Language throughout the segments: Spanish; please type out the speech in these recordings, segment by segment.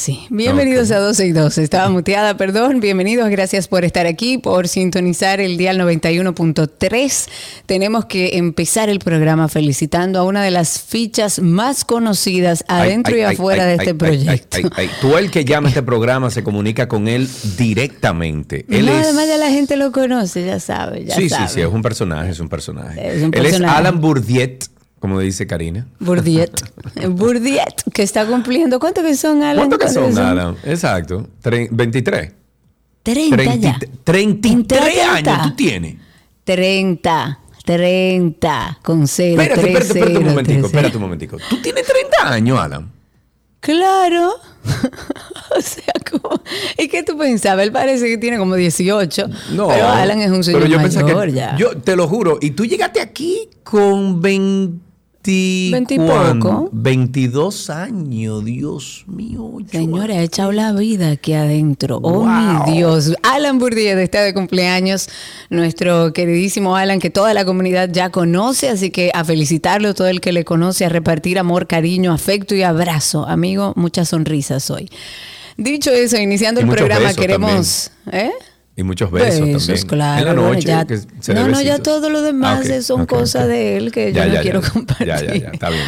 Sí. Bienvenidos a 12 y 12. Estaba muteada, perdón. Bienvenidos, gracias por estar aquí, por sintonizar el dial 91.3. Tenemos que empezar el programa felicitando a una de las fichas más conocidas adentro y afuera de este proyecto. Tú el que llama este programa se comunica con él directamente. Él no, además ya la gente lo conoce, ya sabe. Ya sí, sí, sí, es un personaje, es un personaje. él es Alan Bourdiet como dice Karina. Burdiet. Burdiet, que está cumpliendo. ¿Cuántos que son, Alan? ¿Cuántos que son, Alan? Exacto. 23. 30 ya. 33 años tú tienes. 30. 30 con cero. Espérate, espérate, espérate un momentico, espérate un momentico. Tú tienes 30 años, Alan. Claro. o sea, como, ¿y qué tú pensabas? Él parece que tiene como 18. No, pero Alan es un señor pero yo mayor que, ya. Yo te lo juro, y tú llegaste aquí con 20 20 y poco. 22 años, Dios mío. Señora, ha echado la vida aquí adentro. Oh, mi Dios. Alan Bourdieu está de cumpleaños. Nuestro queridísimo Alan, que toda la comunidad ya conoce. Así que a felicitarlo, todo el que le conoce, a repartir amor, cariño, afecto y abrazo. Amigo, muchas sonrisas hoy. Dicho eso, iniciando el programa, queremos. ¿eh? Y muchos besos, también. Claro, en la noche. Ya, no, no, ya todo lo demás ah, son cosas de él que yo no quiero compartir. Ya, ya, ya. Está bien,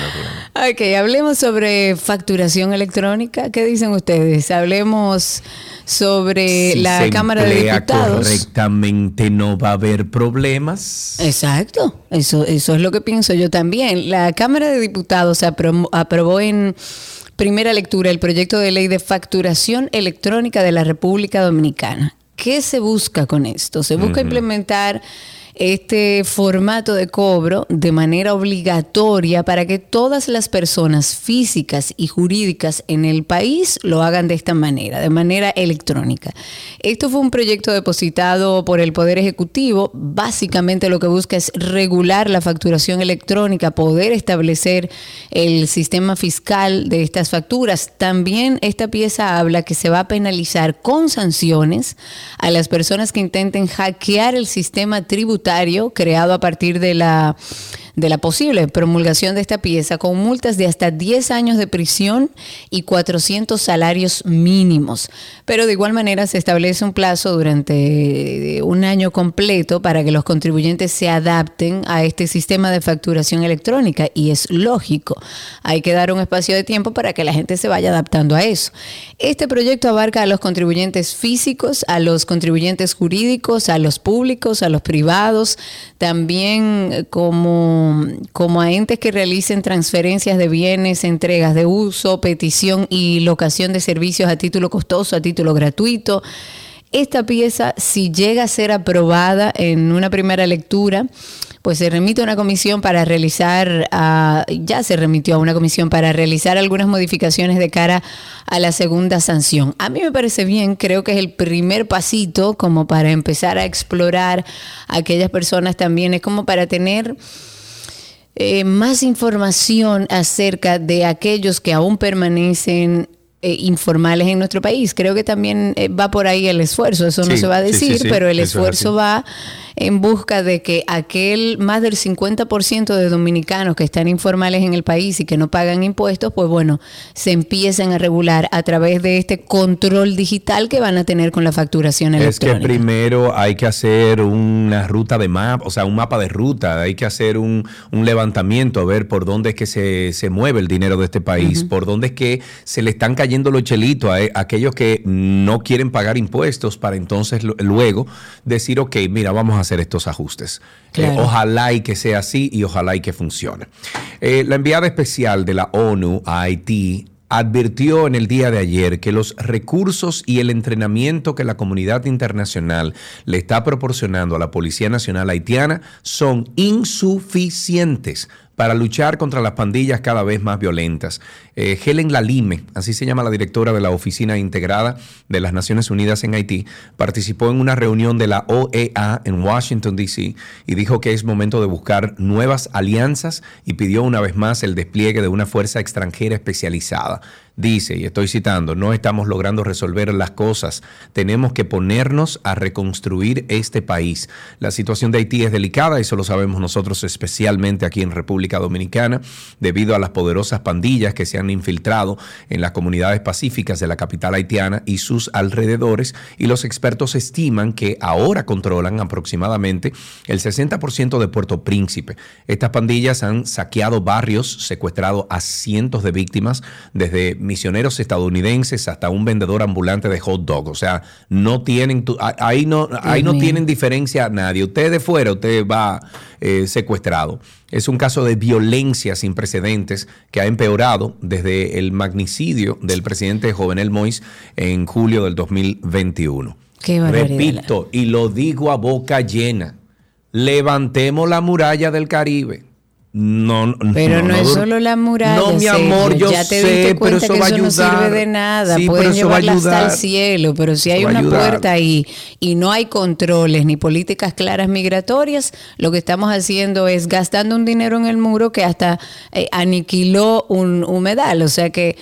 Ok, hablemos sobre facturación electrónica. ¿Qué dicen ustedes? Hablemos sobre la Cámara de Diputados. correctamente no va a haber problemas. Exacto, eso, eso es lo que pienso yo también. La Cámara de Diputados aprobó en primera lectura el proyecto de ley de facturación electrónica de la República Dominicana. ¿Qué se busca con esto? Se busca implementar este formato de cobro de manera obligatoria para que todas las personas físicas y jurídicas en el país lo hagan de esta manera, de manera electrónica. Esto fue un proyecto depositado por el Poder Ejecutivo. Básicamente lo que busca es regular la facturación electrónica, poder establecer el sistema fiscal de estas facturas. También esta pieza habla que se va a penalizar con sanciones a las personas que intenten hackear el sistema tributario creado a partir de la de la posible promulgación de esta pieza con multas de hasta 10 años de prisión y 400 salarios mínimos. Pero de igual manera se establece un plazo durante eh, un año completo para que los contribuyentes se adapten a este sistema de facturación electrónica y es lógico. Hay que dar un espacio de tiempo para que la gente se vaya adaptando a eso. Este proyecto abarca a los contribuyentes físicos, a los contribuyentes jurídicos, a los públicos, a los privados, también como como, a entes que realicen transferencias de bienes, entregas de uso, petición y locación de servicios a título costoso, a título gratuito. Esta pieza, si llega a ser aprobada en una primera lectura, pues se remite a una comisión para realizar, ya se remitió a una comisión para realizar algunas modificaciones de cara a la segunda sanción. A mí me parece bien, creo que es el primer pasito como para empezar a explorar a aquellas personas también, es como para tener eh, más información acerca de aquellos que aún permanecen eh, informales en nuestro país. Creo que también eh, va por ahí el esfuerzo, eso no se va a decir, pero el esfuerzo va en busca de que aquel más del 50% de dominicanos que están informales en el país y que no pagan impuestos, pues bueno, se empiecen a regular a través de este control digital que van a tener con la facturación electrónica. Es que primero hay que hacer una ruta de mapa, o sea, un mapa de ruta, hay que hacer un, levantamiento, a ver por dónde es que se, mueve el dinero de este país, por dónde es que se le están cayendo los chelitos a, aquellos que no quieren pagar impuestos para entonces luego decir, ok, mira, vamos a hacer estos ajustes. Eh, ojalá y que sea así y ojalá y que funcione. Eh, la enviada especial de la ONU a Haití advirtió en el día de ayer que los recursos y el entrenamiento que la comunidad internacional le está proporcionando a la Policía Nacional Haitiana son insuficientes para luchar contra las pandillas cada vez más violentas. Eh, Helen Lalime, así se llama la directora de la Oficina Integrada de las Naciones Unidas en Haití, participó en una reunión de la OEA en Washington, D.C. y dijo que es momento de buscar nuevas alianzas y pidió una vez más el despliegue de una fuerza extranjera especializada. Dice, y estoy citando, no estamos logrando resolver las cosas, tenemos que ponernos a reconstruir este país. La situación de Haití es delicada, eso lo sabemos nosotros especialmente aquí en República Dominicana, debido a las poderosas pandillas que se han infiltrado en las comunidades pacíficas de la capital haitiana y sus alrededores, y los expertos estiman que ahora controlan aproximadamente el 60% de Puerto Príncipe. Estas pandillas han saqueado barrios, secuestrado a cientos de víctimas, desde misioneros estadounidenses hasta un vendedor ambulante de hot dog. O sea, no tienen, ahí no, ahí no tienen diferencia a nadie. Usted de fuera, usted va eh, secuestrado. Es un caso de violencia sin precedentes que ha empeorado desde el magnicidio del presidente Jovenel Mois en julio del 2021. Repito, y lo digo a boca llena, levantemos la muralla del Caribe no, pero no, es solo la muralla. No, mi amor, yo ya te sé, pero eso, va a ayudar. no sirve de nada. Pueden llevarla hasta el cielo, pero si hay una puerta ahí y no hay controles ni políticas claras migratorias, lo que estamos haciendo es gastando un dinero en el muro que hasta eh, aniquiló un humedal. O sea que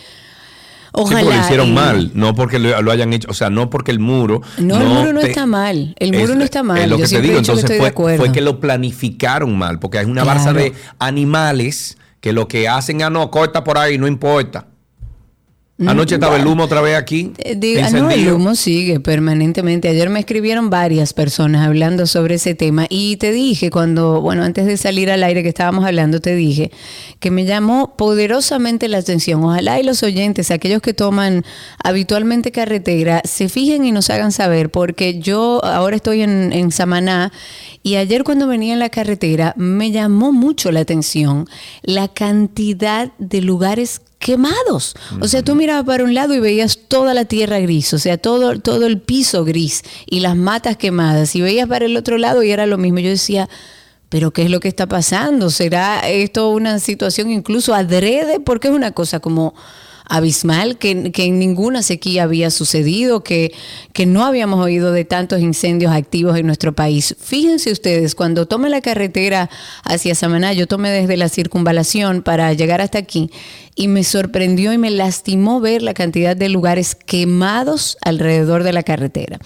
Ojalá. Sí, lo hicieron mal, no porque lo, hayan hecho, o sea, no porque el muro. No, el muro no está mal. El muro no está mal. Es lo que te digo, entonces fue, que lo planificaron mal, porque hay una claro. de animales que lo que hacen, ah, no, corta por ahí, no importa. Anoche estaba el humo otra vez aquí. Eh, diga, no, el humo sigue permanentemente. Ayer me escribieron varias personas hablando sobre ese tema y te dije cuando, bueno, antes de salir al aire que estábamos hablando, te dije que me llamó poderosamente la atención. Ojalá y los oyentes, aquellos que toman habitualmente carretera, se fijen y nos hagan saber, porque yo ahora estoy en, en Samaná y ayer cuando venía en la carretera me llamó mucho la atención la cantidad de lugares quemados. O sea, tú mirabas para un lado y veías toda la tierra gris, o sea, todo, todo el piso gris y las matas quemadas. Y veías para el otro lado y era lo mismo. Yo decía, pero ¿qué es lo que está pasando? ¿Será esto una situación incluso adrede? Porque es una cosa como abismal, que, que, en ninguna sequía había sucedido, que, que no habíamos oído de tantos incendios activos en nuestro país. Fíjense ustedes, cuando tomé la carretera hacia Samaná, yo tomé desde la circunvalación para llegar hasta aquí, y me sorprendió y me lastimó ver la cantidad de lugares quemados alrededor de la carretera.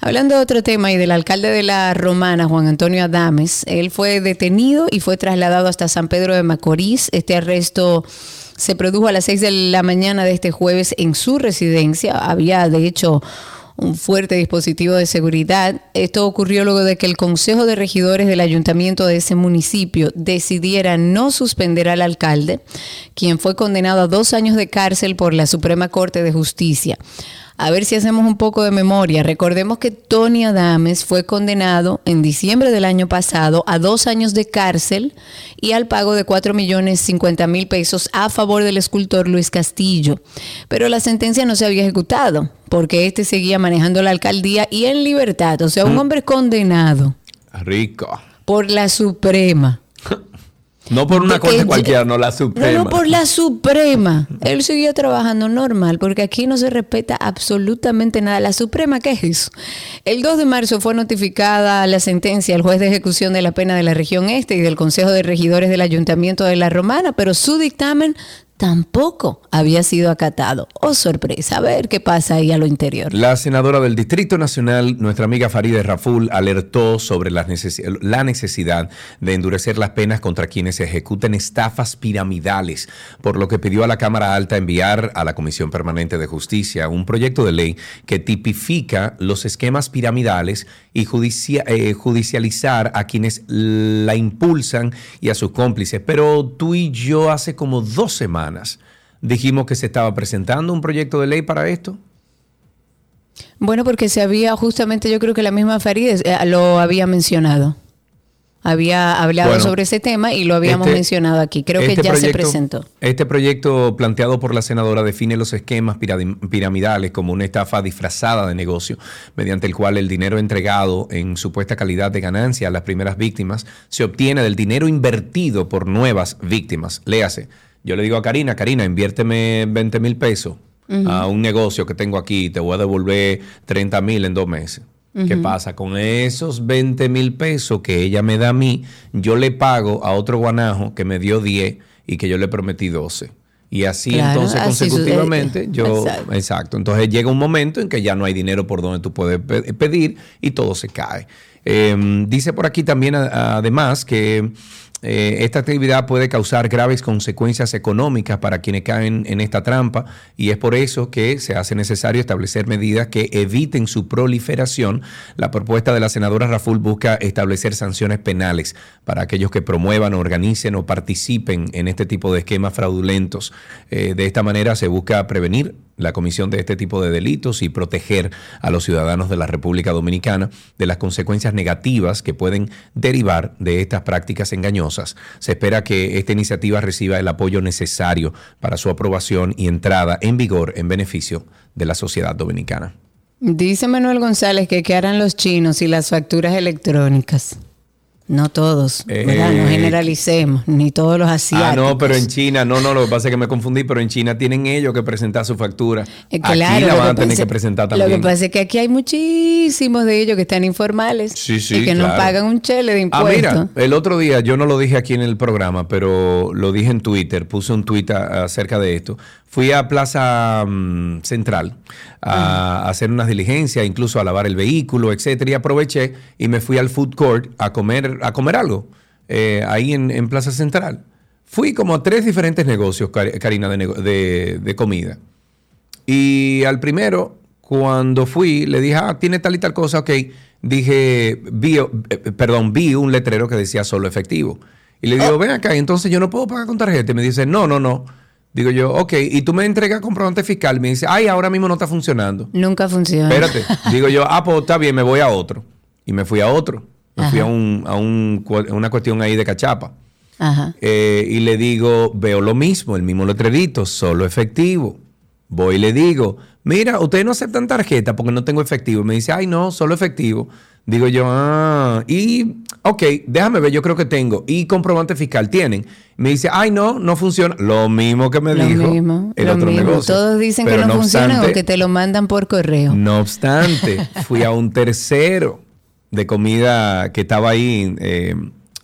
Hablando de otro tema y del alcalde de la Romana, Juan Antonio Adames, él fue detenido y fue trasladado hasta San Pedro de Macorís. Este arresto se produjo a las 6 de la mañana de este jueves en su residencia. Había, de hecho, un fuerte dispositivo de seguridad. Esto ocurrió luego de que el Consejo de Regidores del Ayuntamiento de ese municipio decidiera no suspender al alcalde, quien fue condenado a dos años de cárcel por la Suprema Corte de Justicia. A ver si hacemos un poco de memoria. Recordemos que Tony Adames fue condenado en diciembre del año pasado a dos años de cárcel y al pago de 4 millones 50 mil pesos a favor del escultor Luis Castillo. Pero la sentencia no se había ejecutado porque este seguía manejando la alcaldía y en libertad. O sea, un mm. hombre condenado. Rico. Por la Suprema. No por una corte cualquiera, no la Suprema. No, no, por la Suprema. Él seguía trabajando normal, porque aquí no se respeta absolutamente nada. La Suprema, ¿qué es eso? El 2 de marzo fue notificada la sentencia al juez de ejecución de la pena de la región este y del Consejo de Regidores del Ayuntamiento de La Romana, pero su dictamen tampoco había sido acatado. Oh, sorpresa, a ver qué pasa ahí a lo interior. La senadora del Distrito Nacional, nuestra amiga Farideh Raful, alertó sobre la, la necesidad de endurecer las penas contra quienes ejecuten estafas piramidales, por lo que pidió a la Cámara Alta enviar a la Comisión Permanente de Justicia un proyecto de ley que tipifica los esquemas piramidales y eh, judicializar a quienes la impulsan y a sus cómplices. Pero tú y yo hace como dos semanas dijimos que se estaba presentando un proyecto de ley para esto. Bueno, porque se había justamente, yo creo que la misma Farideh eh, lo había mencionado había hablado sobre ese tema y lo habíamos este- mencionado aquí. Creo que este ya se presentó. Este proyecto planteado por la senadora define los esquemas piramidales como una estafa disfrazada de negocio, mediante el cual el dinero entregado en supuesta calidad de ganancia a las primeras víctimas se obtiene del dinero invertido por nuevas víctimas. Léase. Yo le digo a Karina, Karina, inviérteme 20 mil pesos a un negocio que tengo aquí, te voy a devolver 30 mil en dos meses. ¿Qué pasa? Con esos 20 mil pesos que ella me da a mí, yo le pago a otro guanajo que me dio 10 y que yo le prometí 12. Y así entonces consecutivamente yo, exacto. Entonces llega un momento en que ya no hay dinero por donde tú puedes pedir y todo se cae. Em, dice por aquí también además que eh, esta actividad puede causar graves consecuencias económicas para quienes caen en esta trampa y es por eso que se hace necesario establecer medidas que eviten su proliferación. La propuesta de la senadora Raful busca establecer sanciones penales para aquellos que promuevan, organicen o participen en este tipo de esquemas fraudulentos. Eh, de esta manera se busca prevenir la comisión de este tipo de delitos y proteger a los ciudadanos de la República Dominicana de las consecuencias negativas que pueden derivar de estas prácticas engañosas. Se espera que esta iniciativa reciba el apoyo necesario para su aprobación y entrada en vigor en beneficio de la sociedad dominicana. Dice Manuel González que qué harán los chinos y las facturas electrónicas. No todos, No eh, generalicemos, ni todos los asiáticos. Ah, no, pero en China, no, no, lo que pasa es que me confundí, pero en China tienen ellos que presentar su factura. Eh, claro, aquí la van a tener que presentar también. Lo que pasa es que aquí hay muchísimos de ellos que están informales y que no pagan un chele de impuestos. Ah, mira, el otro día, yo no lo dije aquí en el programa, pero lo dije en Twitter, puse un tweet acerca de esto. Fui a Plaza mm, Central a, hacer unas diligencias, incluso a lavar el vehículo, etcétera, y aproveché y me fui al food court a comer, a comer algo eh, ahí en, Plaza Central. Fui como a tres diferentes negocios, Karina, de, de, comida. Y al primero, cuando fui, le dije, ah, tiene tal y tal cosa, ok. Dije, vi, eh, perdón, vi un letrero que decía solo efectivo. Y le digo, oh. ven acá, entonces yo no puedo pagar con tarjeta. Y me dice, no, no, no. Digo yo, ok, y tú me entregas comprobante fiscal. Me dice, ay, ahora mismo no está funcionando. Nunca funciona. Espérate. Digo yo, ah, pues está bien, me voy a otro. Y me fui a otro. Me fui a, un, a un, una cuestión ahí de cachapa. Ajá. Eh, y le digo, veo lo mismo, el mismo letrerito, solo efectivo. Voy y le digo, mira, ustedes no aceptan tarjeta porque no tengo efectivo. Me dice, ay, no, solo efectivo. Digo yo, ah, y, ok, déjame ver, yo creo que tengo. ¿Y comprobante fiscal tienen? Me dice, ay, no, no funciona. Lo mismo que me dijo el otro negocio. Todos dicen que no, funciona o que te lo mandan por correo. No obstante, fui a un tercero de comida que estaba ahí eh,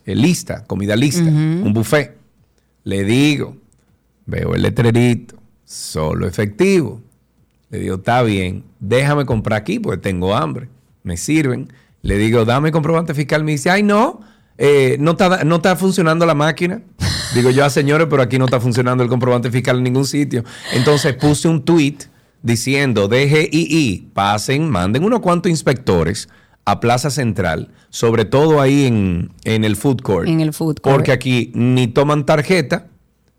lista, comida lista, un buffet. Le digo, veo el letrerito, solo efectivo. Le digo, está bien, déjame comprar aquí porque tengo hambre. Me sirven le digo, dame comprobante fiscal. Me dice, ay, no, eh, no, está, no está funcionando la máquina. Digo yo, a ah, señores, pero aquí no está funcionando el comprobante fiscal en ningún sitio. Entonces puse un tweet diciendo, DGII, pasen, manden unos cuantos inspectores a Plaza Central, sobre todo ahí en, en el food court. En el food court. Porque aquí ni toman tarjeta,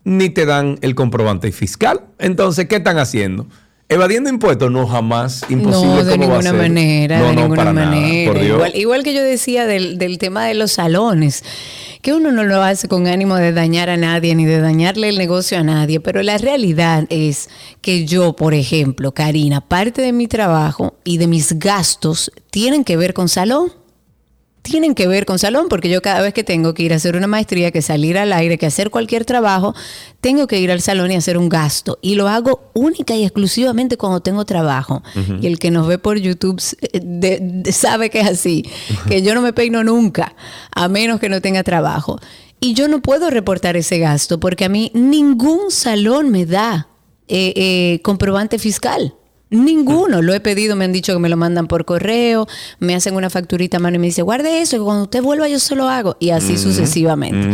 ni te dan el comprobante fiscal. Entonces, ¿qué están haciendo? Evadiendo impuestos, no jamás, imposible. No, de ninguna manera, de ninguna manera. igual, que yo decía del, del, tema de los salones, que uno no lo hace con ánimo de dañar a nadie ni de dañarle el negocio a nadie, pero la realidad es que yo, por ejemplo, Karina, parte de mi trabajo y de mis gastos tienen que ver con salón tienen que ver con salón, porque yo cada vez que tengo que ir a hacer una maestría, que salir al aire, que hacer cualquier trabajo, tengo que ir al salón y hacer un gasto. Y lo hago única y exclusivamente cuando tengo trabajo. Y el que nos ve por YouTube eh, sabe que es así, que yo no me peino nunca, a menos que no tenga trabajo. Y yo no puedo reportar ese gasto porque a mí ningún salón me da eh, eh, comprobante fiscal. Ninguno, lo he pedido, me han dicho que me lo mandan por correo, me hacen una facturita a mano y me dice, guarde eso, y cuando usted vuelva yo se lo hago, y así sucesivamente.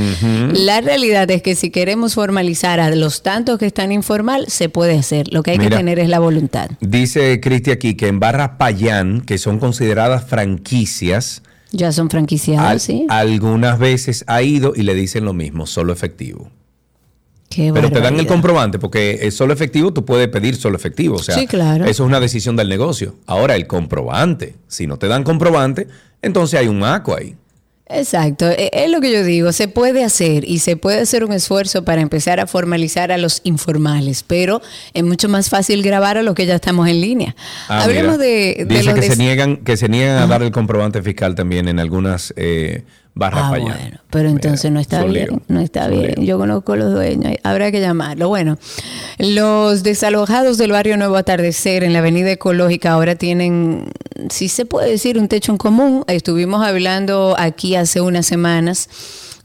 La realidad es que si queremos formalizar a los tantos que están informal, se puede hacer. Lo que hay que tener es la voluntad. Dice Cristi aquí que en Barra Payán, que son consideradas franquicias, ya son franquiciadas, sí. Algunas veces ha ido y le dicen lo mismo, solo efectivo. Pero te dan el comprobante, porque es solo efectivo, tú puedes pedir solo efectivo. O sea, eso es una decisión del negocio. Ahora, el comprobante, si no te dan comprobante, entonces hay un maco ahí. Exacto, e, es lo que yo digo, se puede hacer y se puede hacer un esfuerzo para empezar a formalizar a los informales, pero es mucho más fácil grabar a los que ya estamos en línea. Ah, Hablemos de, Dice que, se niegan, que se niegan a dar el comprobante fiscal también en algunas eh, barra ah, Bueno, pero entonces no está bien, no está bien. Yo conozco los dueños, habrá que llamarlo. Bueno, los desalojados del barrio Nuevo Atardecer en la Avenida Ecológica ahora tienen, si se puede decir, un techo en común. Estuvimos hablando aquí hace unas semanas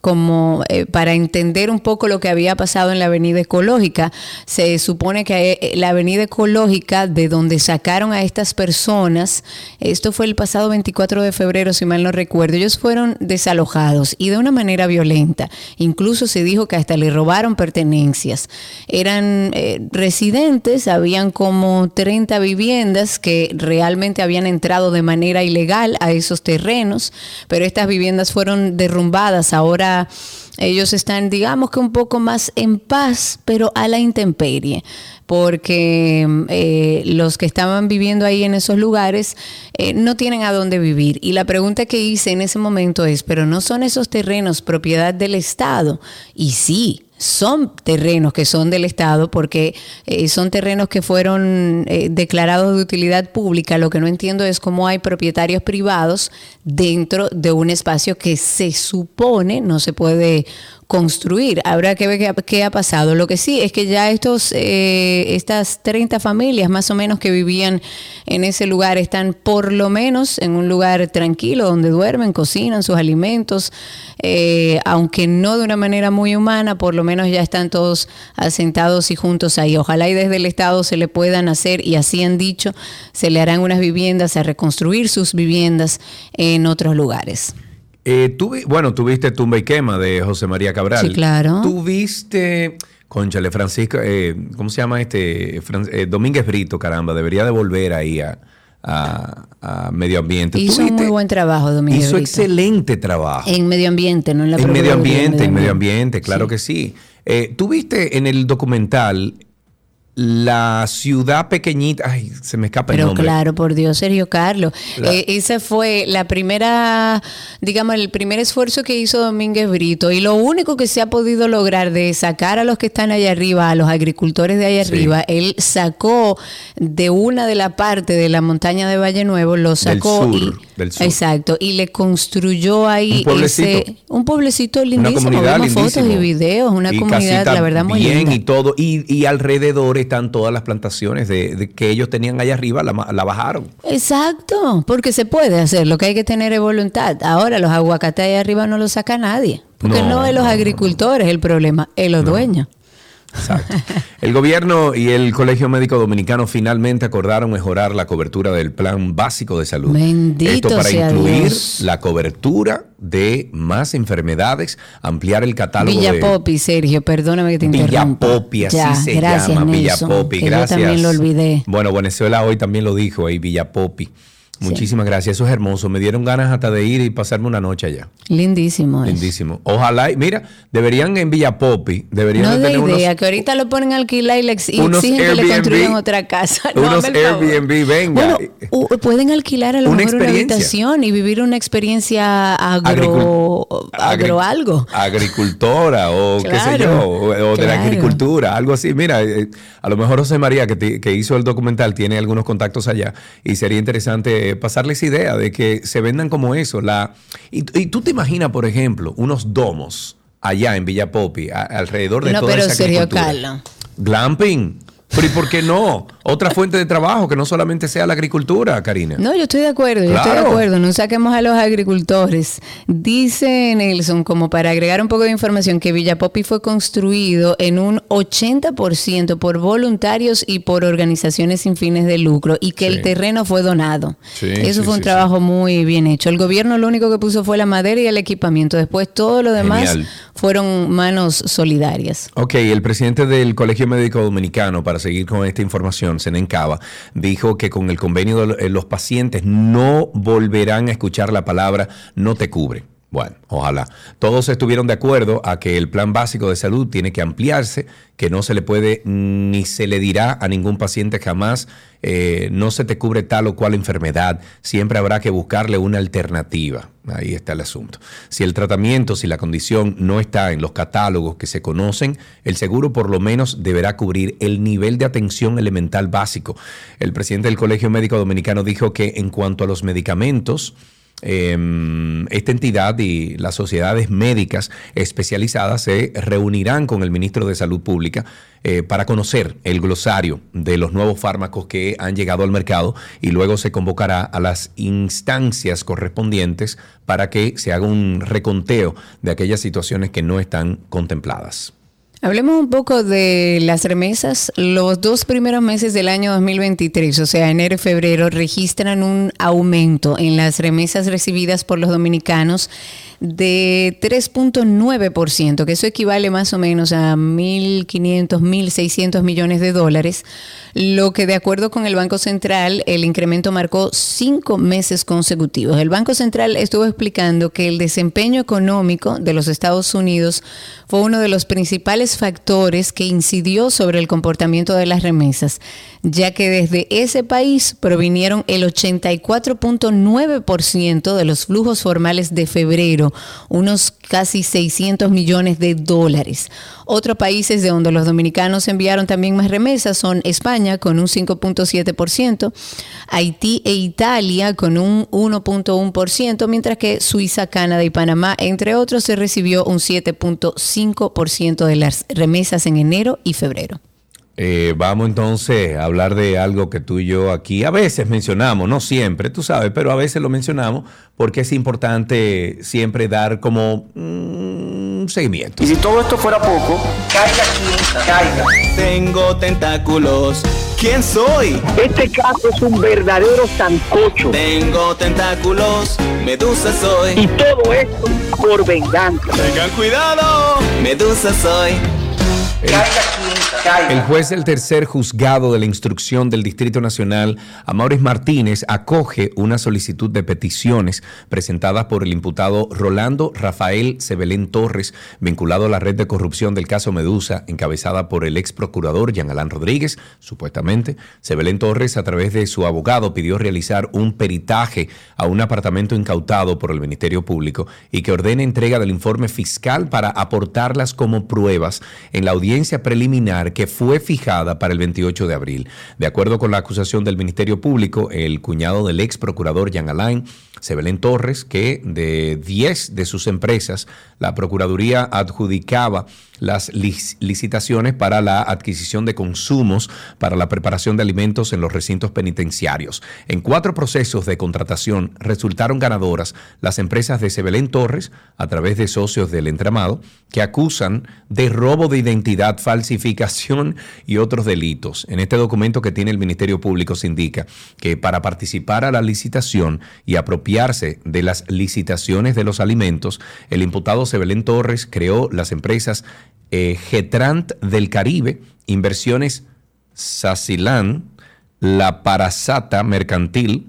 como eh, para entender un poco lo que había pasado en la avenida ecológica. Se supone que eh, la avenida ecológica, de donde sacaron a estas personas, esto fue el pasado 24 de febrero, si mal no recuerdo, ellos fueron desalojados y de una manera violenta. Incluso se dijo que hasta le robaron pertenencias. Eran eh, residentes, habían como 30 viviendas que realmente habían entrado de manera ilegal a esos terrenos, pero estas viviendas fueron derrumbadas ahora ellos están, digamos que un poco más en paz, pero a la intemperie, porque eh, los que estaban viviendo ahí en esos lugares eh, no tienen a dónde vivir. Y la pregunta que hice en ese momento es, pero ¿no son esos terrenos propiedad del Estado? Y sí, son terrenos que son del Estado porque eh, son terrenos que fueron eh, declarados de utilidad pública. Lo que no entiendo es cómo hay propietarios privados dentro de un espacio que se supone no se puede construir. Habrá que ver qué, ha pasado. Lo que sí es que ya estos, eh, estas 30 familias más o menos que vivían en ese lugar están por lo menos en un lugar tranquilo donde duermen, cocinan sus alimentos, eh, aunque no de una manera muy humana, por lo menos ya están todos asentados y juntos ahí. Ojalá y desde el Estado se le puedan hacer, y así han dicho, se le harán unas viviendas, a reconstruir sus viviendas en otros lugares. Eh, bueno, tuviste Tumba y Quema de José María Cabral. Sí, claro. Tuviste, conchale, Francisco, eh, ¿cómo se llama este? Eh, Domínguez Brito, caramba, debería de volver ahí a, medio ambiente. Hizo un muy buen trabajo, Domínguez Hizo excelente trabajo. En medio ambiente, no en la En medio ambiente, en medio ambiente, claro que sí. Tuviste en el documental la ciudad pequeñita, ay, se me escapa el nombre. Pero claro, por Dios, Sergio Carlos. Eh, ese fue la primera, digamos, el primer esfuerzo que hizo Domínguez Brito. Y lo único que se ha podido lograr de sacar a los que están allá arriba, a los agricultores de allá arriba, él sacó de una de la parte de la montaña de Valle Nuevo, lo sacó y Exacto, y le construyó ahí un pueblecito, ese, un pueblecito lindísimo, vemos fotos y videos, una comunidad, la verdad, muy bien y todo, y, y, alrededor están todas las plantaciones de, que ellos tenían allá arriba, la, bajaron. Exacto, porque se puede hacer, lo que hay que tener es voluntad. Ahora los aguacates allá arriba no los saca nadie, porque no, es los agricultores el problema, es los dueños. Exacto. El gobierno y el Colegio Médico Dominicano finalmente acordaron mejorar la cobertura del plan básico de salud. Bendito Esto para incluir la cobertura de más enfermedades, ampliar el catálogo Villa Popi, Sergio, perdóname que te interrumpa. Villa Popi, así se llama, Villa Popi, gracias. Yo también lo olvidé. Bueno, Venezuela hoy también lo dijo ahí, Villa Popi. Muchísimas gracias, eso es hermoso. Me dieron ganas hasta de ir y pasarme una noche allá. Lindísimo. Lindísimo. Ojalá, mira, deberían en Villa Popi, deberían no de tener idea, que ahorita lo ponen a alquilar y le exigen que le construyan otra casa. unos Airbnb, venga. pueden alquilar a lo mejor una habitación y vivir una experiencia agro, agro algo. Agricultora o qué sé yo, o, de la agricultura, algo así. Mira, eh, a lo mejor José María, que, que hizo el documental, tiene algunos contactos allá y sería interesante pasarles idea de que se vendan como eso. La, y, tú te imaginas, por ejemplo, unos domos allá en Villa Popi, alrededor de no, toda pero esa Sergio Carlos. Glamping. Pero ¿y por qué no? Otra fuente de trabajo que no solamente sea la agricultura, Karina. No, yo estoy de acuerdo, yo estoy de acuerdo. No saquemos a los agricultores. Dice Nelson, como para agregar un poco de información, que Villa Popi fue construido en un 80% por voluntarios y por organizaciones sin fines de lucro y que el terreno fue donado. Eso fue un trabajo muy bien hecho. El gobierno lo único que puso fue la madera y el equipamiento. Después todo lo demás fueron manos solidarias. Ok, el presidente del Colegio Médico Dominicano, para seguir con esta información, Senencaba, dijo que con el convenio de eh, los pacientes no volverán a escuchar la palabra no te cubre. Bueno, ojalá. Todos estuvieron de acuerdo a que el plan básico de salud tiene que ampliarse, que no se le puede ni se le dirá a ningún paciente jamás, eh, no se te cubre tal o cual enfermedad, siempre habrá que buscarle una alternativa. Ahí está el asunto. Si el tratamiento, si la condición no está en los catálogos que se conocen, el seguro por lo menos deberá cubrir el nivel de atención elemental básico. El presidente del Colegio Médico Dominicano dijo que en cuanto a los medicamentos, Em, esta entidad y las sociedades médicas especializadas se reunirán con el ministro de Salud Pública eh, para conocer el glosario de los nuevos fármacos que han llegado al mercado y luego se convocará a las instancias correspondientes para que se haga un reconteo de aquellas situaciones que no están contempladas. Hablemos un poco de las remesas. Los dos primeros meses del año 2023, o sea, enero y febrero, registran un aumento en las remesas recibidas por los dominicanos de 3.9%, que eso equivale más o menos a 1.500, 1.600 millones de dólares, lo que de acuerdo con el Banco Central, el incremento marcó cinco meses consecutivos. El Banco Central estuvo explicando que el desempeño económico de los Estados Unidos fue uno de los principales factores que incidió sobre el comportamiento de las remesas, ya que desde ese país provinieron el 84.9% de los flujos formales de febrero, unos casi 600 millones de dólares. Otros países de donde los dominicanos enviaron también más remesas son España con un 5.7%, Haití e Italia con un 1.1%, mientras que Suiza, Canadá y Panamá, entre otros, se recibió un 7.5% de las remesas en enero y febrero. Eh, vamos entonces a hablar de algo que tú y yo aquí a veces mencionamos, no siempre, tú sabes, pero a veces lo mencionamos porque es importante siempre dar como un mm, seguimiento. Y si todo esto fuera poco, caiga quien caiga. Tengo tentáculos. ¿Quién soy? Este caso es un verdadero sancocho. Tengo tentáculos, medusa soy. Y todo esto por venganza. Tengan cuidado, medusa soy. El, juez del tercer juzgado de la instrucción del Distrito Nacional, Amaury Martínez, acoge una solicitud de peticiones presentadas por el imputado Rolando Rafael Sebelén Torres, vinculado a la red de corrupción del caso Medusa, encabezada por el ex procurador Jean Alain Rodríguez, supuestamente. Sebelén Torres, a través de su abogado, pidió realizar un peritaje a un apartamento incautado por el Ministerio Público y que ordene entrega del informe fiscal para aportarlas como pruebas en la audiencia preliminar que fue fijada para el 28 de abril. De acuerdo con la acusación del Ministerio Público, el cuñado del ex procurador Jean Alain, Sebelén Torres, que de 10 de sus empresas, la Procuraduría adjudicaba las licitaciones para la adquisición de consumos para la preparación de alimentos en los recintos penitenciarios. En cuatro procesos de contratación resultaron ganadoras las empresas de Sebelén Torres, a través de socios del entramado, que acusan de robo de identidad, falsificación y otros delitos. En este documento que tiene el Ministerio Público se indica que para participar a la licitación y de las licitaciones de los alimentos, el imputado Sebelén Torres creó las empresas eh, Getrant del Caribe, Inversiones Sacilán, La Parasata Mercantil,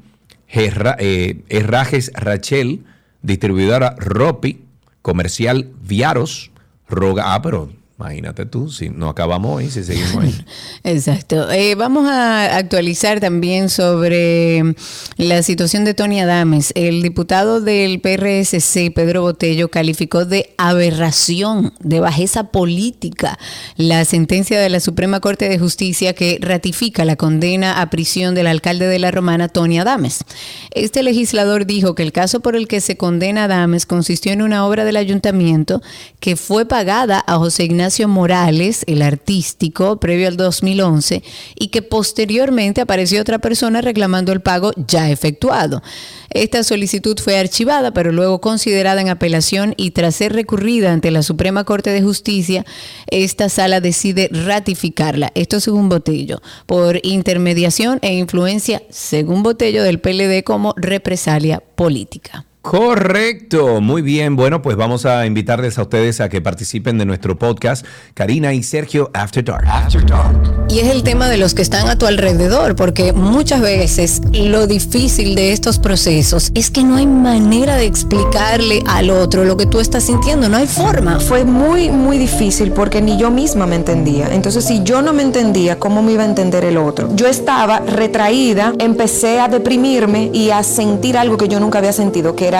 eh, Herrajes Rachel, distribuidora Ropi, Comercial Viaros, Roga, ah, pero Imagínate tú, si no acabamos hoy, si seguimos ahí. Exacto. Eh, vamos a actualizar también sobre la situación de Tony Adames. El diputado del PRSC, Pedro Botello, calificó de aberración, de bajeza política, la sentencia de la Suprema Corte de Justicia que ratifica la condena a prisión del alcalde de la Romana, Tony Adames. Este legislador dijo que el caso por el que se condena a Adames consistió en una obra del ayuntamiento que fue pagada a José Ignacio Morales, el artístico, previo al 2011, y que posteriormente apareció otra persona reclamando el pago ya efectuado. Esta solicitud fue archivada, pero luego considerada en apelación y tras ser recurrida ante la Suprema Corte de Justicia, esta sala decide ratificarla. Esto según Botello, por intermediación e influencia, según Botello, del PLD como represalia política. Correcto, muy bien. Bueno, pues vamos a invitarles a ustedes a que participen de nuestro podcast, Karina y Sergio After Dark. After Dark. Y es el tema de los que están a tu alrededor, porque muchas veces lo difícil de estos procesos es que no hay manera de explicarle al otro lo que tú estás sintiendo, no hay forma. Fue muy, muy difícil porque ni yo misma me entendía. Entonces, si yo no me entendía, ¿cómo me iba a entender el otro? Yo estaba retraída, empecé a deprimirme y a sentir algo que yo nunca había sentido, que era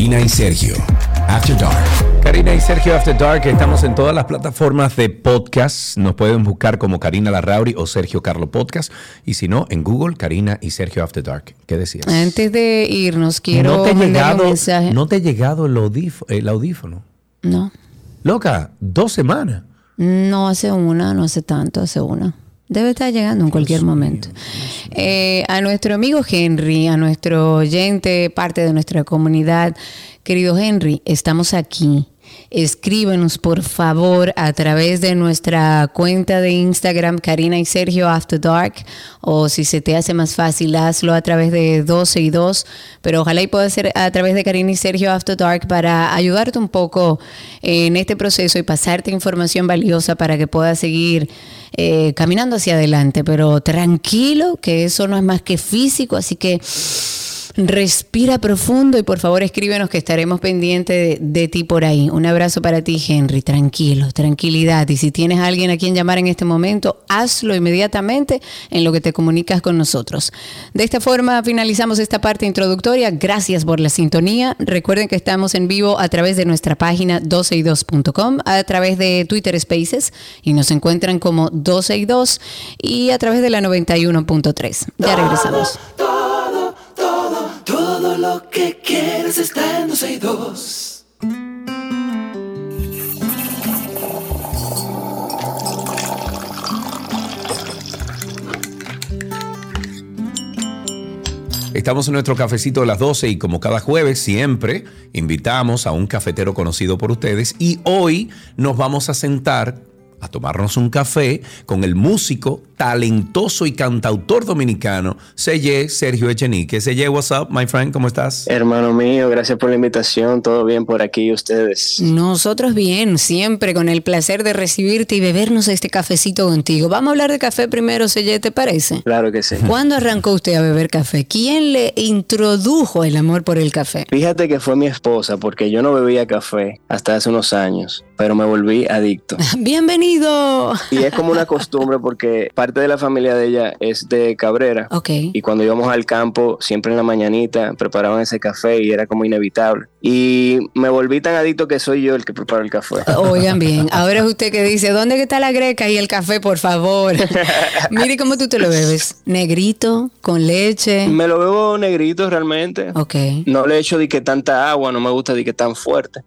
Karina y Sergio, After Dark. Karina y Sergio After Dark, estamos en todas las plataformas de podcast. Nos pueden buscar como Karina Larrauri o Sergio Carlo Podcast. Y si no, en Google, Karina y Sergio After Dark. ¿Qué decías? Antes de irnos, quiero ¿No te, llegado, un mensaje. ¿No te ha llegado el, el audífono? no. Loca, dos semanas. No hace una, no hace tanto, hace una. Debe estar llegando en cualquier momento. Eh, a nuestro amigo Henry, a nuestro oyente, parte de nuestra comunidad, querido Henry, estamos aquí. Escríbenos por favor a través de nuestra cuenta de Instagram, Karina y Sergio After Dark, o si se te hace más fácil, hazlo a través de 12 y 2, pero ojalá y pueda ser a través de Karina y Sergio After Dark para ayudarte un poco en este proceso y pasarte información valiosa para que puedas seguir eh, caminando hacia adelante, pero tranquilo, que eso no es más que físico, así que respira profundo y por favor escríbenos que estaremos pendientes de, ti por ahí. Un abrazo para ti, Henry, tranquilo, tranquilidad. Y si tienes a alguien a quien llamar en este momento, hazlo inmediatamente en lo que te comunicas con nosotros. De esta forma finalizamos esta parte introductoria. Gracias por la sintonía. Recuerden que estamos en vivo a través de nuestra página 12y2.com, a través de Twitter Spaces y nos encuentran como 12 y 2 y a través de la 91.3. Ya regresamos. Todo lo que quieres está en 12 y 2. Estamos en nuestro cafecito de las 12 y como cada jueves siempre invitamos a un cafetero conocido por ustedes y hoy nos vamos a sentar a tomarnos un café con el músico talentoso y cantautor dominicano Seye Sergio Echenique. Seye, what's up, my friend? ¿Cómo estás? Hermano mío, gracias por la invitación. Todo bien por aquí y ustedes. Nosotros bien, siempre con el placer de recibirte y bebernos este cafecito contigo. Vamos a hablar de café primero, Seye, ¿te parece? Claro que sí. ¿Cuándo arrancó usted a beber café? ¿Quién le introdujo el amor por el café? Fíjate que fue mi esposa porque yo no bebía café hasta hace unos años, pero me volví adicto. Bienvenido. Y es como una costumbre porque parte de la familia de ella es de Cabrera. Ok. Y cuando íbamos al campo, siempre en la mañanita preparaban ese café y era como inevitable. Y me volví tan adicto que soy yo el que prepara el café. Oigan bien, ahora es usted que dice, ¿dónde que está la greca y el café, por favor? Mire cómo tú te lo bebes. Negrito, con leche. Me lo bebo negrito realmente. Ok. No le echo de que tanta agua, no me gusta de que tan fuerte.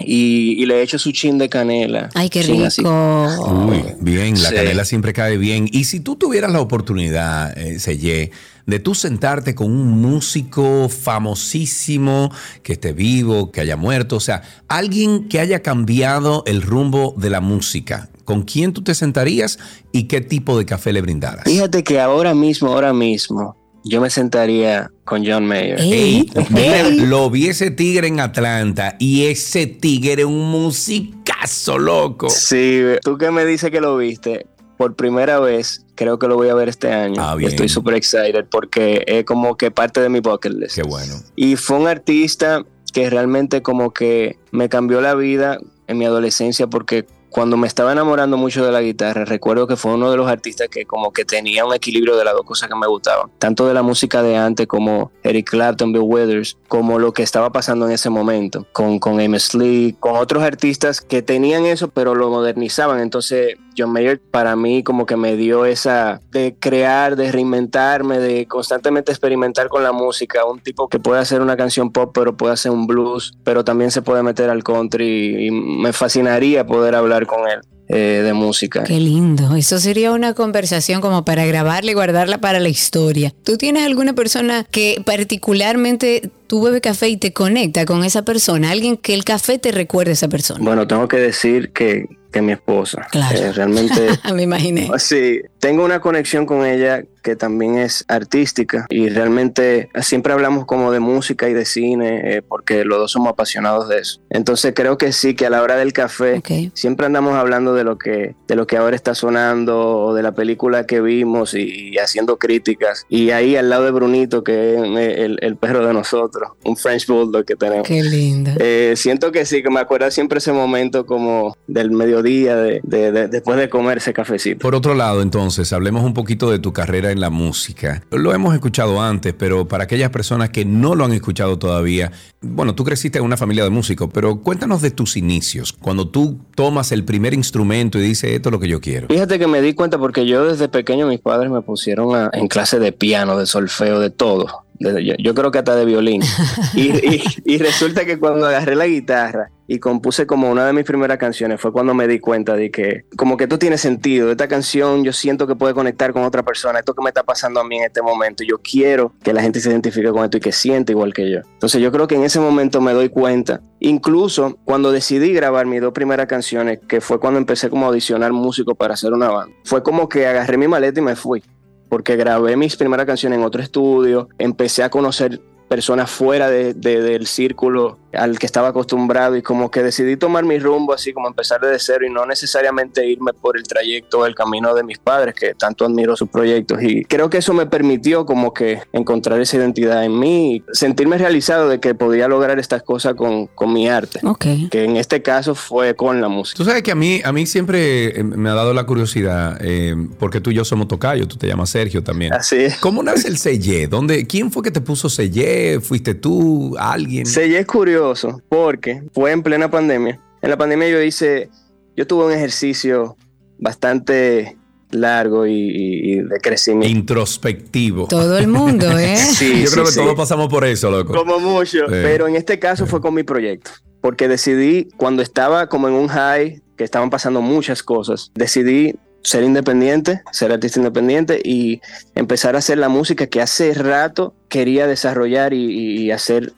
Y, y le echo su chin de canela. Ay, qué así. rico. Uy, bien, la Sí. canela siempre cae bien. Y si tú tuvieras la oportunidad, eh, Seye, de tú sentarte con un músico famosísimo que esté vivo, que haya muerto, o sea, alguien que haya cambiado el rumbo de la música, ¿con quién tú te sentarías y qué tipo de café le brindaras? Fíjate que ahora mismo, ahora mismo, yo me sentaría con John Mayer. Ey, Ey, mira, ey. lo vi ese tigre en Atlanta y ese tigre es un musicazo, loco. Sí, tú que me dices que lo viste por primera vez, creo que lo voy a ver este año. Ah, bien. Estoy súper excited porque es como que parte de mi bucket list. Qué bueno. Y fue un artista que realmente como que me cambió la vida en mi adolescencia porque cuando me estaba enamorando mucho de la guitarra, recuerdo que fue uno de los artistas que como que tenía un equilibrio de las dos cosas que me gustaban, tanto de la música de antes como Eric Clapton, Bill Withers, como lo que estaba pasando en ese momento con, con Amos Lee, con otros artistas que tenían eso pero lo modernizaban. Entonces John Mayer para mí como que me dio esa de crear, de reinventarme, de constantemente experimentar con la música, un tipo que puede hacer una canción pop pero puede hacer un blues, pero también se puede meter al country y me fascinaría poder hablar con él eh, de música. Qué lindo. Eso sería una conversación como para grabarla y guardarla para la historia. ¿Tú tienes alguna persona que particularmente tú bebes café y te conecta con esa persona? Alguien que el café te recuerde a esa persona. Bueno, tengo que decir que que mi esposa. Claro. Eh, realmente, Me imaginé. sí, tengo una conexión con ella que también es artística y realmente siempre hablamos como de música y de cine eh, porque los dos somos apasionados de eso. Entonces creo que sí, que a la hora del café Ok. siempre andamos hablando de lo que de lo que ahora está sonando o de la película que vimos y, y haciendo críticas. Y ahí al lado de Brunito, que es el, el perro de nosotros, un French Bulldog que tenemos. Qué lindo. Eh, siento que sí, que me acuerdo siempre ese momento como del mediodía, de, de- de- después de comer ese cafecito. Por otro lado, entonces, hablemos un poquito de tu carrera en la música. Lo hemos escuchado antes, pero para aquellas personas que no lo han escuchado todavía, bueno, tú creciste en una familia de músicos, pero cuéntanos de tus inicios, cuando tú tomas el primer instrumento y dices, esto es lo que yo quiero. Fíjate que me di cuenta porque yo desde pequeño mis padres me pusieron a- en clase de piano, de solfeo, de todo. Yo, yo creo que hasta de violín. Y, y- y resulta que cuando agarré la guitarra y compuse como una de mis primeras canciones fue cuando me di cuenta de que como que esto tiene sentido. Esta canción yo siento que puede conectar con otra persona. Esto que me está pasando a mí en este momento. Yo quiero que la gente se identifique con esto y que siente igual que yo. Entonces yo creo que en ese momento me doy cuenta. Incluso cuando decidí grabar mis dos primeras canciones, que fue cuando empecé como a audicionar músicos para hacer una banda, fue como que agarré mi maleta y me fui porque grabé mis primeras canciones en otro estudio, empecé a conocer personas fuera de- de- del círculo al que estaba acostumbrado y como que decidí tomar mi rumbo así como empezar desde cero y no necesariamente irme por el trayecto o el camino de mis padres que tanto admiro sus proyectos y creo que eso me permitió como que encontrar esa identidad en mí y sentirme realizado de que podía lograr estas cosas con, con mi arte Ok. que en este caso fue con la música Tú sabes que a mí, a mí siempre eh, me ha dado la curiosidad, eh, porque tú y yo somos tocayo, tú te llamas Sergio también. así es ¿Cómo nace el Selle? ¿Dónde, ¿Quién fue que te puso Selle? ¿Fuiste tú? ¿Alguien? Sellé es curioso porque fue en plena pandemia. En la pandemia yo hice, yo tuve un ejercicio bastante largo y, de crecimiento. Introspectivo. Todo el mundo, ¿eh? Sí, yo sí, creo que sí. todos pasamos por eso, loco. Como mucho, pero en este caso fue con mi proyecto, porque decidí, cuando estaba como en un high, que estaban pasando muchas cosas, decidí ser independiente, ser artista independiente y empezar a hacer la música que hace rato quería desarrollar y- y hacer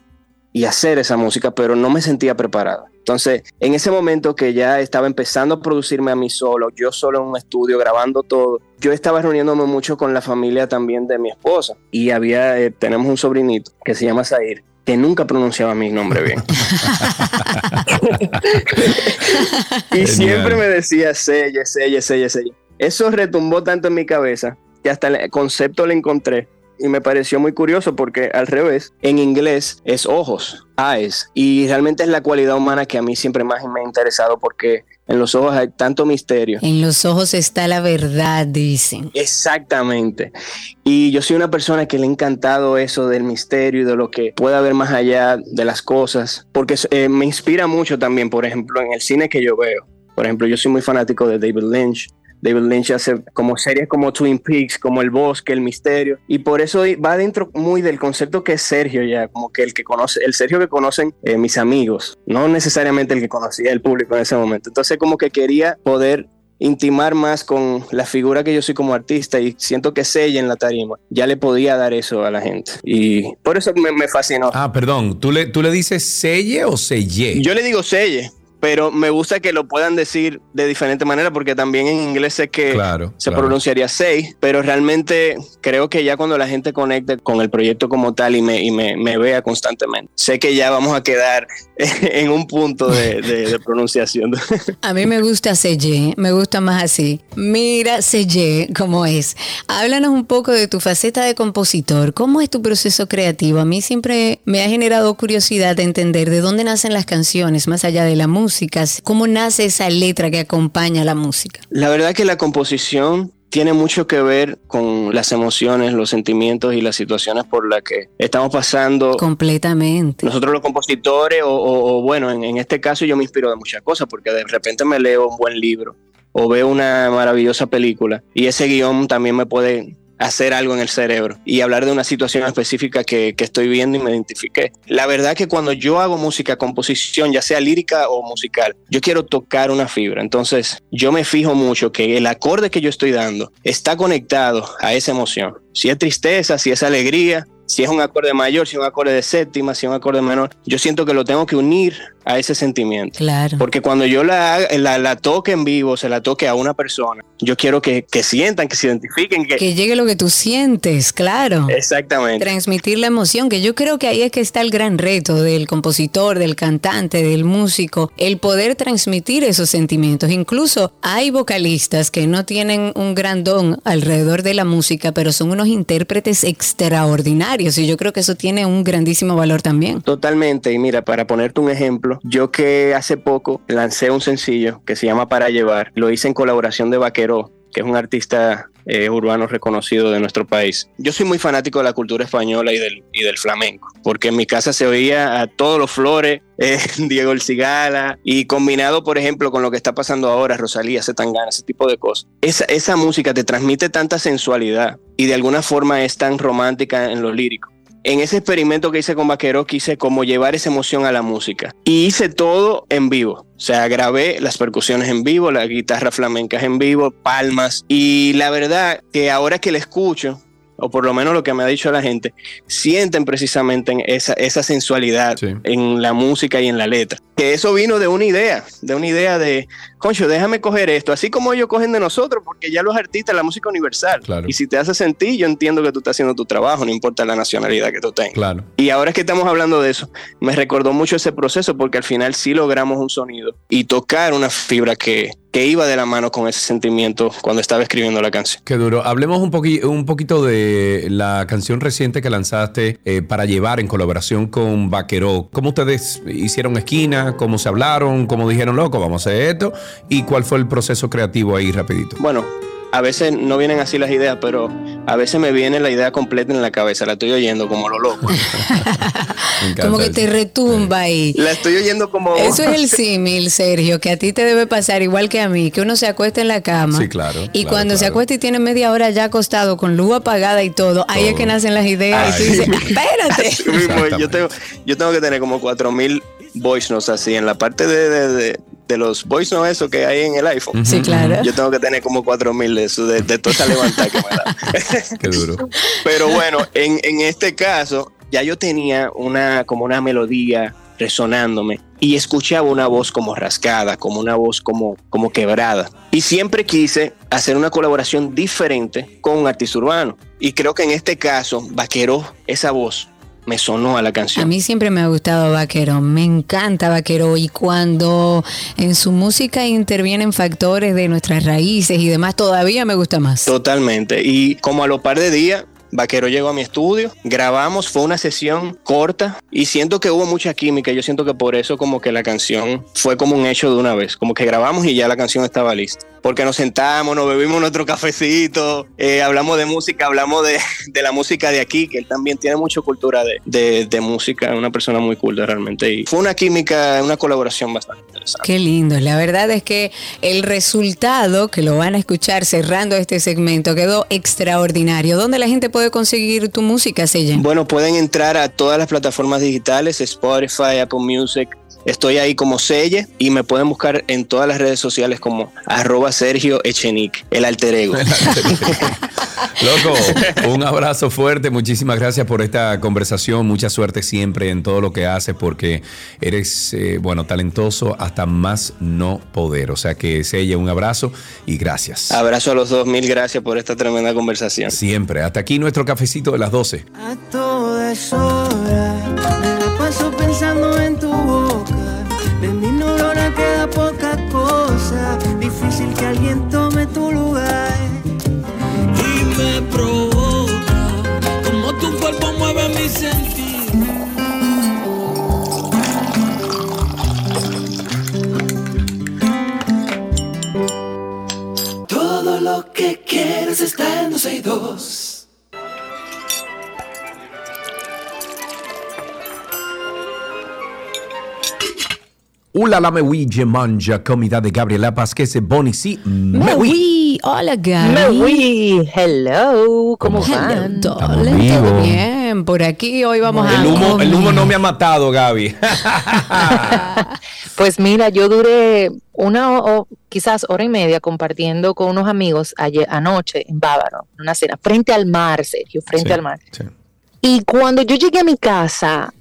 y hacer esa música, pero no me sentía preparado. Entonces, en ese momento que ya estaba empezando a producirme a mí solo, yo solo en un estudio grabando todo, yo estaba reuniéndome mucho con la familia también de mi esposa y había, eh, tenemos un sobrinito que se llama Zair, que nunca pronunciaba mi nombre bien. y siempre me decía selle, selle, selle, selle. Eso retumbó tanto en mi cabeza que hasta el concepto le encontré y me pareció muy curioso porque al revés, en inglés es ojos, eyes, y realmente es la cualidad humana que a mí siempre más me ha interesado porque en los ojos hay tanto misterio. En los ojos está la verdad, dicen. Exactamente. Y yo soy una persona que le ha encantado eso del misterio y de lo que puede haber más allá de las cosas, porque eh, me inspira mucho también, por ejemplo, en el cine que yo veo. Por ejemplo, yo soy muy fanático de David Lynch. David Lynch hace como series como Twin Peaks, como El Bosque, El Misterio, y por eso va dentro muy del concepto que es Sergio ya, como que el que conoce, el Sergio que conocen eh, mis amigos, no necesariamente el que conocía el público en ese momento. Entonces como que quería poder intimar más con la figura que yo soy como artista y siento que Sella en la tarima ya le podía dar eso a la gente y por eso me, me fascinó. Ah, perdón, ¿tú le, tú le dices selle o selle? Yo le digo Selle, pero me gusta que lo puedan decir de diferente manera porque también en inglés sé que Claro, se claro. pronunciaría Sei, pero realmente creo que ya cuando la gente conecte con el proyecto como tal y me, y me, me vea constantemente, sé que ya vamos a quedar en un punto de, de- de pronunciación. A mí me gusta Selle, me gusta más así. Mira Selle, cómo es. Háblanos un poco de tu faceta de compositor. ¿Cómo es tu proceso creativo? A mí siempre me ha generado curiosidad de entender de dónde nacen las canciones, más allá de la música. ¿Cómo nace esa letra que acompaña la música? La verdad que la composición tiene mucho que ver con las emociones, los sentimientos y las situaciones por las que estamos pasando. Completamente. Nosotros los compositores, o, o- o bueno, en, en este caso yo me inspiro de muchas cosas, porque de repente me leo un buen libro o veo una maravillosa película y ese guion también me puede hacer algo en el cerebro y hablar de una situación específica que, que estoy viendo y me identifiqué. La verdad que cuando yo hago música, composición, ya sea lírica o musical, yo quiero tocar una fibra. Entonces yo me fijo mucho que el acorde que yo estoy dando está conectado a esa emoción. Si es tristeza, si es alegría, si es un acorde mayor, si es un acorde de séptima, si es un acorde menor, yo siento que lo tengo que unir a ese sentimiento. Claro. Porque cuando yo la, la, la toque en vivo, se la toque a una persona, yo quiero que, que sientan, que se identifiquen, que... Que llegue lo que tú sientes, claro. Exactamente. Transmitir la emoción, que yo creo que ahí es que está el gran reto del compositor, del cantante, del músico, el poder transmitir esos sentimientos. Incluso hay vocalistas que no tienen un gran don alrededor de la música, pero son unos intérpretes extraordinarios y yo creo que eso tiene un grandísimo valor también. Totalmente, y mira, para ponerte un ejemplo, yo que hace poco lancé un sencillo que se llama Para Llevar, lo hice en colaboración de Vaquero, que es un artista eh, urbano reconocido de nuestro país. Yo soy muy fanático de la cultura española y del, y del flamenco, porque en mi casa se oía a todos los flores, eh, Diego El Cigala, y combinado, por ejemplo, con lo que está pasando ahora, Rosalía, Zetangana, ese tipo de cosas. Esa, esa música te transmite tanta sensualidad y de alguna forma es tan romántica en los líricos en ese experimento que hice con Vaquero quise como llevar esa emoción a la música. Y hice todo en vivo. O sea, grabé las percusiones en vivo, la guitarra flamenca en vivo, palmas. Y la verdad que ahora que la escucho, o por lo menos lo que me ha dicho la gente, sienten precisamente esa, esa sensualidad en la música y en la letra. Que eso vino de una idea, de una idea de, concho, déjame coger esto, así como ellos cogen de nosotros, porque ya los artistas, la música universal. Y si te hace sentir, yo entiendo que tú estás haciendo tu trabajo, no importa la nacionalidad que tú tengas. Claro. Y ahora que estamos hablando de eso, me recordó mucho ese proceso, porque al final sí logramos un sonido y tocar una fibra que, que iba de la mano con ese sentimiento cuando estaba escribiendo la canción. Qué duro. Hablemos un, poqui un poquito de la canción reciente que lanzaste eh, para llevar en colaboración con Vaqueró. ¿Cómo ustedes hicieron esquina? ¿Cómo se hablaron? ¿Cómo dijeron, loco, vamos a hacer esto? ¿Y cuál fue el proceso creativo ahí rapidito? Bueno, a veces no vienen así las ideas, pero a veces me viene la idea completa en la cabeza, la estoy oyendo como lo loco. como que te retumba ahí. La estoy oyendo como... Eso es el símil, Sergio, que a ti te debe pasar igual que a mí, que uno se acuesta en la cama. Sí, claro. Y cuando se acuesta y tiene media hora ya acostado con luz apagada y todo, ahí es que nacen las ideas y tú dices, espérate. yo, tengo, yo tengo que tener como cuatro mil voice notes así en la parte de, de, de, los voice notes eso que hay en el iPhone. Sí, claro. Yo tengo que tener como cuatro mil de eso, de, toda esa levantada que me da. Qué duro. Pero bueno, en, en este caso, ya yo tenía una, como una melodía resonándome y escuchaba una voz como rascada, como una voz como, como quebrada. Y siempre quise hacer una colaboración diferente con un artista urbano. Y creo que en este caso, Vaquero, esa voz me sonó a la canción. A mí siempre me ha gustado Vaquero, me encanta Vaquero y cuando en su música intervienen factores de nuestras raíces y demás, todavía me gusta más. Totalmente. Y como a los par de días, Vaquero llegó a mi estudio, grabamos, fue una sesión corta y siento que hubo mucha química. Yo siento que por eso como que la canción fue como un hecho de una vez, como que grabamos y ya la canción estaba lista. Porque nos sentamos, nos bebimos nuestro cafecito, eh, hablamos de música, hablamos de, la música de aquí, que él también tiene mucha cultura de música, una persona muy culta realmente. Y fue una química, una colaboración bastante interesante. Qué lindo, la verdad es que el resultado, que lo van a escuchar cerrando este segmento, quedó extraordinario. ¿Dónde la gente puede conseguir tu música, Sella? Bueno, pueden entrar a todas las plataformas digitales, Spotify, Apple Music, Estoy ahí como Selle y me pueden buscar en todas las redes sociales como arroba Sergio Echenique, el alter ego. Loco, un abrazo fuerte, muchísimas gracias por esta conversación, mucha suerte siempre en todo lo que haces porque eres, eh, bueno, talentoso hasta más no poder. O sea que Selle, un abrazo y gracias. Abrazo a los dos, mil gracias por esta tremenda conversación. Siempre, hasta aquí nuestro cafecito de las 12. A todas horas, me paso pensando en tu boca de mi neurona queda poca cosa. Difícil que alguien tome tu lugar. Y me provoca como tu cuerpo mueve mi sentir. Todo lo que quieres está en 12 y 2. Hola la me oui, je mange comida de Gabriela Pásquez Bonici. Me oui. Hola, Gaby. Me oui. Hello. ¿Cómo van? Todo bien. Por aquí hoy vamos el a. Humo, el humo no me ha matado, Gaby. pues mira, yo duré una o quizás hora y media compartiendo con unos amigos ayer anoche en Bávaro, en una cena, frente al mar, Sergio, frente Sí, al mar. sí. Y cuando yo llegué a mi casa,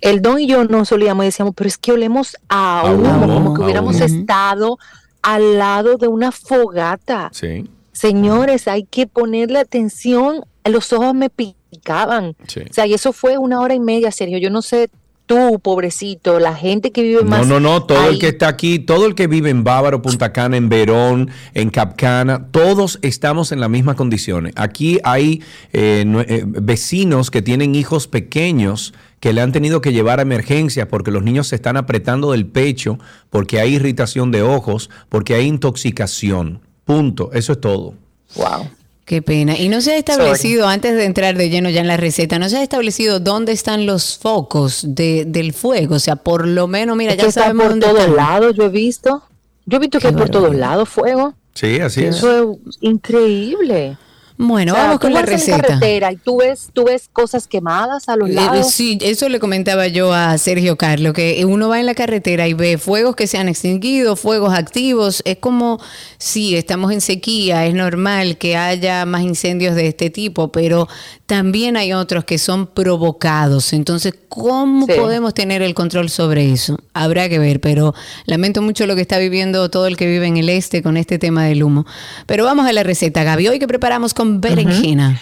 el don y yo no solíamos y decíamos, pero es que olemos a humo, como que hubiéramos estado al lado de una fogata. Sí, Señores, hay que ponerle atención. Los ojos me picaban. sí. O sea, y eso fue una hora y media, Sergio. Yo no sé tú, pobrecito, la gente que vive No, más. no, no, todo el que está aquí, todo el que vive en Bávaro, Punta Cana, en Verón, en Capcana, todos estamos en las mismas condiciones. Aquí hay eh, eh, vecinos que tienen hijos pequeños que le han tenido que llevar a emergencias porque los niños se están apretando del pecho, porque hay irritación de ojos, porque hay intoxicación. Punto. Eso es todo. Wow. Qué pena. Y no se ha establecido, antes de entrar de lleno ya en la receta, no se ha establecido dónde están los focos de, del fuego. O sea, por lo menos, mira, Es ya sabemos por dónde todos lados, yo he visto. Yo he visto que hay por todos lados fuego. Sí, así es. Eso es increíble. Bueno, O sea, vamos con la en receta. carretera y tú ves, tú ves cosas quemadas a los Eh, lados. Sí, eso le comentaba yo a Sergio Carlos, que uno va en la carretera y ve fuegos que se han extinguido, fuegos activos. Es como, sí, estamos en sequía, es normal que haya más incendios de este tipo, pero también hay otros que son provocados. Entonces, ¿cómo Sí. podemos tener el control sobre eso? Habrá que ver, pero lamento mucho lo que está viviendo todo el que vive en el este con este tema del humo. Pero vamos a la receta, Gaby. Hoy que preparamos con berenjena.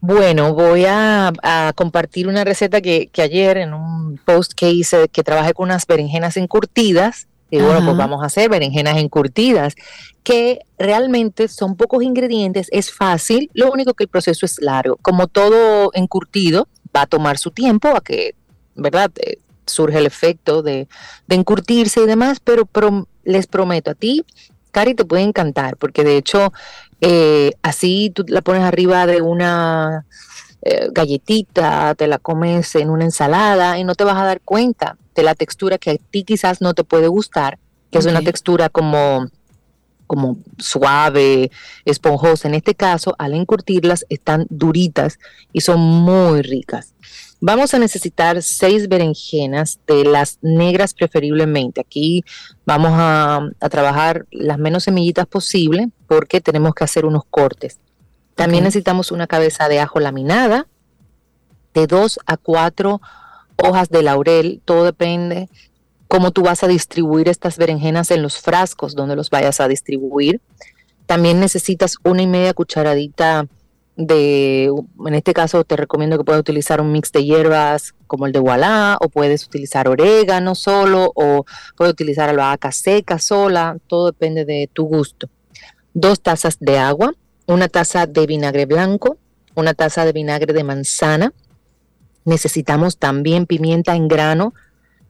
Bueno, voy a, a compartir una receta que, que ayer en un post que hice, que trabajé con unas berenjenas encurtidas, y bueno, Ajá. pues vamos a hacer berenjenas encurtidas, que realmente son pocos ingredientes, es fácil, lo único que el proceso es largo. Como todo encurtido, va a tomar su tiempo a que, ¿verdad? Eh, surge el efecto de, de encurtirse y demás, pero prom- les prometo a ti, Cari, te puede encantar, porque de hecho, eh, así tú la pones arriba de una eh, galletita, te la comes en una ensalada y no te vas a dar cuenta de la textura que a ti quizás no te puede gustar, que es una textura como como suave, esponjosa. En este caso, al encurtirlas, están duritas y son muy ricas. Vamos a necesitar seis berenjenas de las negras preferiblemente. Aquí vamos a, a trabajar las menos semillitas posible porque tenemos que hacer unos cortes. También necesitamos una cabeza de ajo laminada, de dos a cuatro hojas de laurel, todo depende cómo tú vas a distribuir estas berenjenas en los frascos donde los vayas a distribuir. También necesitas una y media cucharadita de, en este caso te recomiendo que puedas utilizar un mix de hierbas como el de Wallah, o puedes utilizar orégano solo, o puedes utilizar albahaca seca sola, todo depende de tu gusto. Dos tazas de agua, una taza de vinagre blanco, una taza de vinagre de manzana. Necesitamos también pimienta en grano,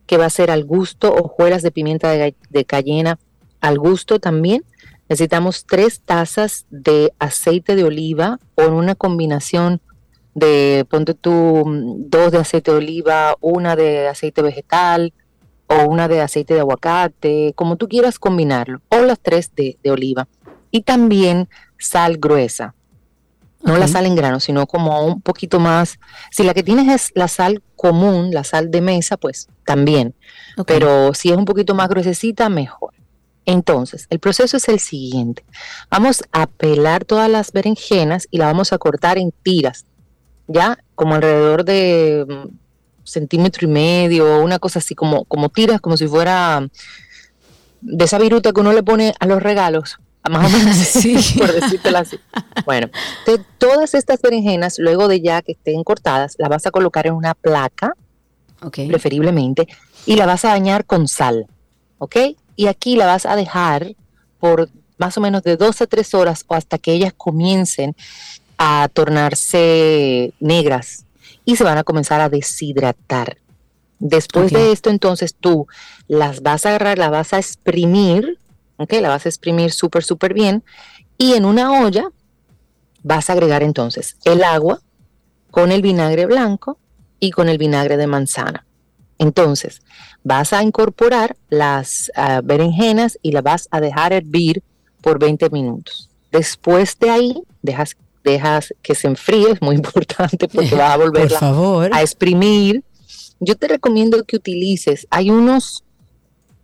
que va a ser al gusto, hojuelas de pimienta de, de cayena al gusto también. Necesitamos tres tazas de aceite de oliva o una combinación de, ponte tú, mm, dos de aceite de oliva, una de aceite vegetal o una de aceite de aguacate, como tú quieras combinarlo, o las tres de, de oliva. Y también sal gruesa, no la sal en grano, sino como un poquito más. Si la que tienes es la sal común, la sal de mesa, pues también. Pero si es un poquito más gruesecita, mejor. Entonces, el proceso es el siguiente. Vamos a pelar todas las berenjenas y la vamos a cortar en tiras, ya como alrededor de mm, centímetro y medio, una cosa así, como, como tiras, como si fuera de esa viruta que uno le pone a los regalos, más o menos así, Sí. por decírtelo así. Bueno, de todas estas berenjenas, luego de ya que estén cortadas, las vas a colocar en una placa, Ok. preferiblemente, y la vas a bañar con sal, ¿ok? Y aquí la vas a dejar por más o menos de dos a tres horas o hasta que ellas comiencen a tornarse negras y se van a comenzar a deshidratar. Después de esto, entonces tú las vas a agarrar, las vas a exprimir, ¿ok? La vas a exprimir súper, súper bien y en una olla vas a agregar entonces el agua con el vinagre blanco y con el vinagre de manzana. Entonces, vas a incorporar las ah, berenjenas y las vas a dejar hervir por 20 minutos. Después de ahí, dejas, dejas que se enfríe, es muy importante porque vas a favor. a exprimir. Yo te recomiendo que utilices, hay unos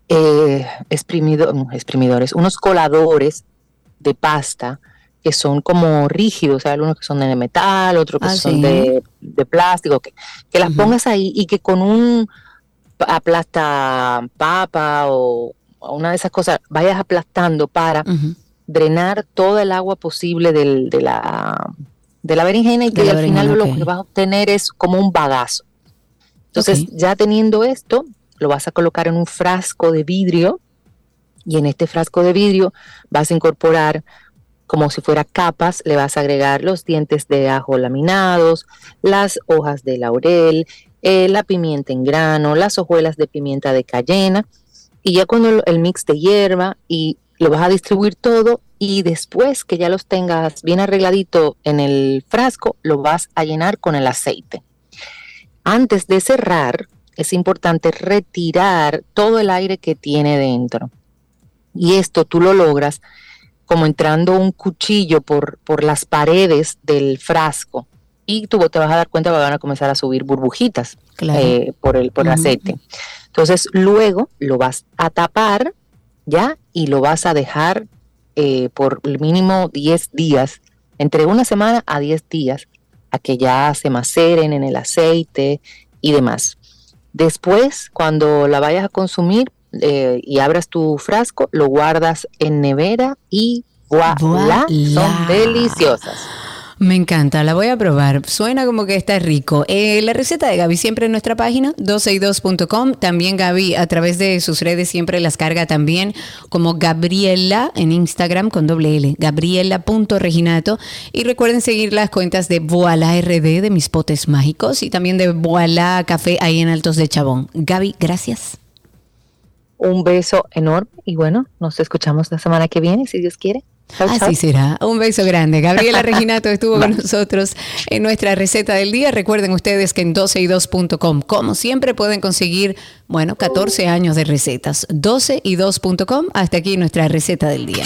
eh, exprimido- exprimidores, unos coladores de pasta que son como rígidos, hay algunos que son de metal, otros que Ah, son sí. de, de plástico, que, que las pongas ahí y que con un aplasta papa o, una de esas cosas vayas aplastando para drenar todo el agua posible del- de, la, de la berenjena y que al final lo que vas a obtener es como un bagazo. Entonces, ya teniendo esto, lo vas a colocar en un frasco de vidrio y en este frasco de vidrio vas a incorporar como si fuera capas, le vas a agregar los dientes de ajo laminados, las hojas de laurel, eh, la pimienta en grano, las hojuelas de pimienta de cayena y ya cuando el mix de hierba y lo vas a distribuir todo y después que ya los tengas bien arregladito en el frasco, lo vas a llenar con el aceite. Antes de cerrar, es importante retirar todo el aire que tiene dentro. Y esto tú lo logras como entrando un cuchillo por, por las paredes del frasco. Y tú te vas a dar cuenta que van a comenzar a subir burbujitas Claro. eh, por el, por el aceite. Entonces, luego lo vas a tapar, ¿ya? Y lo vas a dejar eh, por el mínimo 10 días, entre una semana a 10 días, a que ya se maceren en el aceite y demás. Después, cuando la vayas a consumir eh, y abras tu frasco, lo guardas en nevera y voilà, Voilà. son deliciosas. Me encanta, la voy a probar. Suena como que está rico. Eh, la receta de Gaby siempre en nuestra página, 12y2.com. También Gaby a través de sus redes siempre las carga también como Gabriela en Instagram con doble L, gabriela.reginato. Y recuerden seguir las cuentas de Voila RD de mis potes mágicos y también de Voila Café ahí en Altos de Chabón. Gaby, gracias. Un beso enorme y bueno, nos escuchamos la semana que viene, si Dios quiere. Chao. Así será. Un beso grande. Gabriela Reginato estuvo con nosotros en nuestra receta del día. Recuerden ustedes que en 12y2.com, como siempre, pueden conseguir, bueno, 14 años de recetas. 12y2.com, hasta aquí nuestra receta del día.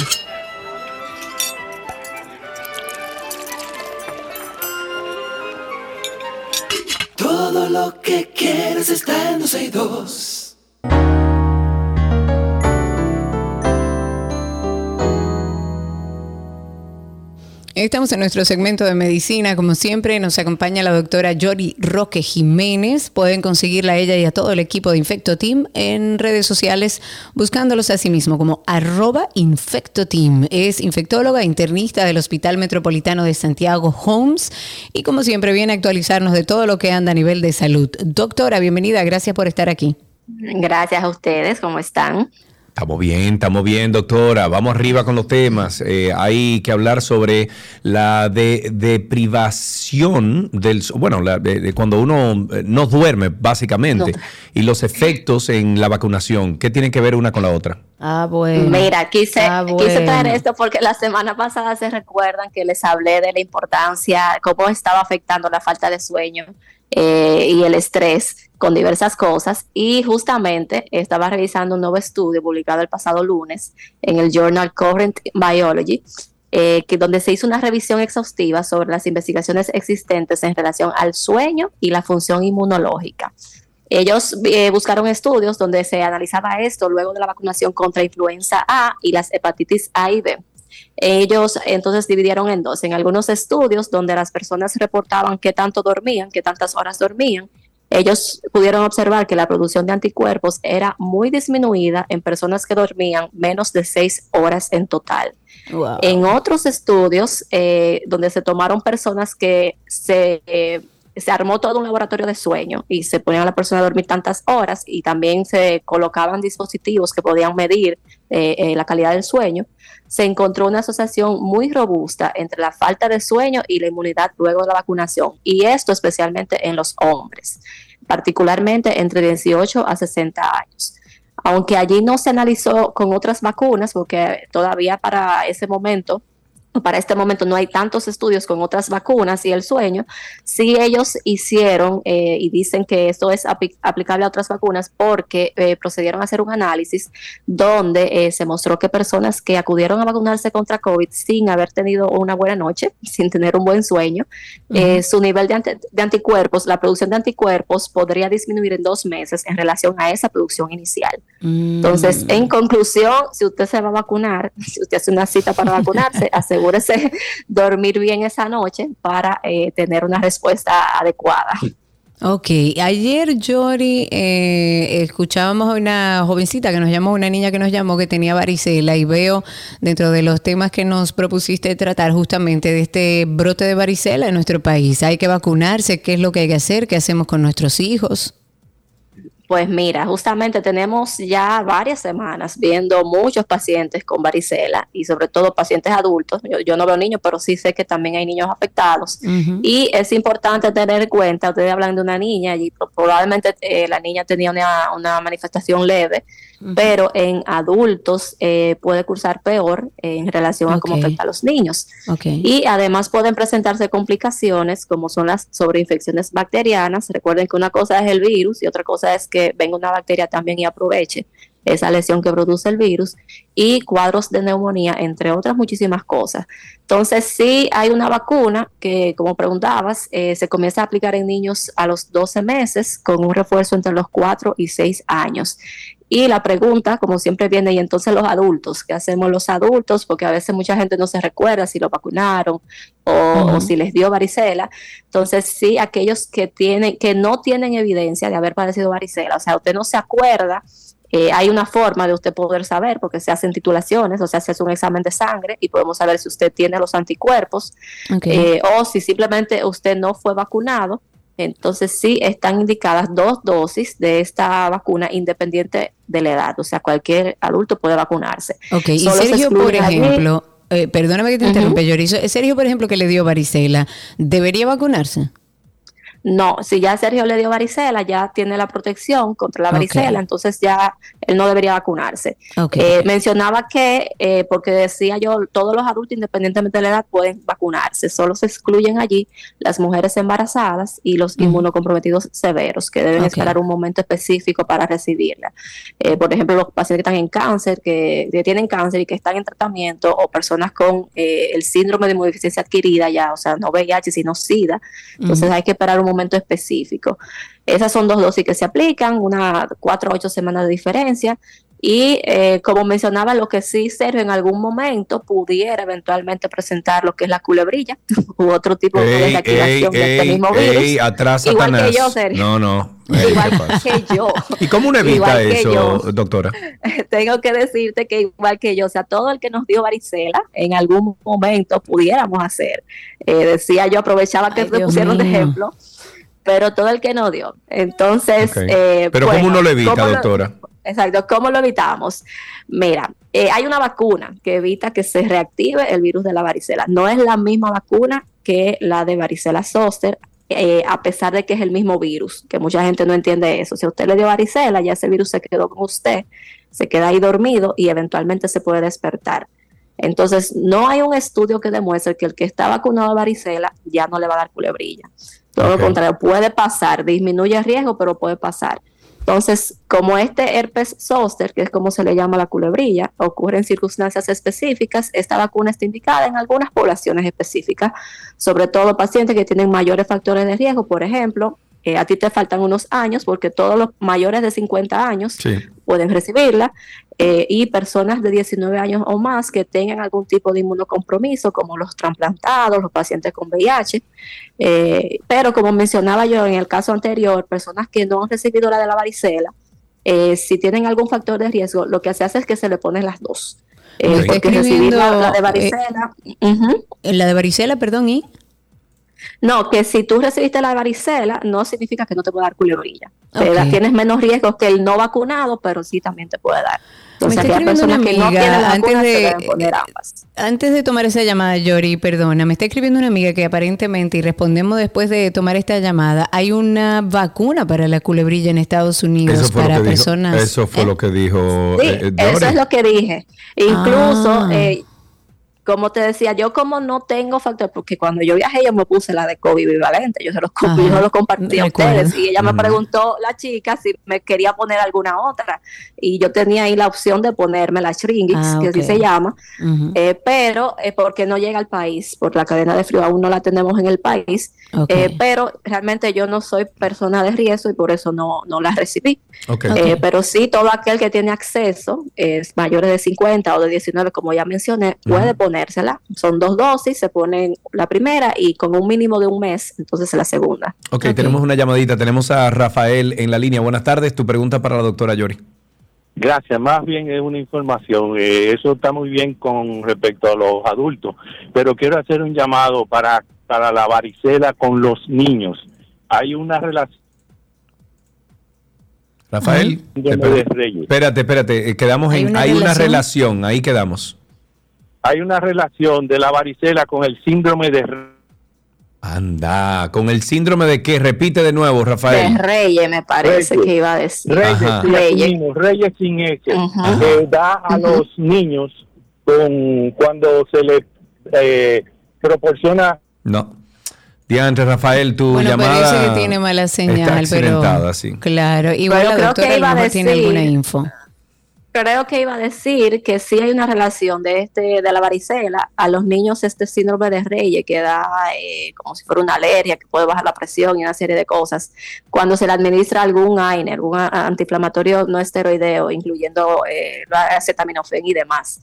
Todo lo que quieres está en 12 y 2. Estamos en nuestro segmento de medicina. Como siempre, nos acompaña la doctora Yori Roque Jiménez. Pueden conseguirla a ella y a todo el equipo de Infecto Team en redes sociales, buscándolos a sí mismo como arroba Infecto Team. Es infectóloga internista del Hospital Metropolitano de Santiago Homes y como siempre viene a actualizarnos de todo lo que anda a nivel de salud. Doctora, bienvenida. Gracias por estar aquí. Gracias a ustedes, ¿cómo están? Estamos bien, estamos bien, doctora. Vamos arriba con los temas. Eh, hay que hablar sobre la de, deprivación del, bueno, la de, de cuando uno eh, no duerme, básicamente, y los efectos en la vacunación. ¿Qué tienen que ver una con la otra? Ah, bueno. Mira, quise, Ah, quise traer bueno. esto porque la semana pasada se recuerdan que les hablé de la importancia, cómo estaba afectando la falta de sueño eh, y el estrés con diversas cosas. Y justamente estaba revisando un nuevo estudio publicado el pasado lunes en el journal Current Biology, eh, que donde se hizo una revisión exhaustiva sobre las investigaciones existentes en relación al sueño y la función inmunológica. Ellos eh, buscaron estudios donde se analizaba esto luego de la vacunación contra influenza A y las hepatitis A y B. Ellos entonces dividieron en dos. En algunos estudios donde las personas reportaban qué tanto dormían, qué tantas horas dormían, ellos pudieron observar que la producción de anticuerpos era muy disminuida en personas que dormían menos de seis horas en total. Wow. En otros estudios, eh, donde se tomaron personas que se, eh, se armó todo un laboratorio de sueño y se ponían a la persona a dormir tantas horas y también se colocaban dispositivos que podían medir eh, eh, la calidad del sueño, se encontró una asociación muy robusta entre la falta de sueño y la inmunidad luego de la vacunación, y esto especialmente en los hombres, particularmente entre 18 a 60 años. Aunque allí no se analizó con otras vacunas, porque todavía para ese momento, para este momento no hay tantos estudios con otras vacunas y el sueño, sí ellos hicieron eh, y dicen que esto es apli- aplicable a otras vacunas porque eh, procedieron a hacer un análisis donde eh, se mostró que personas que acudieron a vacunarse contra COVID sin haber tenido una buena noche, sin tener un buen sueño, eh, su nivel de, anticuerpos, la producción de anticuerpos podría disminuir en dos meses en relación a esa producción inicial. Entonces, en conclusión, si usted se va a vacunar, si usted hace una cita para vacunarse, asegúrese asegúrese dormir bien esa noche para eh, tener una respuesta adecuada. Ok, ayer Yori eh, escuchábamos a una jovencita que nos llamó, una niña que nos llamó que tenía varicela y veo dentro de los temas que nos propusiste tratar justamente de este brote de varicela en nuestro país. Hay que vacunarse, ¿qué es lo que hay que hacer? ¿Qué hacemos con nuestros hijos? Pues mira, justamente tenemos ya varias semanas viendo muchos pacientes con varicela y sobre todo pacientes adultos. Yo, no veo niños, pero sí sé que también hay niños afectados. Y es importante tener en cuenta, ustedes hablan de una niña y probablemente eh, la niña tenía una, manifestación leve, pero en adultos eh, puede cursar peor en relación a cómo afecta a los niños. Y además pueden presentarse complicaciones como son las sobreinfecciones bacterianas. Recuerden que una cosa es el virus y otra cosa es que venga una bacteria también y aproveche esa lesión que produce el virus y cuadros de neumonía, entre otras muchísimas cosas. Entonces, sí hay una vacuna que, como preguntabas, eh, se comienza a aplicar en niños a los 12 meses con un refuerzo entre los 4 y 6 años. Y la pregunta, como siempre viene, y entonces los adultos, ¿qué hacemos los adultos? Porque a veces mucha gente no se recuerda si lo vacunaron o, si les dio varicela. Entonces, sí, aquellos que tienen, que no tienen evidencia de haber padecido varicela, o sea, usted no se acuerda, eh, hay una forma de usted poder saber, porque se hacen titulaciones, o sea, se hace un examen de sangre y podemos saber si usted tiene los anticuerpos eh, o si simplemente usted no fue vacunado entonces sí están indicadas dos dosis de esta vacuna independiente de la edad, o sea, cualquier adulto puede vacunarse. Ok, y Sergio, por ejemplo, eh, perdóname que te interrumpa, Sergio, por ejemplo, que le dio varicela, ¿debería vacunarse? No, si ya Sergio le dio varicela, ya tiene la protección contra la varicela, entonces ya él no debería vacunarse. Eh, mencionaba que, eh, porque decía yo, todos los adultos, independientemente de la edad, pueden vacunarse. Solo se excluyen allí las mujeres embarazadas y los inmunocomprometidos severos, que deben esperar un momento específico para recibirla. Eh, por ejemplo, los pacientes que están en cáncer, que, tienen cáncer y que están en tratamiento, o personas con el síndrome de inmunodeficiencia adquirida ya, o sea, no VIH, sino SIDA. Entonces hay que esperar un momento específico. Esas son dos dosis que se aplican, una cuatro o ocho semanas de diferencia. Y eh, como mencionaba, lo que sí Sergio en algún momento pudiera eventualmente presentar lo que es la culebrilla u otro tipo de activación de este mismo virus. atrás, igual que yo, Sergio. No, no. igual que yo. ¿Y cómo uno evita eso, doctora? Tengo que decirte que igual que yo, o sea, todo el que nos dio varicela, en algún momento pudiéramos hacer. Eh, decía yo, aprovechaba que te pusieron de ejemplo pero todo el que no dio. Entonces, eh, pero ¿cómo uno lo evita, doctora? exacto, ¿cómo lo evitamos? Mira, eh, hay una vacuna que evita que se reactive el virus de la varicela. No es la misma vacuna que la de varicela zoster, eh, a pesar de que es el mismo virus, que mucha gente no entiende eso. Si usted le dio varicela, ya ese virus se quedó con usted, se queda ahí dormido y eventualmente se puede despertar. Entonces, no hay un estudio que demuestre que el que está vacunado de varicela ya no le va a dar culebrilla. Todo lo contrario, puede pasar, disminuye el riesgo, pero puede pasar. Entonces, como este herpes zoster, que es como se le llama la culebrilla, ocurre en circunstancias específicas, esta vacuna está indicada en algunas poblaciones específicas, sobre todo pacientes que tienen mayores factores de riesgo, por ejemplo, eh, a ti te faltan unos años porque todos los mayores de 50 años pueden recibirla eh, y personas de 19 años o más que tengan algún tipo de inmunocompromiso como los trasplantados, los pacientes con VIH. Eh, pero como mencionaba yo en el caso anterior, personas que no han recibido la de la varicela, si tienen algún factor de riesgo, lo que se hace es que se le ponen las dos. porque recibir la, de varicela. La de varicela, perdón, y no, que si tú recibiste la varicela, no significa que no te pueda dar culebrilla. tienes menos riesgos que el no vacunado, pero sí también te puede dar. Me está escribiendo una amiga, antes de, antes de tomar esa llamada, Yori, perdona, me está escribiendo una amiga que aparentemente, y respondemos después de tomar esta llamada, hay una vacuna para la culebrilla en Estados Unidos para personas. eso fue lo que dijo. Sí, eh, eso es lo que dije. Incluso ah. eh, como te decía, yo como no tengo factor, porque cuando yo viajé yo me puse la de COVID bivalente, yo se los, yo los compartí a ustedes y ella me preguntó, la chica, si me quería poner alguna otra y yo tenía ahí la opción de ponerme la Shringix, ah, que así se llama, eh, pero eh, porque no llega al país, por la cadena de frío aún no la tenemos en el país, eh, pero realmente yo no soy persona de riesgo y por eso no, no la recibí. pero sí, todo aquel que tiene acceso, es mayores de 50 o de 19, como ya mencioné, puede poner ponérsela. Son dos dosis, se ponen la primera y con un mínimo de un mes, entonces la segunda. Ok, tenemos una llamadita. Tenemos a Rafael en la línea. Buenas tardes. Tu pregunta para la doctora Yori. Gracias, más bien es una información. Eh, eso está muy bien con respecto a los adultos, pero quiero hacer un llamado para, para la varicela con los niños. Hay una relación. Rafael, espérate, espérate, eh, quedamos en, hay una relación, ahí quedamos. Hay una relación de la varicela con el síndrome de Anda, con el síndrome de qué? Repite de nuevo, Rafael. De Reyes, me parece que iba a decir. Reyes, Reyes. Reyes sin H. Que da a los niños con, cuando se le eh, proporciona. No. Diante Rafael, tu bueno, llamada. Pero que tiene mala señal, pero. Sí. Claro, igual la doctora a lo mejor tiene alguna info creo que iba a decir que sí hay una relación de este de la varicela a los niños este síndrome de Reyes que da eh, como si fuera una alergia que puede bajar la presión y una serie de cosas. Cuando se le administra algún AINE, algún antiinflamatorio no esteroideo incluyendo eh, acetaminofén y demás.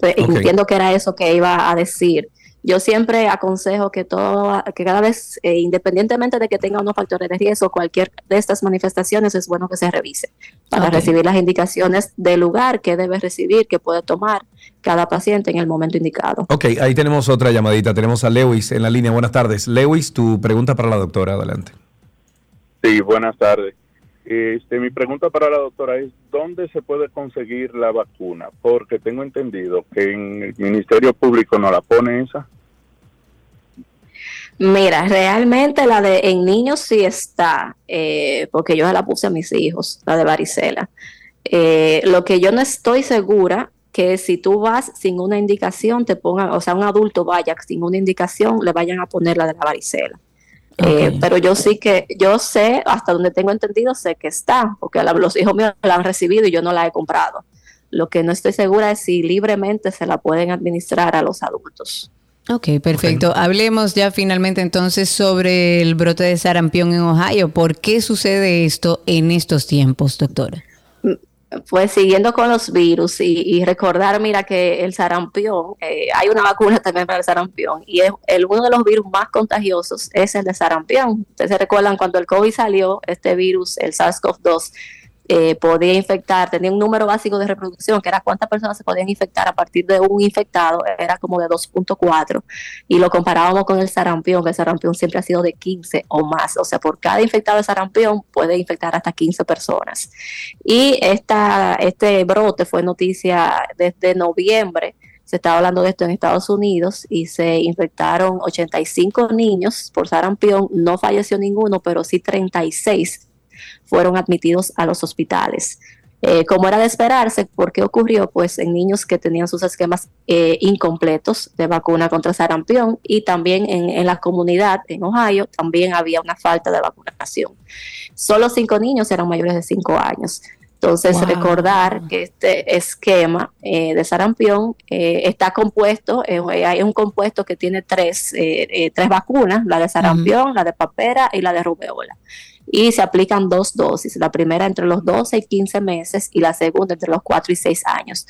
Entiendo que era eso que iba a decir yo siempre aconsejo que todo, que cada vez, eh, independientemente de que tenga unos factores de riesgo, cualquier de estas manifestaciones es bueno que se revise para recibir las indicaciones del lugar que debe recibir, que puede tomar cada paciente en el momento indicado. Ok, ahí tenemos otra llamadita. Tenemos a Lewis en la línea. Buenas tardes. Lewis, tu pregunta para la doctora. Adelante. Sí, buenas tardes. Este, mi pregunta para la doctora es, ¿dónde se puede conseguir la vacuna? Porque tengo entendido que en el Ministerio Público no la pone esa. Mira, realmente la de en niños sí está, eh, porque yo la puse a mis hijos, la de varicela. Eh, lo que yo no estoy segura que si tú vas sin una indicación, te pongan, o sea, un adulto vaya sin una indicación, le vayan a poner la de la varicela. Eh, pero yo sí que, yo sé, hasta donde tengo entendido, sé que está, porque los hijos míos la han recibido y yo no la he comprado. Lo que no estoy segura es si libremente se la pueden administrar a los adultos. Ok, perfecto. Hablemos ya finalmente entonces sobre el brote de sarampión en Ohio. ¿Por qué sucede esto en estos tiempos, doctora? Pues siguiendo con los virus y, recordar, mira que el sarampión, eh, hay una vacuna también para el sarampión y es el, uno de los virus más contagiosos es el de sarampión. Ustedes se recuerdan cuando el COVID salió, este virus, el SARS-CoV-2, eh, podía infectar, tenía un número básico de reproducción, que era cuántas personas se podían infectar a partir de un infectado, era como de 2.4, y lo comparábamos con el sarampión, que el sarampión siempre ha sido de 15 o más, o sea, por cada infectado de sarampión puede infectar hasta 15 personas. Y esta, este brote fue noticia desde noviembre, se estaba hablando de esto en Estados Unidos y se infectaron 85 niños por sarampión, no falleció ninguno, pero sí 36 fueron admitidos a los hospitales. Eh, como era de esperarse, ¿por qué ocurrió? Pues en niños que tenían sus esquemas eh, incompletos de vacuna contra sarampión y también en, la comunidad en Ohio también había una falta de vacunación. Solo cinco niños eran mayores de cinco años. Entonces, recordar que este esquema eh, de sarampión está compuesto, hay un compuesto que tiene tres, tres vacunas, la de sarampión, la de papera y la de rubeola y se aplican dos dosis, la primera entre los 12 y 15 meses y la segunda entre los 4 y 6 años.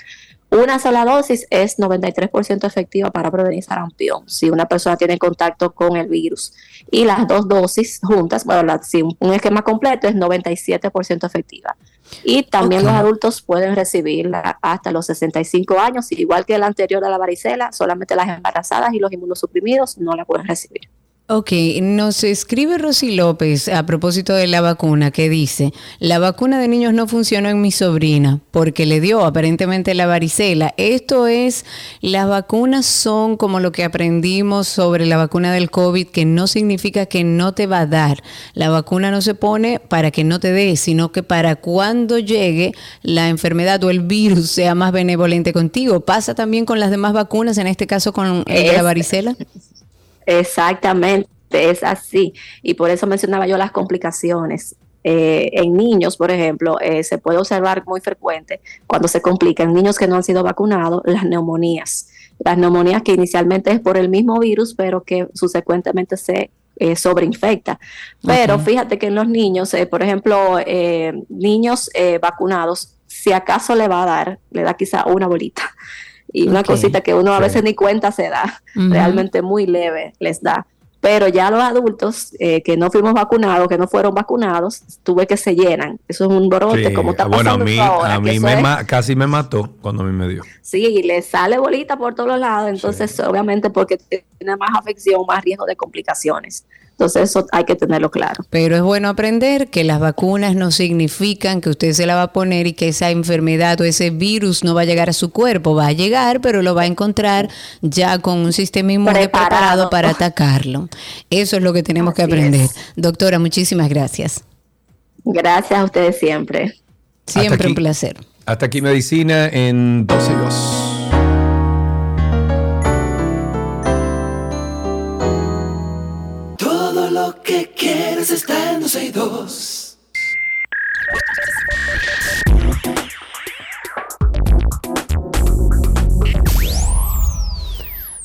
Una sola dosis es 93% efectiva para prevenir sarampión si una persona tiene contacto con el virus. Y las dos dosis juntas, bueno, si un esquema completo es 97% efectiva. Y también los adultos pueden recibirla hasta los 65 años, igual que la anterior de la varicela, solamente las embarazadas y los inmunosuprimidos no la pueden recibir. Ok, nos escribe Rosy López a propósito de la vacuna que dice, la vacuna de niños no funcionó en mi sobrina porque le dio aparentemente la varicela. Esto es, las vacunas son como lo que aprendimos sobre la vacuna del COVID, que no significa que no te va a dar. La vacuna no se pone para que no te dé, sino que para cuando llegue la enfermedad o el virus sea más benevolente contigo. ¿Pasa también con las demás vacunas, en este caso con la varicela? Exactamente, es así. Y por eso mencionaba yo las complicaciones. Eh, en niños, por ejemplo, eh, se puede observar muy frecuente cuando se complica en niños que no han sido vacunados las neumonías. Las neumonías que inicialmente es por el mismo virus, pero que subsecuentemente se eh, sobreinfecta. Pero fíjate que en los niños, por ejemplo, niños vacunados, si acaso le va a dar, le da quizá una bolita y una cosita que uno a veces ni cuenta se da, realmente muy leve les da. Pero ya los adultos eh, que no fuimos vacunados, que no fueron vacunados, tuve que se llenan. Eso es un brote, Sí, como está bueno, a pasando mí, ahora. a mí me es- ma- casi me mató cuando a mí me dio. Sí, le sale bolita por todos lados, entonces obviamente porque tiene más afección, más riesgo de complicaciones. Entonces eso hay que tenerlo claro. Pero es bueno aprender que las vacunas no significan que usted se la va a poner y que esa enfermedad o ese virus no va a llegar a su cuerpo. Va a llegar, pero lo va a encontrar ya con un sistema inmune preparado, Preparado. para atacarlo. Eso es lo que tenemos que aprender. es. Doctora, muchísimas gracias. Gracias a ustedes siempre. Siempre aquí. un placer. Hasta aquí medicina en 12 y 2. Está en 12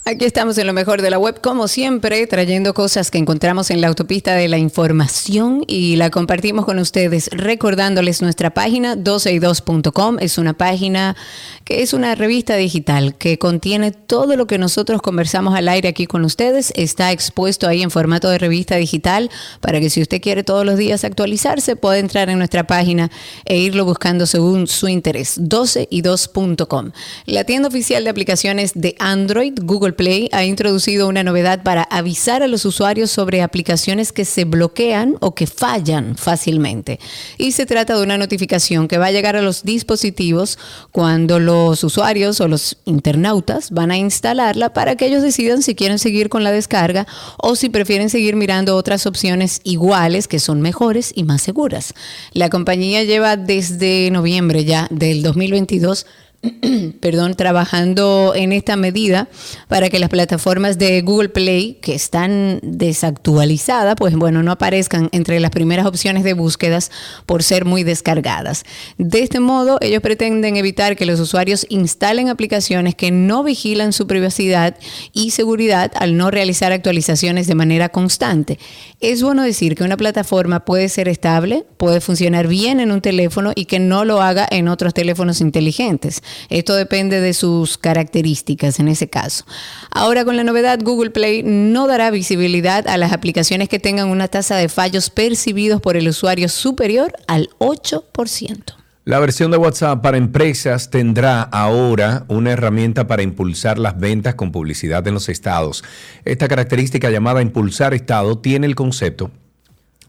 Aquí estamos en lo mejor de la web, como siempre, trayendo cosas que encontramos en la autopista de la información y la compartimos con ustedes, recordándoles nuestra página 12y2.com. Es una página que es una revista digital que contiene todo lo que nosotros conversamos al aire aquí con ustedes. Está expuesto ahí en formato de revista digital para que si usted quiere todos los días actualizarse, pueda entrar en nuestra página e irlo buscando según su interés. 12y2.com. La tienda oficial de aplicaciones de Android, Google Play, ha introducido una novedad para avisar a los usuarios sobre aplicaciones que se bloquean o que fallan fácilmente. Y se trata de una notificación que va a llegar a los dispositivos cuando los usuarios o los internautas van a instalarla para que ellos decidan si quieren seguir con la descarga o si prefieren seguir mirando otras opciones iguales que son mejores y más seguras. La compañía lleva desde noviembre ya del 2022 perdón, trabajando en esta medida para que las plataformas de Google Play que están desactualizadas, pues bueno, no aparezcan entre las primeras opciones de búsquedas por ser muy descargadas. De este modo, ellos pretenden evitar que los usuarios instalen aplicaciones que no vigilan su privacidad y seguridad al no realizar actualizaciones de manera constante. Es bueno decir que una plataforma puede ser estable, puede funcionar bien en un teléfono y que no lo haga en otros teléfonos inteligentes. Esto depende de sus características en ese caso. Ahora con la novedad, Google Play no dará visibilidad a las aplicaciones que tengan una tasa de fallos percibidos por el usuario superior al 8%. La versión de WhatsApp para empresas tendrá ahora una herramienta para impulsar las ventas con publicidad en los estados. Esta característica llamada impulsar estado tiene el concepto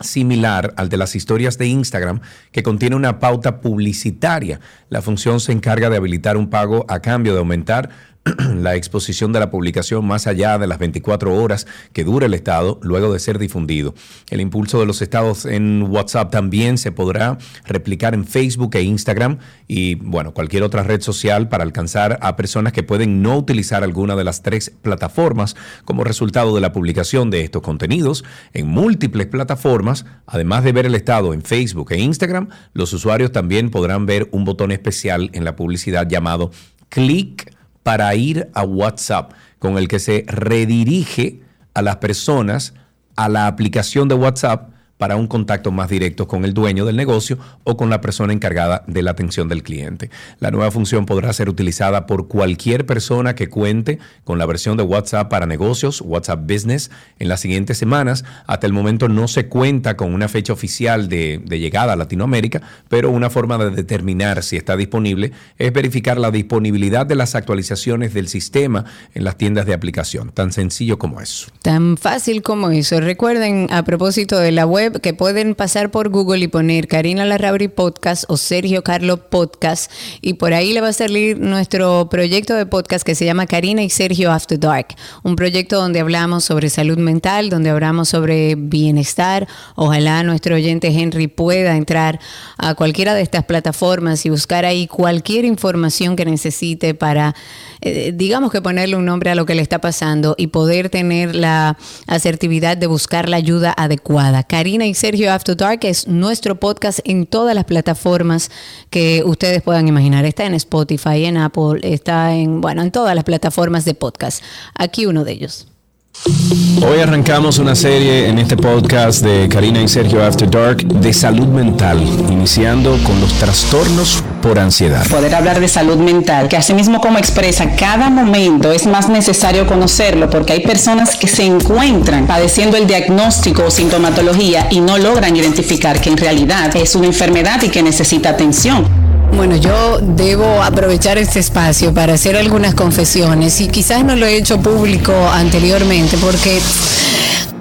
similar al de las historias de Instagram que contiene una pauta publicitaria. La función se encarga de habilitar un pago a cambio de aumentar la exposición de la publicación más allá de las 24 horas que dura el estado luego de ser difundido. El impulso de los estados en WhatsApp también se podrá replicar en Facebook e Instagram y bueno, cualquier otra red social para alcanzar a personas que pueden no utilizar alguna de las tres plataformas como resultado de la publicación de estos contenidos en múltiples plataformas. Además de ver el estado en Facebook e Instagram, los usuarios también podrán ver un botón especial en la publicidad llamado clic para ir a WhatsApp, con el que se redirige a las personas a la aplicación de WhatsApp para un contacto más directo con el dueño del negocio o con la persona encargada de la atención del cliente. La nueva función podrá ser utilizada por cualquier persona que cuente con la versión de WhatsApp para negocios, WhatsApp Business, en las siguientes semanas. Hasta el momento no se cuenta con una fecha oficial de, llegada a Latinoamérica, pero una forma de determinar si está disponible es verificar la disponibilidad de las actualizaciones del sistema en las tiendas de aplicación. Tan sencillo como eso. Tan fácil como eso. Recuerden, a propósito de la web, que pueden pasar por Google y poner Karina Larrauri Podcast o Sergio Carlo Podcast y por ahí le va a salir nuestro proyecto de podcast que se llama Karina y Sergio After Dark. Un proyecto donde hablamos sobre salud mental, donde hablamos sobre bienestar. Ojalá nuestro oyente Henry pueda entrar a cualquiera de estas plataformas y buscar ahí cualquier información que necesite para, eh, digamos que ponerle un nombre a lo que le está pasando y poder tener la asertividad de buscar la ayuda adecuada. Karina y Sergio After Dark es nuestro podcast en todas las plataformas que ustedes puedan imaginar. Está en Spotify, en Apple, está en, bueno, en todas las plataformas de podcast. Aquí uno de ellos. Hoy arrancamos una serie en este podcast de Karina y Sergio After Dark de salud mental, iniciando con los trastornos por ansiedad. Poder hablar de salud mental, que asimismo como expresa cada momento es más necesario conocerlo porque hay personas que se encuentran padeciendo el diagnóstico o sintomatología y no logran identificar que en realidad es una enfermedad y que necesita atención. Bueno, yo debo aprovechar este espacio para hacer algunas confesiones y quizás no lo he hecho público anteriormente porque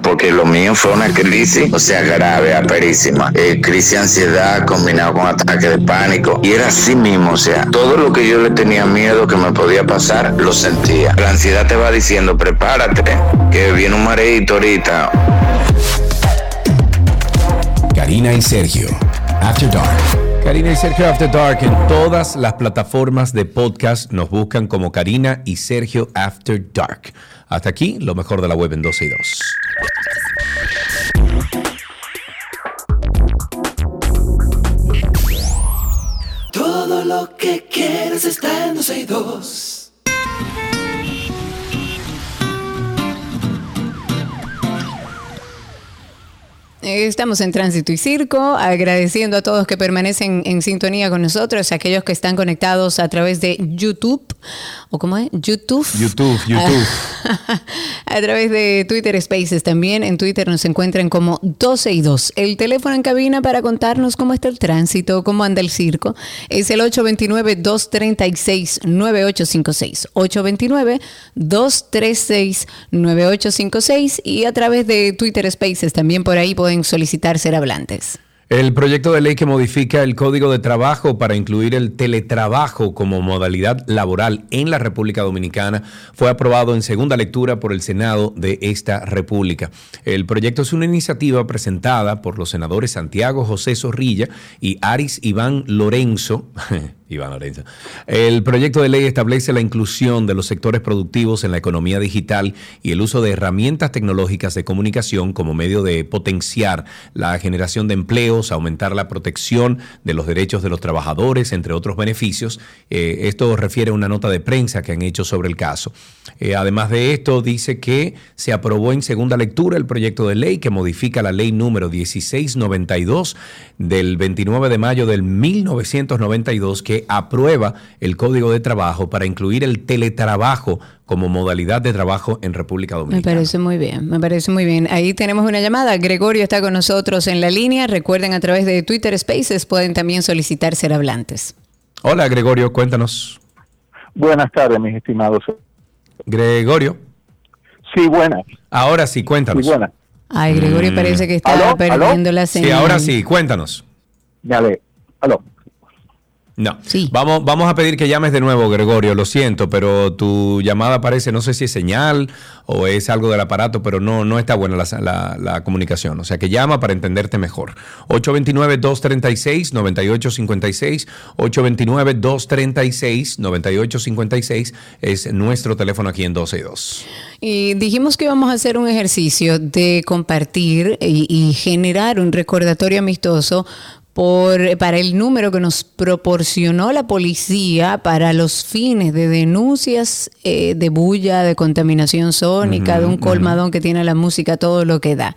porque lo mío fue una crisis, o sea, grave, aperísima. Eh, crisis de ansiedad combinado con ataque de pánico. Y era así mismo, o sea, todo lo que yo le tenía miedo que me podía pasar, lo sentía. La ansiedad te va diciendo, prepárate, que viene un mareito ahorita. Karina y Sergio, After Dark. Karina y Sergio After Dark en todas las plataformas de podcast nos buscan como Karina y Sergio After Dark. Hasta aquí, lo mejor de la web en 12 y 2. Todo lo que quieres está en 12 y 2. Estamos en Tránsito y Circo, agradeciendo a todos que permanecen en sintonía con nosotros, aquellos que están conectados a través de YouTube, o cómo es, YouTube. YouTube, YouTube. a través de Twitter Spaces también. En Twitter nos encuentran como 12 y 2. El teléfono en cabina para contarnos cómo está el tránsito, cómo anda el circo, es el 829-236-9856. 829-236-9856 y a través de Twitter Spaces también por ahí pueden solicitar ser hablantes. El proyecto de ley que modifica el Código de Trabajo para incluir el teletrabajo como modalidad laboral en la República Dominicana fue aprobado en segunda lectura por el Senado de esta República. El proyecto es una iniciativa presentada por los senadores Santiago José Zorrilla y Aris Iván Lorenzo. Iván Lorenzo. El proyecto de ley establece la inclusión de los sectores productivos en la economía digital y el uso de herramientas tecnológicas de comunicación como medio de potenciar la generación de aumentar la protección de los derechos de los trabajadores, entre otros beneficios. Eh, esto refiere a una nota de prensa que han hecho sobre el caso. Eh, además de esto, dice que se aprobó en segunda lectura el proyecto de ley que modifica la ley número 1692 del 29 de mayo del 1992 que aprueba el Código de Trabajo para incluir el teletrabajo como modalidad de trabajo en República Dominicana. Me parece muy bien, me parece muy bien. Ahí tenemos una llamada. Gregorio está con nosotros en la línea. Recuerden a través de Twitter Spaces pueden también solicitar ser hablantes. Hola Gregorio, cuéntanos. Buenas tardes, mis estimados. Gregorio. Sí, buenas. Ahora sí, cuéntanos. Sí, buenas. Ay, Gregorio Mm. parece que está ¿Aló? perdiendo la Sí, señal. ahora sí, cuéntanos. Dale, aló. No. Vamos, vamos a pedir que llames de nuevo, Gregorio. Lo siento, pero tu llamada parece, no sé si es señal o es algo del aparato, pero no, no está buena la, la- la comunicación. O sea que llama para entenderte mejor. 829-236-9856. 829-236-9856 es nuestro teléfono aquí en 12 y 2. Y dijimos que íbamos a hacer un ejercicio de compartir y, y generar un recordatorio amistoso por, para el número que nos proporcionó la policía para los fines de denuncias eh, de bulla, de contaminación sónica, de un colmadón que tiene la música, todo lo que da.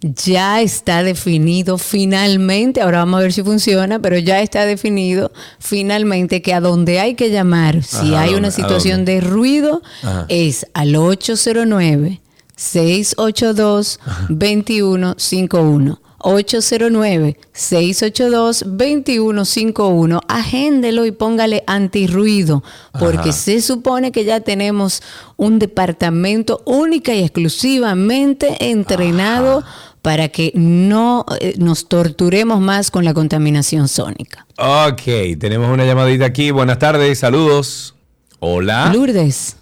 Ya está definido finalmente, ahora vamos a ver si funciona, pero ya está definido finalmente que a donde hay que llamar, si Ajá, ¿a hay una ¿A situación de ruido, Ajá. es al 809 682 2151. 809-682-2151. Agéndelo y póngale antirruido, porque Ajá. se supone que ya tenemos un departamento única y exclusivamente entrenado para que no eh, nos torturemos más con la contaminación sónica. Ok, tenemos una llamadita aquí. Buenas tardes, saludos. Hola. Lourdes.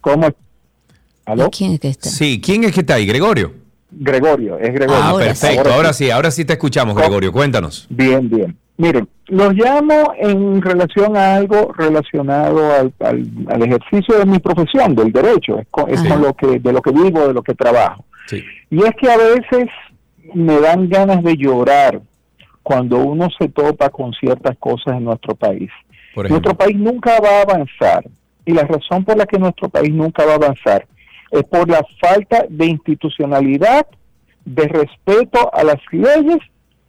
¿Cómo? ¿Aló? ¿Quién es que está? Sí, ¿quién es que está ahí? Gregorio. Gregorio, es Gregorio. Ah, perfecto. Ahora sí, ahora sí te escuchamos, Gregorio. Cuéntanos. Bien, bien. Miren, los llamo en relación a algo relacionado al, al- al ejercicio de mi profesión, del derecho, es, con, es con lo que, de lo que vivo, de lo que trabajo. Sí. Y es que a veces me dan ganas de llorar cuando uno se topa con ciertas cosas en nuestro país. Por Nuestro país nunca va a avanzar y la razón por la que nuestro país nunca va a avanzar es por la falta de institucionalidad, de respeto a las leyes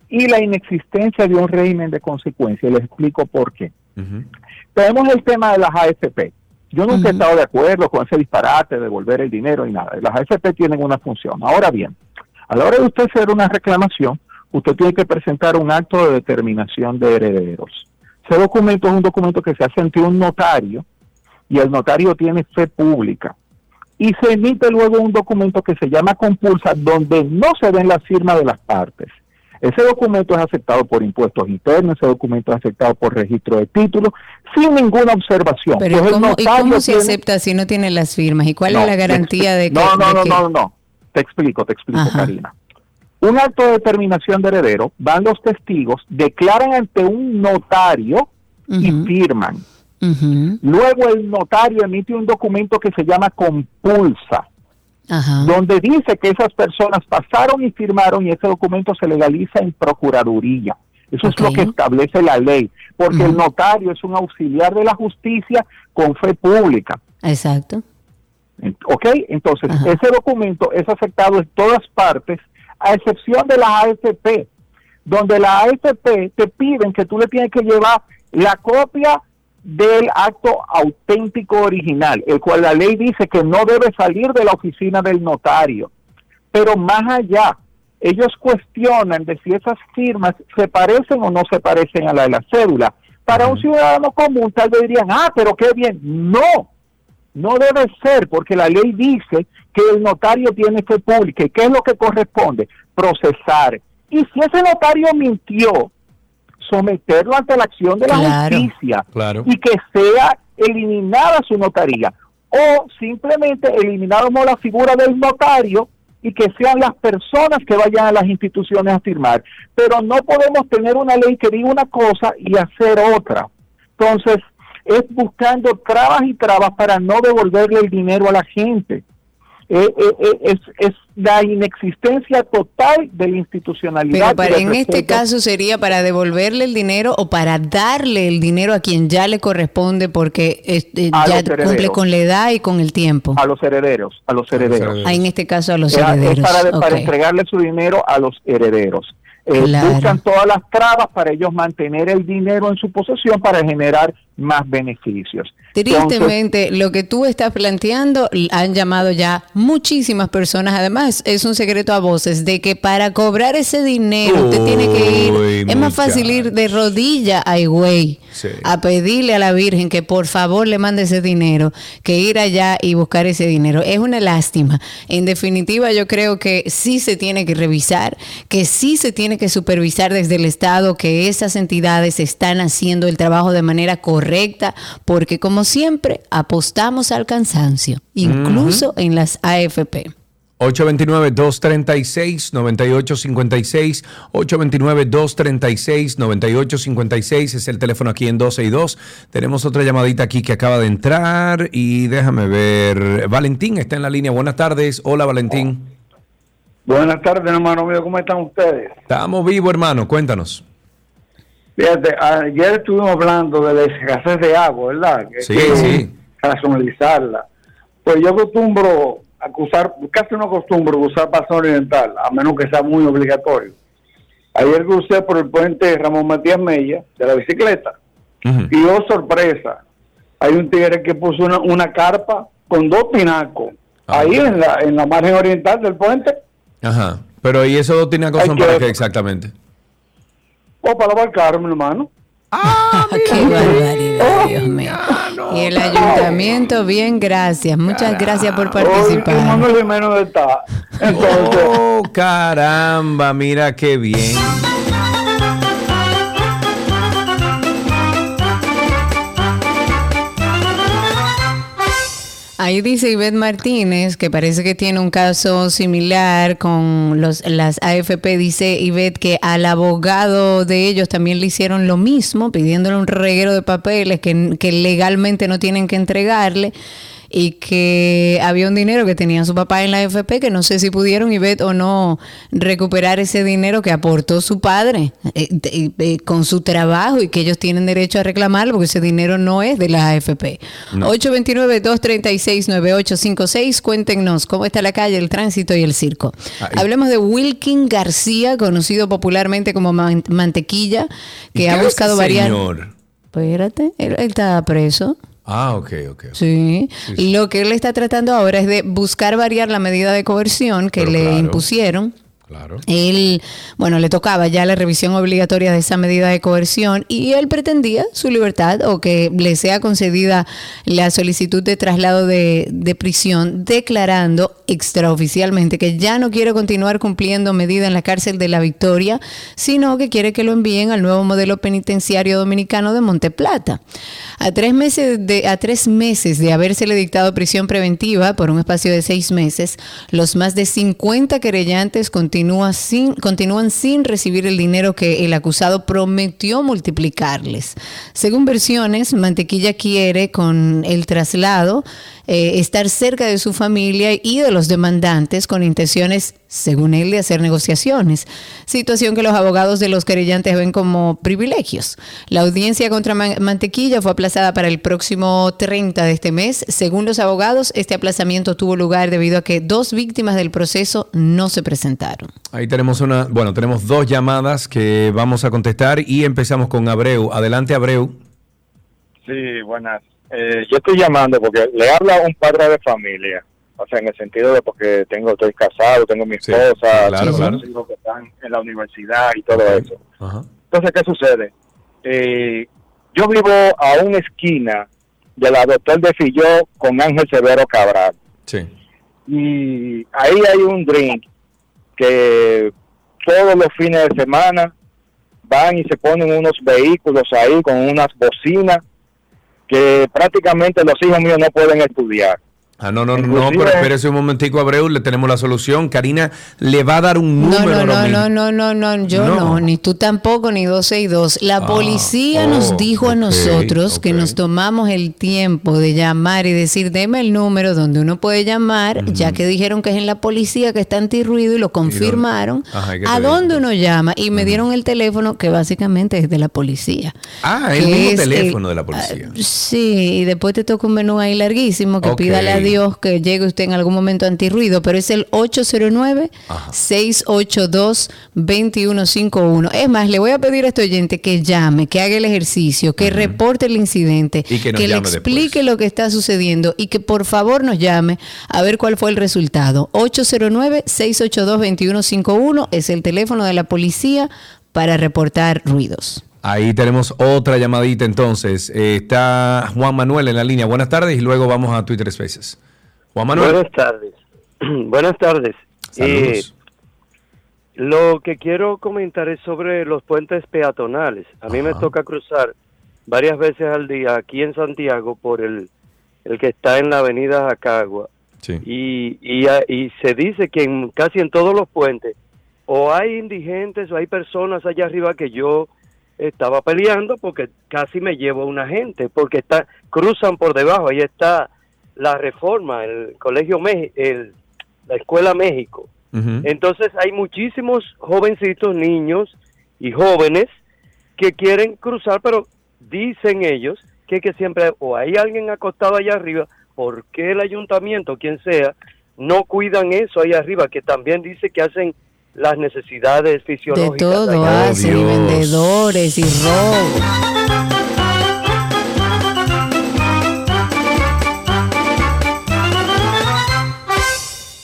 y la inexistencia de un régimen de consecuencia. Les explico por qué. Tenemos el tema de las AFP. Yo nunca he estado de acuerdo con ese disparate de devolver el dinero y nada. Las AFP tienen una función. Ahora bien, a la hora de usted hacer una reclamación, usted tiene que presentar un acto de determinación de herederos. Ese documento es un documento que se hace ante un notario y el notario tiene fe pública. Y se emite luego un documento que se llama compulsa, donde no se ven las firmas de las partes. Ese documento es aceptado por impuestos internos, ese documento es aceptado por registro de títulos, sin ninguna observación. Pero ¿cómo, ¿y cómo se acepta si no tiene las firmas? ¿Y cuál es la garantía de que... No, no, no, no, no, te explico, te explico, Karina. Un acto de determinación de heredero, van los testigos, declaran ante un notario y firman. Luego el notario emite un documento que se llama compulsa donde dice que esas personas pasaron y firmaron y ese documento se legaliza en Procuraduría. Eso es lo que establece la ley, porque el notario es un auxiliar de la justicia con fe pública. Exacto. ¿Ok? Entonces, ese documento es aceptado en todas partes, a excepción de la AFP, donde la AFP te piden que tú le tienes que llevar la copia del acto auténtico original, el cual la ley dice que no debe salir de la oficina del notario. Pero más allá, ellos cuestionan de si esas firmas se parecen o no se parecen a la de la cédula. Para un ciudadano común tal vez dirían, ah, pero qué bien. No, no debe ser, porque la ley dice que el notario tiene fe pública. ¿Y qué es lo que corresponde? Procesar. Y si ese notario mintió, someterlo ante la acción de la justicia y que sea eliminada su notaría o simplemente eliminamos la figura del notario y que sean las personas que vayan a las instituciones a firmar. Pero no podemos tener una ley que diga una cosa y hacer otra. Entonces, es buscando trabas y trabas para no devolverle el dinero a la gente. Eh, eh, eh, es, es, la inexistencia total de la institucionalidad. Pero en este caso sería para devolverle el dinero o para darle el dinero a quien ya le corresponde porque ya cumple con la edad y con el tiempo. A los herederos, a los herederos. Ah, en este caso a los herederos. Es para, entregarle su dinero a los herederos. Buscan todas las trabas para ellos mantener el dinero en su posesión para generar más beneficios. Tristemente, lo que tú estás planteando han llamado ya muchísimas personas. Además, es un secreto a voces de que para cobrar ese dinero usted tiene que ir. Es más fácil ir de rodilla a Higüey a pedirle a la Virgen que por favor le mande ese dinero que ir allá y buscar ese dinero. Es una lástima. En definitiva, yo creo que sí se tiene que revisar, que sí se tiene que supervisar desde el Estado que esas entidades están haciendo el trabajo de manera correcta, porque como siempre, apostamos al cansancio, incluso en las AFP. 829-236-9856, 829-236-9856 es el teléfono aquí en 12 y 2. Tenemos otra llamadita aquí que acaba de entrar y déjame ver. Valentín está en la línea. Buenas tardes. Hola, Valentín. Buenas tardes, hermano mío. ¿Cómo están ustedes? Estamos vivos, hermano. Cuéntanos. Fíjate, ayer estuvimos hablando de la escasez de agua, ¿verdad? Que sí, sí. Racionalizarla. Pues yo acostumbro a usar, casi no acostumbro a usar paso oriental, a menos que sea muy obligatorio. Ayer crucé por el puente Ramón Matías Mella de la bicicleta. Y oh sorpresa, hay un tigre que puso una, una carpa con dos pinacos ah, ahí en la, en la margen oriental del puente. Ajá. Pero ¿y esos dos tinacos son para qué exactamente? O para mi hermano. ¡Ah, qué barbaridad, Dios mío! Y el ayuntamiento, bien, gracias. Muchas gracias por participar. oh, caramba, mira qué bien. Ahí dice Ivette Martínez, que parece que tiene un caso similar con los, las AFP. Dice Ivette que al abogado de ellos también le hicieron lo mismo, pidiéndole un reguero de papeles que, que legalmente no tienen que entregarle y que había un dinero que tenía su papá en la AFP que no sé si pudieron Ivette o no recuperar ese dinero que aportó su padre eh, eh, con su trabajo y que ellos tienen derecho a reclamarlo porque ese dinero no es de la AFP. No. 829-236-9856, cuéntenos cómo está la calle, el tránsito y el circo. Hablemos de Wilkin García, conocido popularmente como Man- Mantequilla, que ha ¿Qué buscado variar... Espérate, él, él está preso. Ah, ok, ok. Sí. Lo que él está tratando ahora es de buscar variar la medida de coerción que Pero le claro. impusieron. Claro. Él, bueno, le tocaba ya la revisión obligatoria de esa medida de coerción y él pretendía su libertad o que le sea concedida la solicitud de traslado de, de prisión, declarando extraoficialmente que ya no quiere continuar cumpliendo medida en la cárcel de la Victoria, sino que quiere que lo envíen al nuevo modelo penitenciario dominicano de Monteplata. A tres meses de, a tres meses de habérsele dictado prisión preventiva por un espacio de seis meses, los más de 50 querellantes continúa sin, continúan sin recibir el dinero que el acusado prometió multiplicarles. Según versiones, Mantequilla quiere con el traslado eh, estar cerca de su familia y de los demandantes con intenciones, según él, de hacer negociaciones. Situación que los abogados de los querellantes ven como privilegios. La audiencia contra Man- Mantequilla fue aplazada para el próximo 30 de este mes. Según los abogados, este aplazamiento tuvo lugar debido a que dos víctimas del proceso no se presentaron. Ahí tenemos una, bueno, tenemos dos llamadas que vamos a contestar y empezamos con Abreu. Adelante, Abreu. Sí, buenas. Eh, yo estoy llamando porque le habla a un padre de familia, o sea, en el sentido de porque tengo, estoy casado, tengo mi Sí, esposa, claro, tengo claro. hijos que están en la universidad y todo eso. Ajá. Entonces, ¿qué sucede? Eh, yo vivo a una esquina de la Doctor de Filló con Ángel Severo Cabral. Sí. Y ahí hay un drink que todos los fines de semana van y se ponen unos vehículos ahí con unas bocinas que prácticamente los hijos míos no pueden estudiar. Ah, no, no, no, Inclusive- pero espérese un momentico, Abreu, le tenemos la solución. Karina le va a dar un No, número no, no, no, no, no, no, yo No. no. ni tú tampoco, ni 12 y 2. La Ah, policía oh, nos dijo a nosotros que nos tomamos el tiempo de llamar y decir, deme el número donde uno puede llamar, ya que dijeron que es en la policía que está antirruido y lo confirmaron. Ajá, ¿y qué ¿A dónde uno llama? Y me dieron el teléfono que básicamente es de la policía. Ah, el mismo teléfono el- de la policía. Sí, y después te toca un menú ahí larguísimo que Ok. pídale a Dios que llegue usted en algún momento antirruido, pero es el 809-682-2151. Es más, le voy a pedir a este oyente que llame, que haga el ejercicio, que reporte el incidente, Y que le explique lo que está sucediendo y que por favor nos llame a ver cuál fue el resultado. 809-682-2151 es el teléfono de la policía para reportar ruidos. Ahí tenemos otra llamadita entonces. Eh, está Juan Manuel en la línea. Buenas tardes y luego vamos a Twitter Spaces. Juan Manuel. Buenas tardes. Buenas tardes. Saludos. Eh, lo que quiero comentar es sobre los puentes peatonales. A mí me toca cruzar varias veces al día aquí en Santiago por el, el que está en la avenida Jacagua. Y, y, a- y se dice que en, casi en todos los puentes o hay indigentes o hay personas allá arriba que yo estaba peleando porque casi me llevo a una gente porque está cruzan por debajo ahí está la reforma el colegio el, la escuela México. Entonces hay muchísimos jovencitos niños y jóvenes que quieren cruzar pero dicen ellos que, que siempre o hay alguien acostado allá arriba ¿por qué el ayuntamiento quien sea no cuidan eso ahí arriba que también dice que hacen las necesidades De fisiológicas todo allá hacen, y vendedores y robo.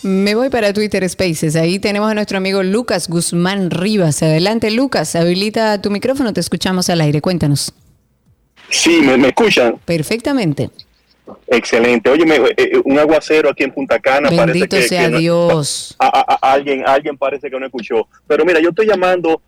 Me voy para Twitter Spaces. Ahí tenemos a nuestro amigo Lucas Guzmán Rivas. Adelante, Lucas. Habilita tu micrófono. Te escuchamos al aire. Cuéntanos. Sí, ¿me, me escuchan? Perfectamente. Excelente. Oye, un aguacero aquí en Punta Cana. Bendito parece que, sea que no- Dios. a- a- a- alguien, alguien parece que no escuchó. Pero mira, yo estoy llamando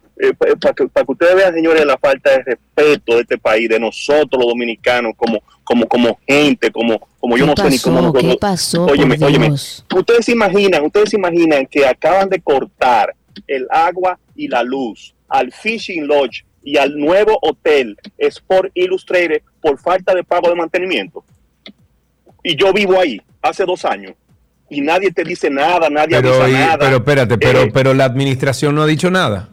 para que, pa' que ustedes vean, señores, la falta de respeto de este país, de nosotros los dominicanos, como como como gente, como como yo ¿Qué no sé ni cómo nosotros. ¿Qué pasó, Óyeme, óyeme, ustedes se imaginan, ustedes se imaginan que acaban de cortar el agua y la luz al Fishing Lodge y al nuevo hotel Sport Illustrated por falta de pago de mantenimiento. Y yo vivo ahí hace dos años y nadie te dice nada, nadie Pero, avisa y- nada. pero espérate, pero, Eh, pero la administración no ha dicho nada.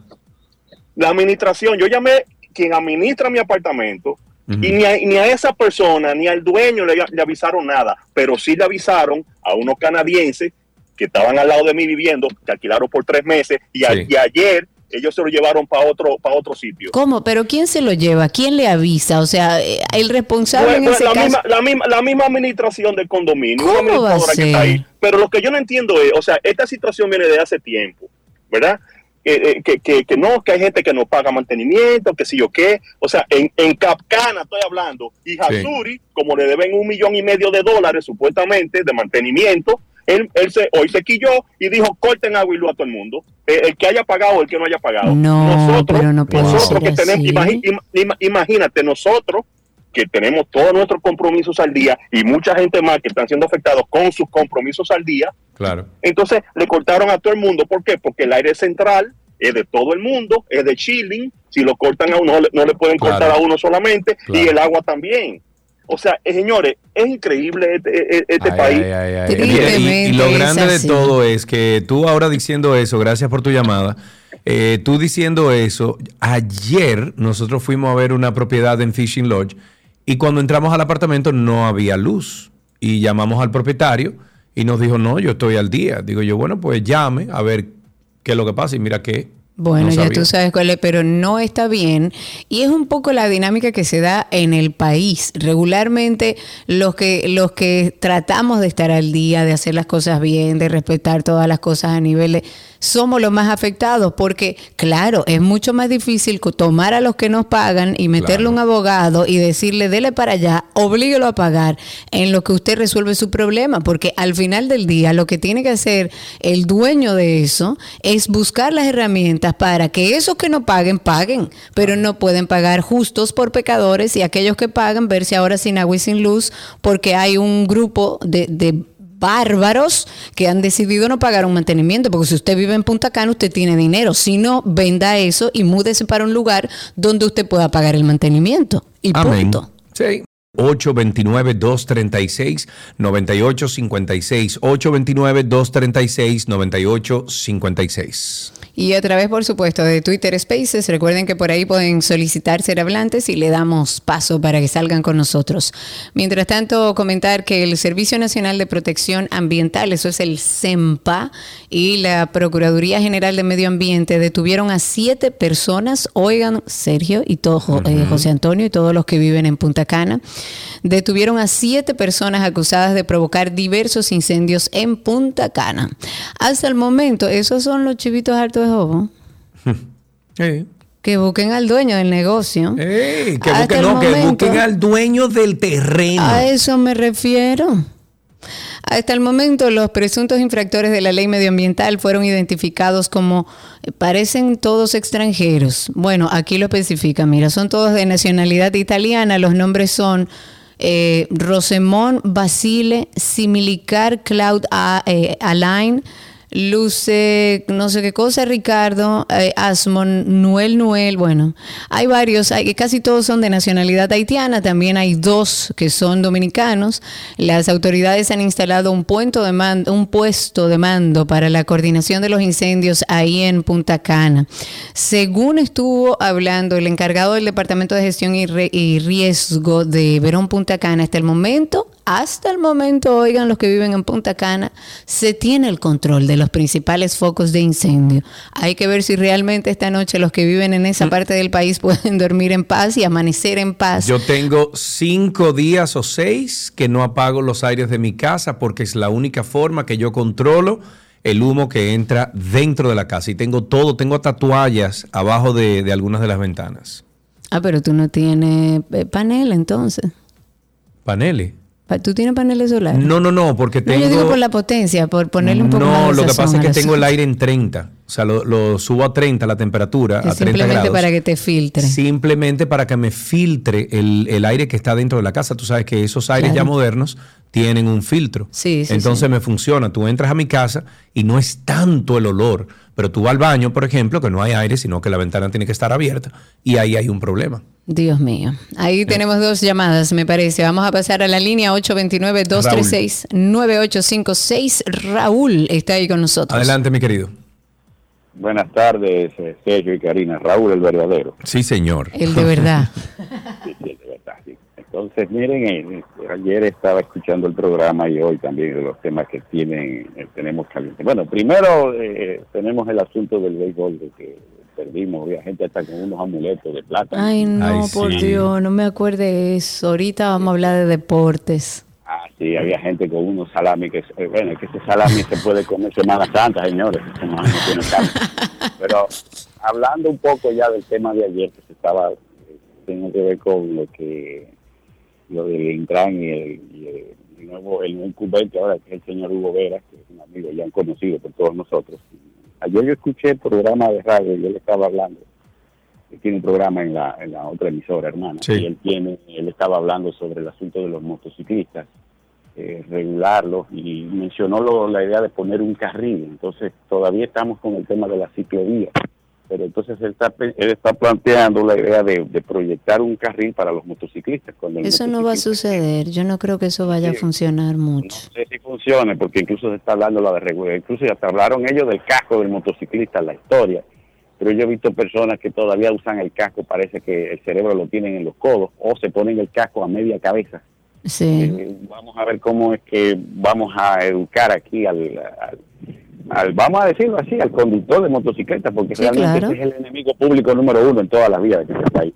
la administración, yo llamé quien administra mi apartamento y ni a, ni a esa persona ni al dueño le, le avisaron nada, pero sí le avisaron a unos canadienses que estaban al lado de mí viviendo, que alquilaron por tres meses y, a- Sí. y ayer ellos se lo llevaron para otro, para otro sitio. ¿Cómo? ¿Pero quién se lo lleva? ¿Quién le avisa? O sea, eh, el responsable Pues- en pues ese la, caso... misma, la, misma, la misma administración del condominio, ¿Cómo va a administradora que está ser? ahí. Pero lo que yo no entiendo es, o sea, esta situación viene de hace tiempo, ¿verdad? Eh, eh, que, que, que no, que hay gente que no paga mantenimiento, que si yo qué. O sea, en, en Capcana estoy hablando. Y Hasuri, como le deben un millón y medio de dólares supuestamente de mantenimiento, él, él se, hoy se quilló y dijo, corten agua y luz a todo el mundo. Eh, el que haya pagado o el que no haya pagado. No, pero no nosotros que tenemos, imagi- im- imagínate, nosotros que tenemos todos nuestros compromisos al día y mucha gente más que están siendo afectados con sus compromisos al día, Claro. entonces le cortaron a todo el mundo. ¿Por qué? Porque el aire central es de todo el mundo, es de chilling. Si lo cortan a uno, no le, no le pueden Claro. cortar a uno solamente Claro. y el agua también. O sea, eh, señores, es increíble este, eh, este Ay, país. ay, ay, ay. Y- y, y lo grande de todo es que tú ahora diciendo eso, gracias por tu llamada, eh, tú diciendo eso, ayer nosotros fuimos a ver una propiedad en Fishing Lodge y cuando entramos al apartamento no había luz y llamamos al propietario y nos dijo, no, yo estoy al día. Digo yo, bueno, pues llame a ver qué es lo que pasa y mira qué. Bueno, no ya tú sabes cuál es, pero no está bien. Y es un poco la dinámica que se da en el país. Regularmente los que, los que tratamos de estar al día, de hacer las cosas bien, de respetar todas las cosas a nivel de... Somos los más afectados porque, claro, es mucho más difícil tomar a los que nos pagan y meterle un abogado y decirle, dele para allá, oblíguelo a pagar en lo que usted resuelve su problema. Porque al final del día lo que tiene que hacer el dueño de eso es buscar las herramientas para que esos que no paguen, paguen, pero no pueden pagar justos por pecadores y aquellos que pagan verse ahora sin agua y sin luz porque hay un grupo de... de bárbaros que han decidido no pagar un mantenimiento, porque si usted vive en Punta Cana, usted tiene dinero. Si no, venda eso y múdese para un lugar donde usted pueda pagar el mantenimiento. Y Amén. punto. Sí. 829-236-9856. 829-236-9856. Y a través, por supuesto, de Twitter Spaces, recuerden que por ahí pueden solicitar ser hablantes y le damos paso para que salgan con nosotros. Mientras tanto, comentar que el Servicio Nacional de Protección Ambiental, eso es el CEMPA, y la Procuraduría General de Medio Ambiente detuvieron a siete personas, oigan, Sergio y todo, eh, José Antonio y todos los que viven en Punta Cana, detuvieron a siete personas acusadas de provocar diversos incendios en Punta Cana. Hasta el momento, esos son los chivitos hartos Que busquen al dueño del negocio. que busquen, no, que momento- busquen al dueño del terreno. A eso me refiero. Hasta el momento, los presuntos infractores de la ley medioambiental fueron identificados como eh, parecen todos extranjeros. Bueno, aquí lo especifica, mira, son todos de nacionalidad italiana. Los nombres son eh, Rosemont Basile, Similicar Cloud A- eh, Alain, Luce, no sé qué cosa, Ricardo, eh, Asmon, Nuel Nuel, bueno, hay varios, hay, casi todos son de nacionalidad haitiana, también hay dos que son dominicanos. Las autoridades han instalado un, puesto de mando, un puesto de mando para la coordinación de los incendios ahí en Punta Cana. Según estuvo hablando el encargado del Departamento de Gestión y, Re- y Riesgo de Verón Punta Cana, hasta el momento, hasta el momento, oigan los que viven en Punta Cana, se tiene el control de los principales focos de incendio. Hay que ver si realmente esta noche los que viven en esa parte del país pueden dormir en paz y amanecer en paz. Yo tengo cinco días o seis que no apago los aires de mi casa porque es la única forma que yo controlo el humo que entra dentro de la casa. Y tengo todo, tengo tatuallas abajo de, de algunas de las ventanas. Ah, pero tú no tienes eh, panel entonces. Paneles. ¿Tú tienes paneles solares? No, no, no, porque No, tengo... yo digo por la potencia, por ponerle un poco más No, de lo que pasa es que tengo el aire en 30. O sea, lo, lo subo a 30 la temperatura, Que a 30 simplemente grados. para que te filtre. Simplemente para que me filtre el, el aire que está dentro de la casa. Tú sabes que esos aires Claro. ya modernos tienen un filtro. Sí, sí, Entonces sí. me funciona. Tú entras a mi casa y no es tanto el olor. Pero tú vas al baño, por ejemplo, que no hay aire, sino que la ventana tiene que estar abierta. Y ahí hay un problema. Dios mío. Ahí tenemos dos llamadas, me parece. Vamos a pasar a la línea 829-236-9856. Raúl está ahí con nosotros. Adelante, mi querido. Buenas tardes, eh, Sergio y Karina. Raúl, el verdadero. Sí, señor. El de verdad. Sí, sí, el de verdad. sí. Entonces, miren, eh, ayer estaba escuchando el programa y hoy también de los temas que tienen, eh, tenemos caliente. Bueno, primero eh, tenemos el asunto del béisbol de que perdimos, había gente hasta con unos amuletos de plata. Ay, no, por Dios, no me acuerde de eso. Ahorita vamos a hablar de deportes. Ah, sí, había gente con unos salami que, eh, bueno, es que ese salami se puede comer Semana Santa, señores, salami no tiene carne. Pero hablando un poco ya del tema de ayer, que se estaba, eh, tiene que ver con lo que, lo del Intran y el, y el, el nuevo, el nuevo incumbente ahora, que es el señor Hugo Vera, que es un amigo ya conocido por todos nosotros. Ayer yo escuché el programa de radio y él estaba hablando, él tiene un programa en la, en la otra emisora, hermana, Sí. y él tiene, él estaba hablando sobre el asunto de los motociclistas, eh, regularlos, y mencionó lo- la idea de poner un carril, entonces todavía estamos con el tema de la ciclovía, pero entonces él está, él está planteando la idea de, de proyectar un carril para los motociclistas. Cuando Eso no va a suceder. Yo no creo que eso vaya a funcionar mucho. no sé si funcione, porque incluso se está hablando la de regular, incluso ya hablaron ellos del casco del motociclista en la historia, pero yo he visto personas que todavía usan el casco, parece que el cerebro lo tienen en los codos, o se ponen el casco a media cabeza. Sí. Eh, vamos a ver cómo es que vamos a educar aquí al, al- al- vamos a decirlo así, al conductor de motocicleta, porque Sí, realmente claro. ese es el enemigo público número uno en todas las vías de este país.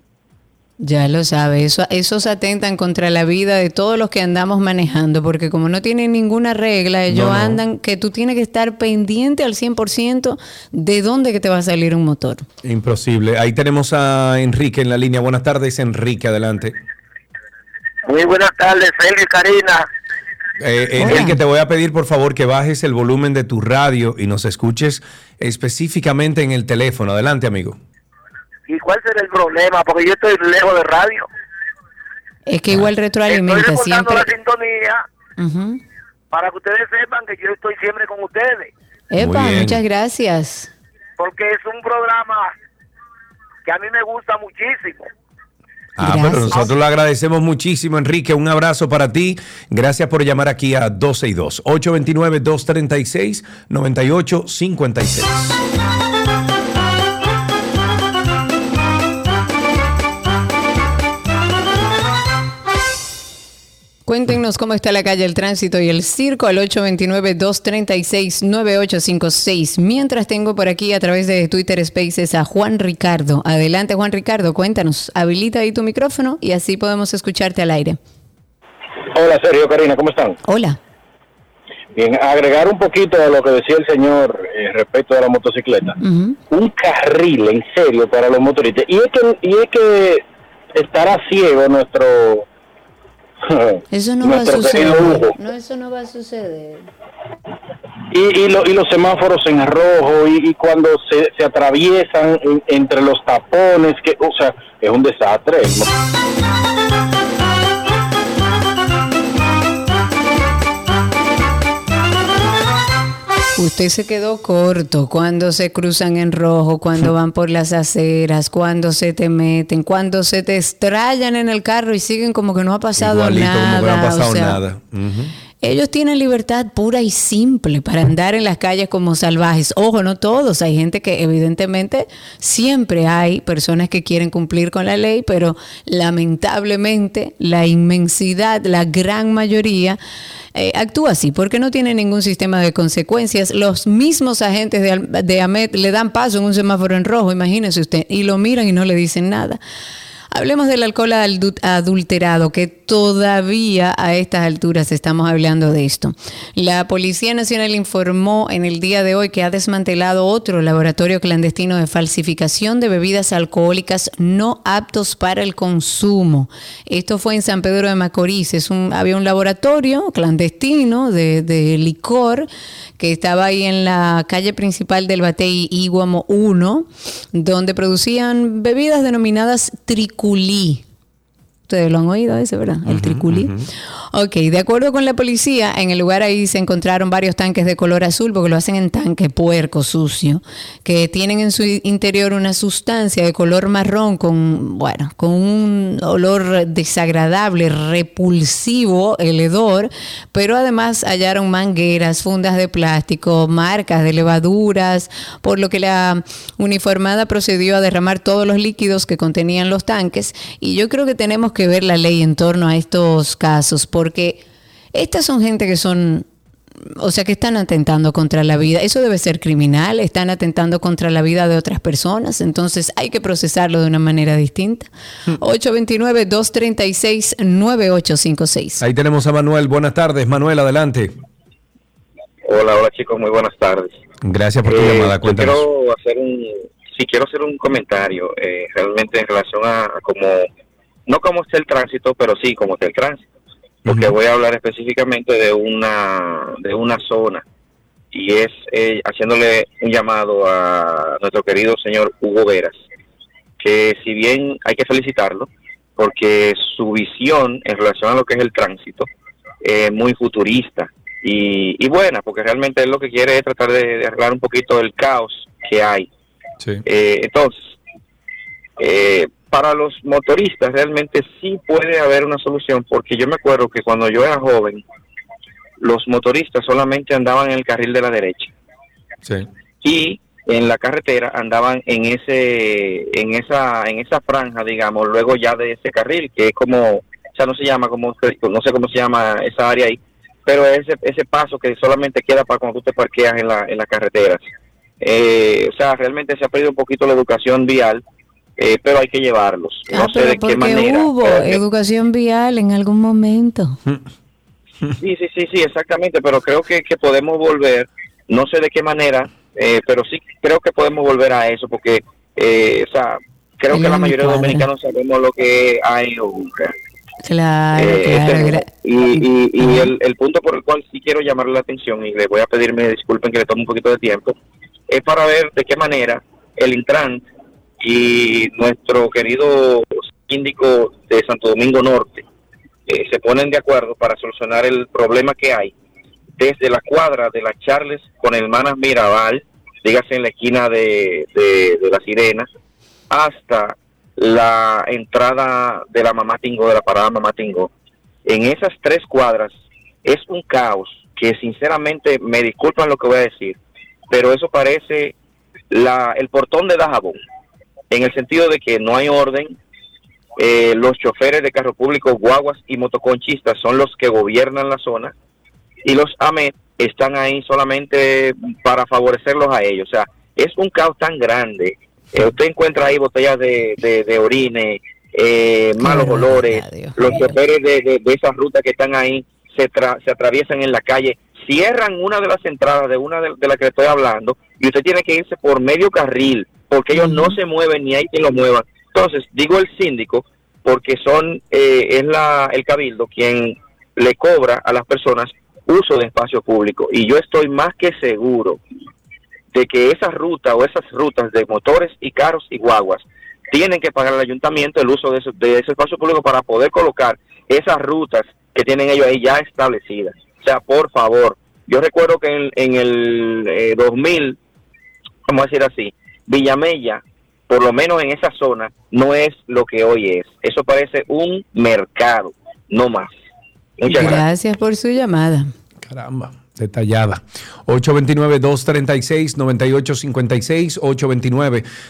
Ya lo sabe, eso, esos atentan contra la vida de todos los que andamos manejando, porque como no tienen ninguna regla, ellos No, no. andan que tú tienes que estar pendiente al 100% de dónde que te va a salir un motor. Imposible. Ahí tenemos a Enrique en la línea. Buenas tardes, Enrique, adelante. Muy buenas tardes, y Karina. Eh, Enrique, te voy a pedir por favor que bajes el volumen de tu radio y nos escuches específicamente en el teléfono. Adelante, amigo. ¿Y cuál será el problema? Porque yo estoy lejos de radio. Es que igual Estoy retroalimenta reportando siempre. la sintonía para que ustedes sepan que yo estoy siempre con ustedes. Epa, muchas gracias. Porque es un programa que a mí me gusta muchísimo. Ah, pero nosotros lo agradecemos muchísimo, Enrique. Un abrazo para ti. Gracias por llamar aquí a 12 y 2. 829-236-9856. Cuéntenos cómo está la calle, el tránsito y el circo al 829-236-9856. Mientras tengo por aquí a través de Twitter Spaces a Juan Ricardo. Adelante, Juan Ricardo, cuéntanos. Habilita ahí tu micrófono y así podemos escucharte al aire. Hola Sergio, Karina, ¿cómo están? Hola. Bien, agregar un poquito a lo que decía el señor eh, respecto de la motocicleta. Un carril, en serio, para los motoristas. Y es que, y es que estará ciego nuestro... Eso no va a suceder. No, eso no va a suceder. Y, y, lo- y los semáforos en rojo y, y cuando se, se atraviesan en- entre los tapones, que, o sea, es un desastre. Usted se quedó corto cuando se cruzan en rojo, cuando van por las aceras, cuando se te meten, cuando se te estrellan en el carro y siguen como que no ha pasado Igualito, nada. como que no ha pasado o sea, nada. Ujú. Ellos tienen libertad pura y simple para andar en las calles como salvajes. Ojo, no todos. Hay gente que evidentemente siempre hay personas que quieren cumplir con la ley, pero lamentablemente la inmensidad, la gran mayoría eh, actúa así porque no tiene ningún sistema de consecuencias. Los mismos agentes de, de AMET le dan paso en un semáforo en rojo, imagínese usted, y lo miran y no le dicen nada. Hablemos del alcohol adu- adulterado, que todavía a estas alturas estamos hablando de esto. La Policía Nacional informó en el día de hoy que ha desmantelado otro laboratorio clandestino de falsificación de bebidas alcohólicas no aptos para el consumo. Esto fue en San Pedro de Macorís. Había un laboratorio clandestino de, licor que estaba ahí en la calle principal del Batey Iguamo 1, donde producían bebidas denominadas triculí. Ustedes lo han oído ese, ¿verdad? El triculí. Ok, de acuerdo con la policía, en el lugar ahí se encontraron varios tanques de color azul, porque lo hacen en tanque puerco, sucio, que tienen en su interior una sustancia de color marrón con, bueno, con un olor desagradable, repulsivo, el hedor, pero además hallaron mangueras, fundas de plástico, marcas de levaduras, por lo que la uniformada procedió a derramar todos los líquidos que contenían los tanques. Y yo creo que tenemos que ver la ley en torno a estos casos, porque estas son gente que son o sea, que están atentando contra la vida. Eso debe ser criminal, están atentando contra la vida de otras personas, entonces hay que procesarlo de una manera distinta. 829-236-9856. Ahí tenemos a Manuel. Buenas tardes, Manuel, adelante. Hola, hola chicos, muy buenas tardes. Gracias por tu Eh, llamada. Cuéntanos. quiero hacer un, sí, quiero hacer un comentario eh, realmente en relación a, a cómo, no cómo está el tránsito, pero sí cómo está el tránsito. Porque voy a hablar específicamente de una, de una zona y es eh, haciéndole un llamado a nuestro querido señor Hugo Veras, que si bien hay que felicitarlo, porque su visión en relación a lo que es el tránsito es muy futurista y, y buena, porque realmente él lo que quiere es tratar de, de arreglar un poquito el caos que hay. Eh, entonces, eh, para los motoristas realmente sí puede haber una solución, porque yo me acuerdo que cuando yo era joven, los motoristas solamente andaban en el carril de la derecha Sí. y en la carretera andaban en ese en esa en esa franja digamos luego ya de ese carril que es como sea no se llama como no sé cómo se llama esa área ahí pero ese ese paso que solamente queda para cuando tú te parqueas en la en las carreteras Eh, o sea realmente se ha perdido un poquito la educación vial eh, pero hay que llevarlos no Ah, sé pero de qué manera hubo pero que- educación vial en algún momento. Sí, sí, sí, sí, exactamente, pero creo que, que podemos volver, no sé de qué manera, eh, pero sí creo que podemos volver a eso, porque, eh, o sea, creo El que la mayoría de cuadra. dominicanos sabemos lo que hay ocurre. Claro, Eh, claro. y y, y el, el punto por el cual sí quiero llamarle la atención, y le voy a pedirme disculpen que le tome un poquito de tiempo, es para ver de qué manera el Intran y nuestro querido síndico de Santo Domingo Norte eh, se ponen de acuerdo para solucionar el problema que hay desde la cuadra de la Charles con Hermanas Mirabal, dígase en la esquina de, de, de la Sirena, hasta la entrada de la Mamá Tingo, de la parada Mamá Tingo. En esas tres cuadras es un caos que sinceramente me disculpan lo que voy a decir, pero eso parece la, el portón de Dajabón, en el sentido de que no hay orden, eh, los choferes de carro público, guaguas y motoconchistas son los que gobiernan la zona y los AMET están ahí solamente para favorecerlos a ellos. O sea, es un caos tan grande. Eh, usted encuentra ahí botellas de, de, de orine, eh, malos olores, los choferes de, de, de esas rutas que están ahí se, tra- se atraviesan en la calle, cierran una de las entradas de una de, de las que estoy hablando y usted tiene que irse por medio carril porque ellos no se mueven ni hay quien los mueva. Entonces, digo el síndico porque son eh, es la el cabildo quien le cobra a las personas uso de espacio público y yo estoy más que seguro de que esa ruta o esas rutas de motores y carros y guaguas tienen que pagar al ayuntamiento el uso de ese, de ese espacio público para poder colocar esas rutas que tienen ellos ahí ya establecidas. O sea, por favor, yo recuerdo que en, en el eh, 2000, vamos a decir así, Villamella, por lo menos en esa zona, no es lo que hoy es. Eso parece un mercado, no más. Muchas gracias. Gracias por su llamada. Caramba, detallada. 829-236-9856,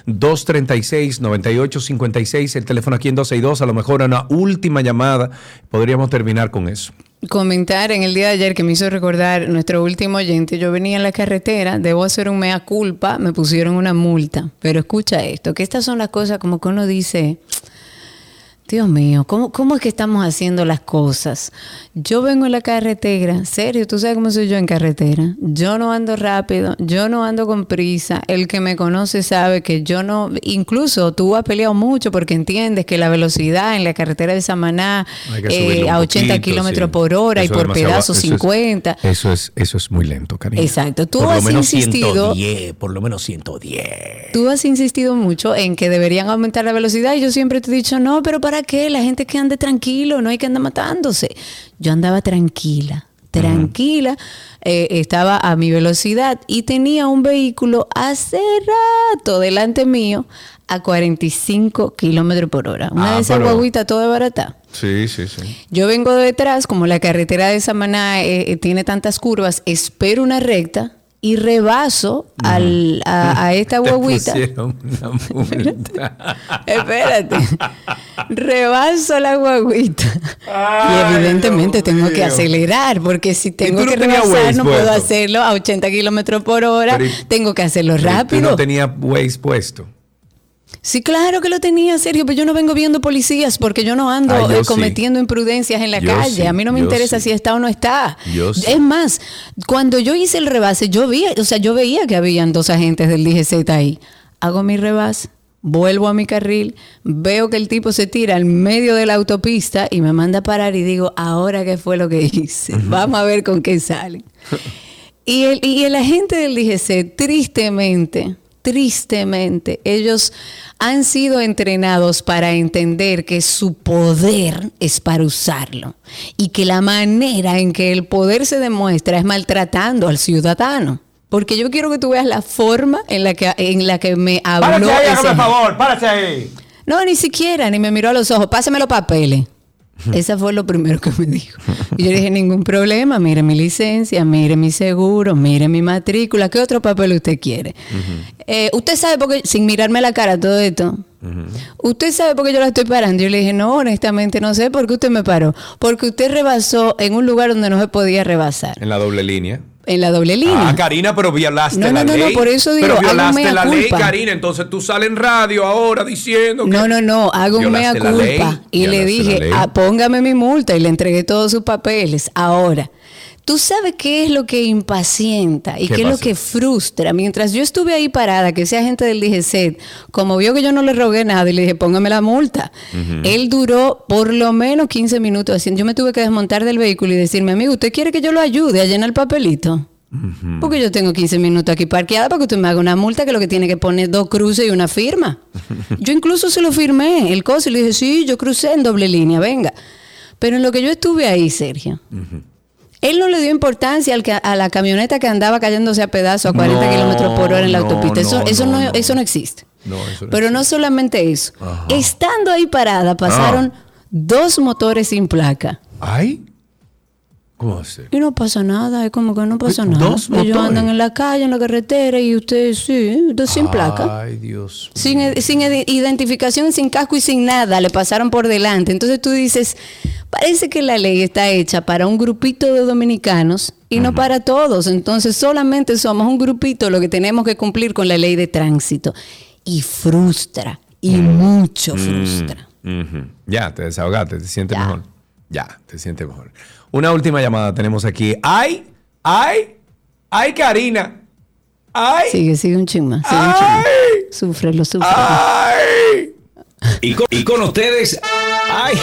829-236-9856, el teléfono aquí en 262, a lo mejor una última llamada, podríamos terminar con eso. Comentar en el día de ayer que me hizo recordar nuestro último oyente. Yo venía en la carretera, debo hacer un mea culpa, me pusieron una multa. Pero escucha esto, que estas son las cosas como que uno dice, Dios mío, ¿cómo, ¿cómo es que estamos haciendo las cosas? Yo vengo en la carretera, serio, tú sabes cómo soy yo en carretera. Yo no ando rápido, yo no ando con prisa. El que me conoce sabe que yo no, incluso tú has peleado mucho porque entiendes que la velocidad en la carretera de Samaná eh, a 80 poquito, kilómetros sí. por hora Eso y por pedazos eso es- 50. Eso es, eso es muy lento, cariño. Exacto. Tú por has lo menos insistido- 110, por lo menos 110. Tú has insistido mucho en que deberían aumentar la velocidad y yo siempre te he dicho, no, pero ¿para ¿para qué? La gente que ande tranquilo, no hay que andar matándose. Yo andaba tranquila, tranquila, eh, estaba a mi velocidad y tenía un vehículo hace rato delante mío a 45 kilómetros por hora. Una Ah, de esas pero- guaguitas toda barata. Sí, sí, sí. Yo vengo de detrás, como la carretera de Samaná eh, eh, tiene tantas curvas, espero una recta y rebaso al, a, a esta guaguita. una. Espérate. Rebaso la guaguita. y evidentemente tengo que acelerar, porque si tengo no que rebasar, no puedo puesto? hacerlo a 80 kilómetros por hora. Pero tengo que hacerlo Pero Tú rápido. no tenías Waze puesto. Sí, claro que lo tenía, Sergio, pero yo no vengo viendo policías porque yo no ando Ah, yo eh, sí. cometiendo imprudencias en la Yo calle. sí, a mí no me interesa sí. si está o no está. Es más, cuando yo hice el rebase, yo vi, o sea, yo veía que habían dos agentes del DGZ ahí. Hago mi rebase, vuelvo a mi carril, veo que el tipo se tira al medio de la autopista y me manda a parar y digo, ahora qué fue lo que hice. Vamos a ver con qué salen. Y el, y el agente del DGC, tristemente, tristemente, ellos han sido entrenados para entender que su poder es para usarlo y que la manera en que el poder se demuestra es maltratando al ciudadano. Porque yo quiero que tú veas la forma en la que, en la que me habló. Párate ahí, ese agente. favor, párate ahí. No, ni siquiera, ni me miró a los ojos. Pásame los papeles. Esa fue lo primero que me dijo. Y yo dije, ningún problema, mire mi licencia, mire mi seguro, mire mi matrícula, ¿qué otro papel usted quiere? Eh, usted sabe por qué, sin mirarme la cara todo esto, usted sabe por qué yo la estoy parando. Yo le dije, no, honestamente no sé por qué usted me paró. Porque usted rebasó en un lugar donde no se podía rebasar, En la doble línea. En la doble línea. Ah, Karina, pero violaste No, no, la no, no, ley. por eso digo, Pero violaste la ley, culpa. Karina. Entonces tú sales en radio ahora diciendo que... No, no, no, hago un mea la ley, culpa. Y le dije, la ley. "Ah, póngame mi multa y le entregué todos sus papeles. Ahora, ¿tú sabes qué es lo que impacienta y ¿Qué qué, es lo que frustra? Mientras yo estuve ahí parada, que ese agente del DGC, como vio que yo no le rogué nada y le dije, póngame la multa, él duró por lo menos 15 minutos haciendo. Yo me tuve que desmontar del vehículo y decirme, amigo, ¿usted quiere que yo lo ayude a llenar el papelito? Porque yo tengo 15 minutos aquí parqueada para que usted me haga una multa que lo que tiene que poner dos cruces y una firma. Yo incluso se lo firmé, el coso, y le dije, sí, yo crucé en doble línea, venga. Pero en lo que yo estuve ahí, Sergio, él no le dio importancia al que- a la camioneta que andaba cayéndose a pedazos a 40 No, kilómetros por hora en la autopista. Eso no, eso, no, eso existe. Eso Pero no solamente eso. Estando ahí parada, pasaron Ah. dos motores sin placa. ¿Ay? ¿Cómo hace? Y no pasa nada, es como que no pasa nada. ¿Dos Ellos andan en la calle, en la carretera y usted sí, usted sin placa. Ay, Dios. Sin, sin id- identificación, sin casco y sin nada, le pasaron por delante. Entonces tú dices, parece que la ley está hecha para un grupito de dominicanos y no para todos. Entonces solamente somos un grupito lo que tenemos que cumplir con la ley de tránsito. Y frustra, y mucho frustra. Mm, ujú. Ya, te desahogaste, te sientes mejor. Ya, te sientes mejor. Una última llamada tenemos aquí. ¡Ay! ¡Ay! ¡Ay, Karina! ¡Ay! Sigue, sigue un chisma. Sigue un chisma. Súfrelo, súfrelo. ¡Ay! Y con, y con ustedes, ay,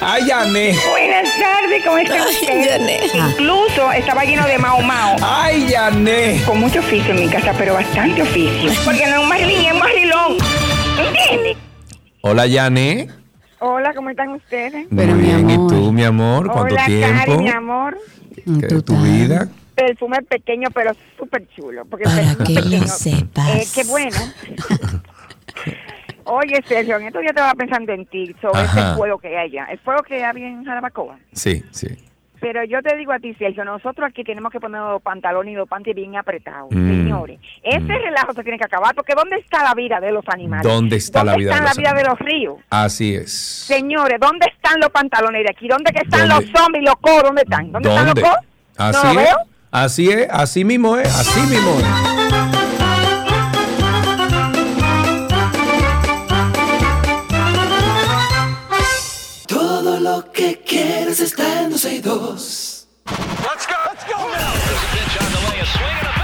ay, Yané. Buenas tardes, ¿cómo están ustedes? Incluso estaba lleno de mao mao. Ay, Yané. Con mucho oficio en mi casa, pero bastante oficio. Porque no es un marlín, es un marrilón. ¿Entiendes? Hola, Yané. Hola, ¿cómo están ustedes? Muy bien, ¿y tú, mi amor? ¿Cuánto Hola, tiempo? Cari, mi amor. ¿Qué tu vida? Perfume pequeño, pero súper chulo. Porque el Para perfume que lo pequeño, sepas. Eh, qué bueno. Oye, Sergio, en estos días estaba pensando en ti, sobre Ajá. ese fuego que hay allá. El fuego que había en Jarabacoa. Sí, sí. Pero yo te digo a ti, Sergio, nosotros aquí tenemos que poner los pantalones y los panties bien apretados, Mm. señores. Ese relajo se tiene que acabar, porque ¿dónde está la vida de los animales? ¿Dónde está la vida de está los la vida de los ríos? Así es. Señores, ¿dónde están los pantalones de aquí? ¿Dónde que están ¿Dónde? los zombies, los coros? ¿Dónde están? ¿Dónde, están los coros? Así ¿No es. veo? Así es, así mismo es, así mismo es. Ustedes están dos y dos. Let's go! Let's go now! There's a pitch on the way, a swing and a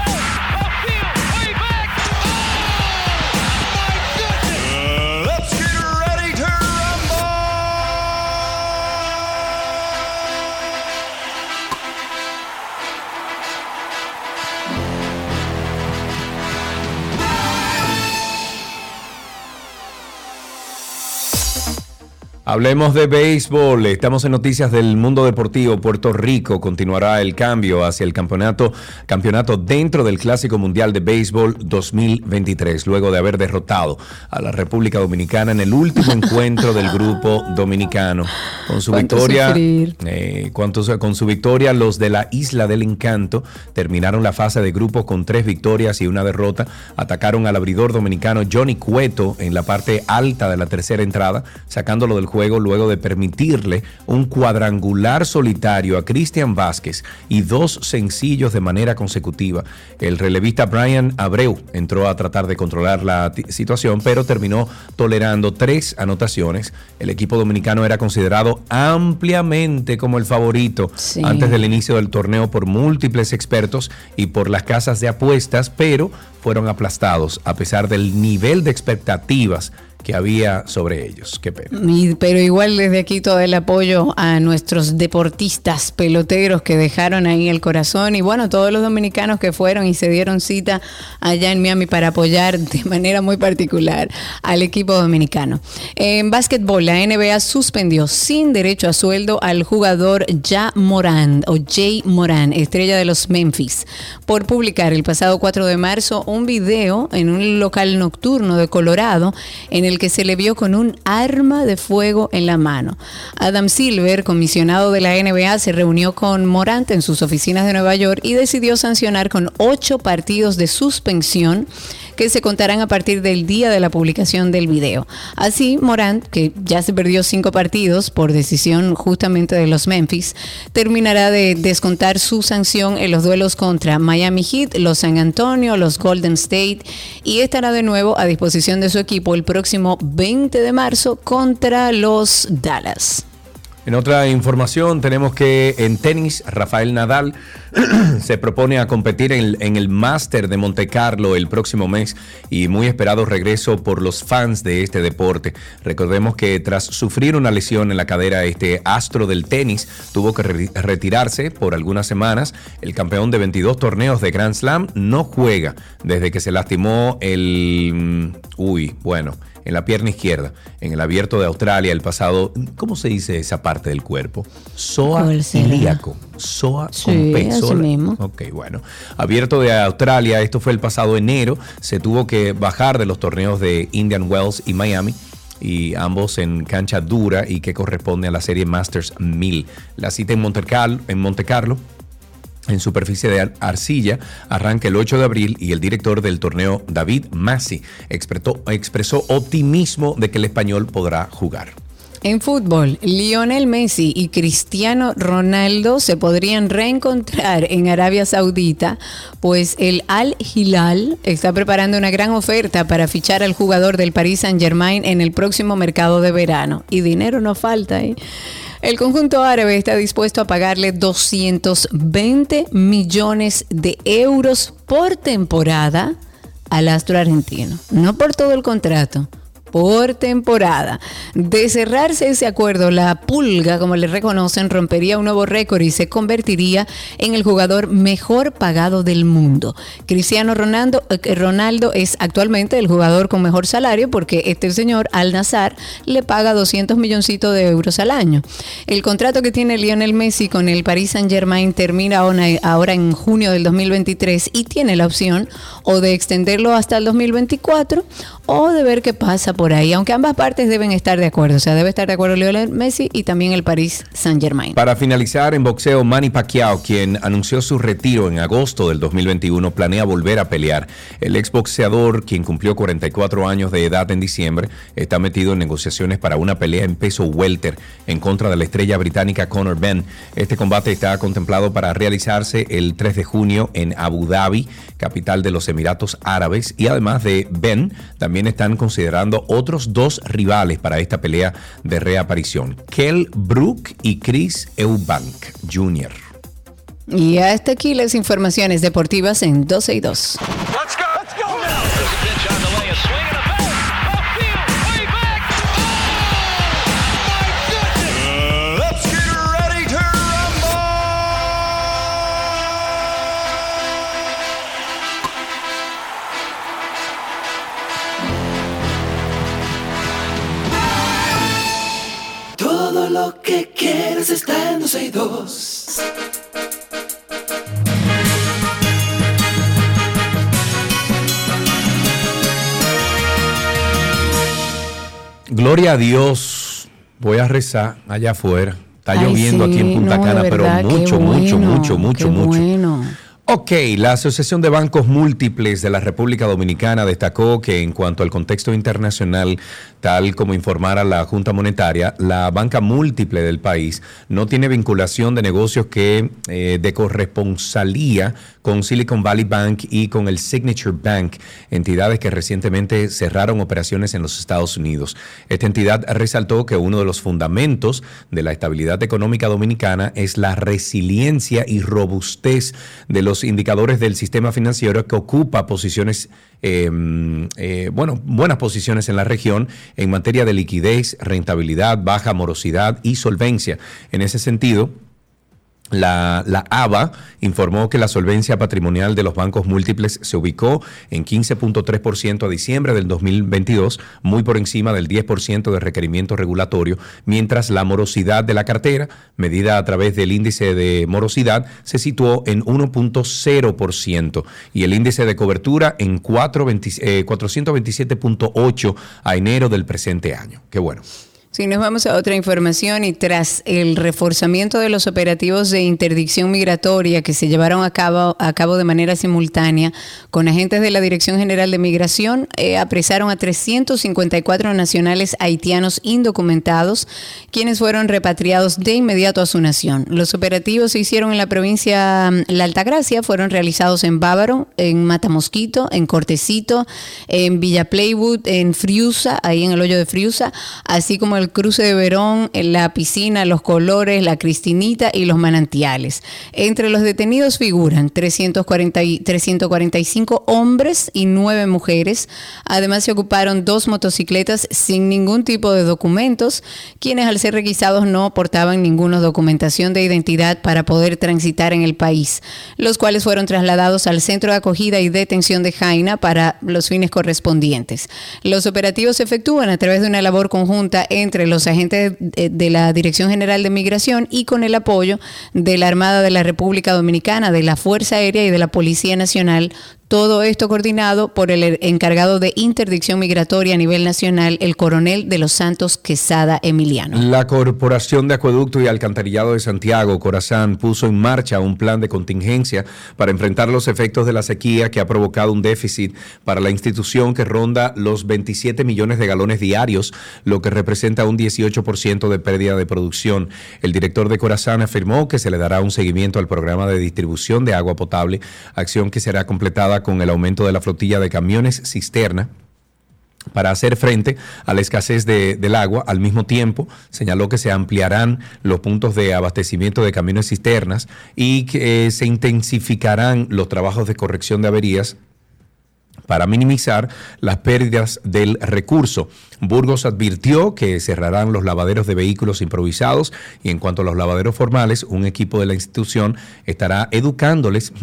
Hablemos de béisbol. Estamos en noticias del mundo deportivo. Puerto Rico continuará el cambio hacia el campeonato, campeonato dentro del Clásico Mundial de Béisbol 2023, luego de haber derrotado a la República Dominicana en el último encuentro del grupo dominicano. Con su victoria, eh, con su victoria, los de la Isla del Encanto terminaron la fase de grupo con tres victorias y una derrota. Atacaron al abridor dominicano Johnny Cueto en la parte alta de la tercera entrada, sacándolo del luego de permitirle un cuadrangular solitario a Cristian Vázquez y dos sencillos de manera consecutiva. El relevista Brian Abreu entró a tratar de controlar la situación, pero terminó tolerando tres anotaciones. El equipo dominicano era considerado ampliamente como el favorito Sí. antes del inicio del torneo por múltiples expertos y por las casas de apuestas, pero fueron aplastados a pesar del nivel de expectativas que había sobre ellos. Qué pena. Pero igual desde aquí todo el apoyo a nuestros deportistas peloteros que dejaron ahí el corazón y bueno, todos los dominicanos que fueron y se dieron cita allá en Miami para apoyar de manera muy particular al equipo dominicano. En básquetbol, la NBA suspendió sin derecho a sueldo al jugador Ja Moran o Jay Moran, estrella de los Memphis, por publicar el pasado 4 de marzo un video en un local nocturno de Colorado en el que se le vio con un arma de fuego en la mano. Adam Silver, comisionado de la NBA, se reunió con Morant en sus oficinas de Nueva York y decidió sancionar con ocho partidos de suspensión que se contarán a partir del día de la publicación del video. Así, Morant, que ya se perdió cinco partidos por decisión justamente de los Memphis, terminará de descontar su sanción en los duelos contra Miami Heat, los San Antonio, los Golden State y estará de nuevo a disposición de su equipo el próximo 20 de marzo contra los Dallas. En otra información tenemos que en tenis Rafael Nadal se propone a competir en, en el Máster de Monte Carlo el próximo mes y muy esperado regreso por los fans de este deporte. Recordemos que tras sufrir una lesión en la cadera, este astro del tenis tuvo que re- retirarse por algunas semanas. El campeón de 22 torneos de Grand Slam no juega desde que se lastimó el... mm, Uy, bueno en la pierna izquierda, en el abierto de Australia el pasado, ¿cómo se dice esa parte del cuerpo? Soa ilíaco. Soa Sí, con P. sola. mismo. Ok, bueno. Abierto de Australia, esto fue el pasado enero, se tuvo que bajar de los torneos de Indian Wells y Miami. Y ambos en cancha dura y que corresponde a la serie Masters 1000. La cita en Monte Carlo, en Monte Carlo en superficie de ar- arcilla arranca el 8 de abril y el director del torneo David Massi expresó, expresó optimismo de que el español podrá jugar. En fútbol, Lionel Messi y Cristiano Ronaldo se podrían reencontrar en Arabia Saudita, pues el Al Hilal está preparando una gran oferta para fichar al jugador del Paris Saint-Germain en el próximo mercado de verano. Y dinero no falta, ¿eh? El conjunto árabe está dispuesto a pagarle 220 millones de euros por temporada al astro argentino. No por todo el contrato, por temporada. De cerrarse ese acuerdo, la pulga, como le reconocen, rompería un nuevo récord y se convertiría en el jugador mejor pagado del mundo. Cristiano Ronaldo, eh, es actualmente el jugador con mejor salario porque este señor Al Nazar le paga 200 milloncitos de euros al año. El contrato que tiene Lionel Messi con el Paris Saint Germain termina ahora en junio del 2023 y tiene la opción o de extenderlo hasta el 2024 o de ver qué pasa por ahí, aunque ambas partes deben estar de acuerdo, o sea, debe estar de acuerdo Lionel Messi y también el Paris Saint Germain. Para finalizar, en boxeo, Manny Pacquiao, quien anunció su retiro en agosto del 2021, planea volver a pelear. El exboxeador, quien cumplió 44 años de edad en diciembre, está metido en negociaciones para una pelea en peso welter en contra de la estrella británica Conor Ben. Este combate está contemplado para realizarse el 3 de junio en Abu Dhabi, capital de los Emiratos Árabes, y además de Ben, también están considerando otros dos rivales para esta pelea de reaparición, Kell Brook y Chris Eubank Jr. Y hasta aquí las informaciones deportivas en 12 y 2. Let's Lo que quieras está en 262. Gloria a Dios. Voy a rezar allá afuera. Está Ay, lloviendo aquí en Punta no, Cana, pero mucho, mucho, bueno, mucho, mucho, qué mucho. bueno. Ok, la Asociación de Bancos Múltiples de la República Dominicana destacó que en cuanto al contexto internacional, tal como informara la Junta Monetaria, la banca múltiple del país no tiene vinculación de negocios que eh, de corresponsalía con Silicon Valley Bank y con el Signature Bank, entidades que recientemente cerraron operaciones en los Estados Unidos. Esta entidad resaltó que uno de los fundamentos de la estabilidad económica dominicana es la resiliencia y robustez de los indicadores del sistema financiero que ocupa posiciones, eh, eh, bueno, buenas posiciones en la región en materia de liquidez, rentabilidad, baja morosidad y solvencia. En ese sentido, la, la, ABA informó que la solvencia patrimonial de los bancos múltiples se ubicó en 15.3% a diciembre del 2022, muy por encima del 10% de requerimiento regulatorio, mientras la morosidad de la cartera, medida a través del índice de morosidad, se situó en 1.0% y el índice de cobertura en 420, eh, 427.8 a enero del presente año. Qué bueno. Sí, nos vamos a otra información y tras el reforzamiento de los operativos de interdicción migratoria que se llevaron a cabo, a cabo de manera simultánea con agentes de la Dirección General de Migración, eh, apresaron a 354 nacionales haitianos indocumentados, quienes fueron repatriados de inmediato a su nación. Los operativos se hicieron en la provincia mm, La Altagracia, fueron realizados en Bávaro, en Matamosquito, en Cortecito, en Villa Playwood, en Friusa, ahí en el hoyo de Friusa, así como el cruce de Verón, la piscina, los colores, la Cristinita y los manantiales. Entre los detenidos figuran 340 y 345 hombres y 9 mujeres. Además se ocuparon dos motocicletas sin ningún tipo de documentos, quienes al ser requisados no aportaban ninguna documentación de identidad para poder transitar en el país, los cuales fueron trasladados al centro de acogida y detención de Jaina para los fines correspondientes. Los operativos se efectúan a través de una labor conjunta entre los agentes de, de la Dirección General de Migración y con el apoyo de la Armada de la República Dominicana, de la Fuerza Aérea y de la Policía Nacional, todo esto coordinado por el encargado de interdicción migratoria a nivel nacional, el coronel de los Santos Quesada Emiliano. La Corporación de Acueducto y Alcantarillado de Santiago, Corazán, puso en marcha un plan de contingencia para enfrentar los efectos de la sequía que ha provocado un déficit para la institución que ronda los 27 millones de galones diarios, lo que representa un 18% de pérdida de producción. El director de Corazán afirmó que se le dará un seguimiento al programa de distribución de agua potable, acción que será completada con el aumento de la flotilla de camiones cisterna para hacer frente a la escasez de, del agua. Al mismo tiempo, señaló que se ampliarán los puntos de abastecimiento de camiones cisternas y que eh, se intensificarán los trabajos de corrección de averías para minimizar las pérdidas del recurso. Burgos advirtió que cerrarán los lavaderos de vehículos improvisados y en cuanto a los lavaderos formales, un equipo de la institución estará educándoles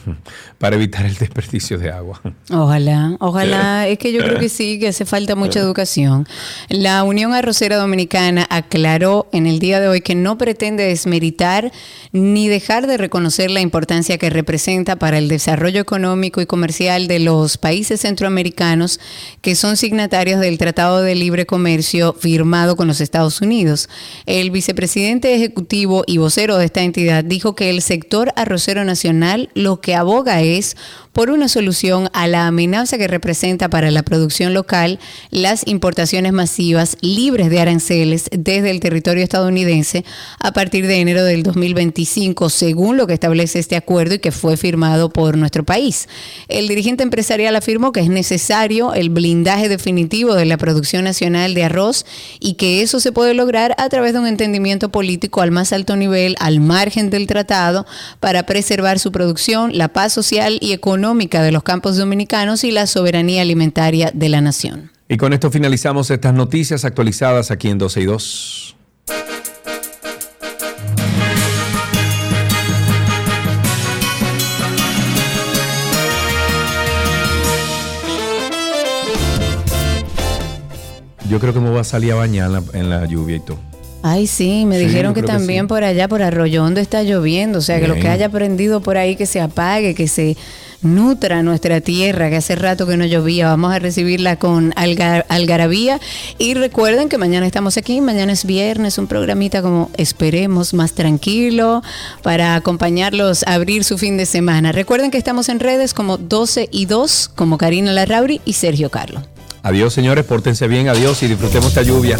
para evitar el desperdicio de agua. Ojalá, ojalá, es que yo creo que sí, que hace falta mucha educación. La Unión Arrocera Dominicana aclaró en el día de hoy que no pretende desmeritar ni dejar de reconocer la importancia que representa para el desarrollo económico y comercial de los países centroamericanos que son signatarios del Tratado de Libre Comercio firmado con los Estados Unidos. El vicepresidente ejecutivo y vocero de esta entidad dijo que el sector arrocero nacional lo que aboga es por una solución a la amenaza que representa para la producción local las importaciones masivas libres de aranceles desde el territorio estadounidense a partir de enero del 2025, según lo que establece este acuerdo y que fue firmado por nuestro país. El dirigente empresarial afirmó que es necesario el blindaje definitivo de la producción nacional de arroz y que eso se puede lograr a través de un entendimiento político al más alto nivel, al margen del tratado, para preservar su producción, la paz social y económica de los campos dominicanos y la soberanía alimentaria de la nación. Y con esto finalizamos estas noticias actualizadas aquí en 12 y 2. Yo creo que me voy a salir a bañar en la, en la lluvia y todo. Ay, sí, me Sí, dijeron que también sí. por allá, por Arroyondo, está lloviendo. O sea, que lo que haya prendido por ahí, que se apague, que se nutra nuestra tierra, que hace rato que no llovía. Vamos a recibirla con alga- algarabía. Y recuerden que mañana estamos aquí, mañana es viernes, un programita como esperemos más tranquilo para acompañarlos a abrir su fin de semana. Recuerden que estamos en redes como 12 y 2, como Karina Larrauri y Sergio Carlo. Adiós, señores, pórtense bien, adiós y disfrutemos esta lluvia.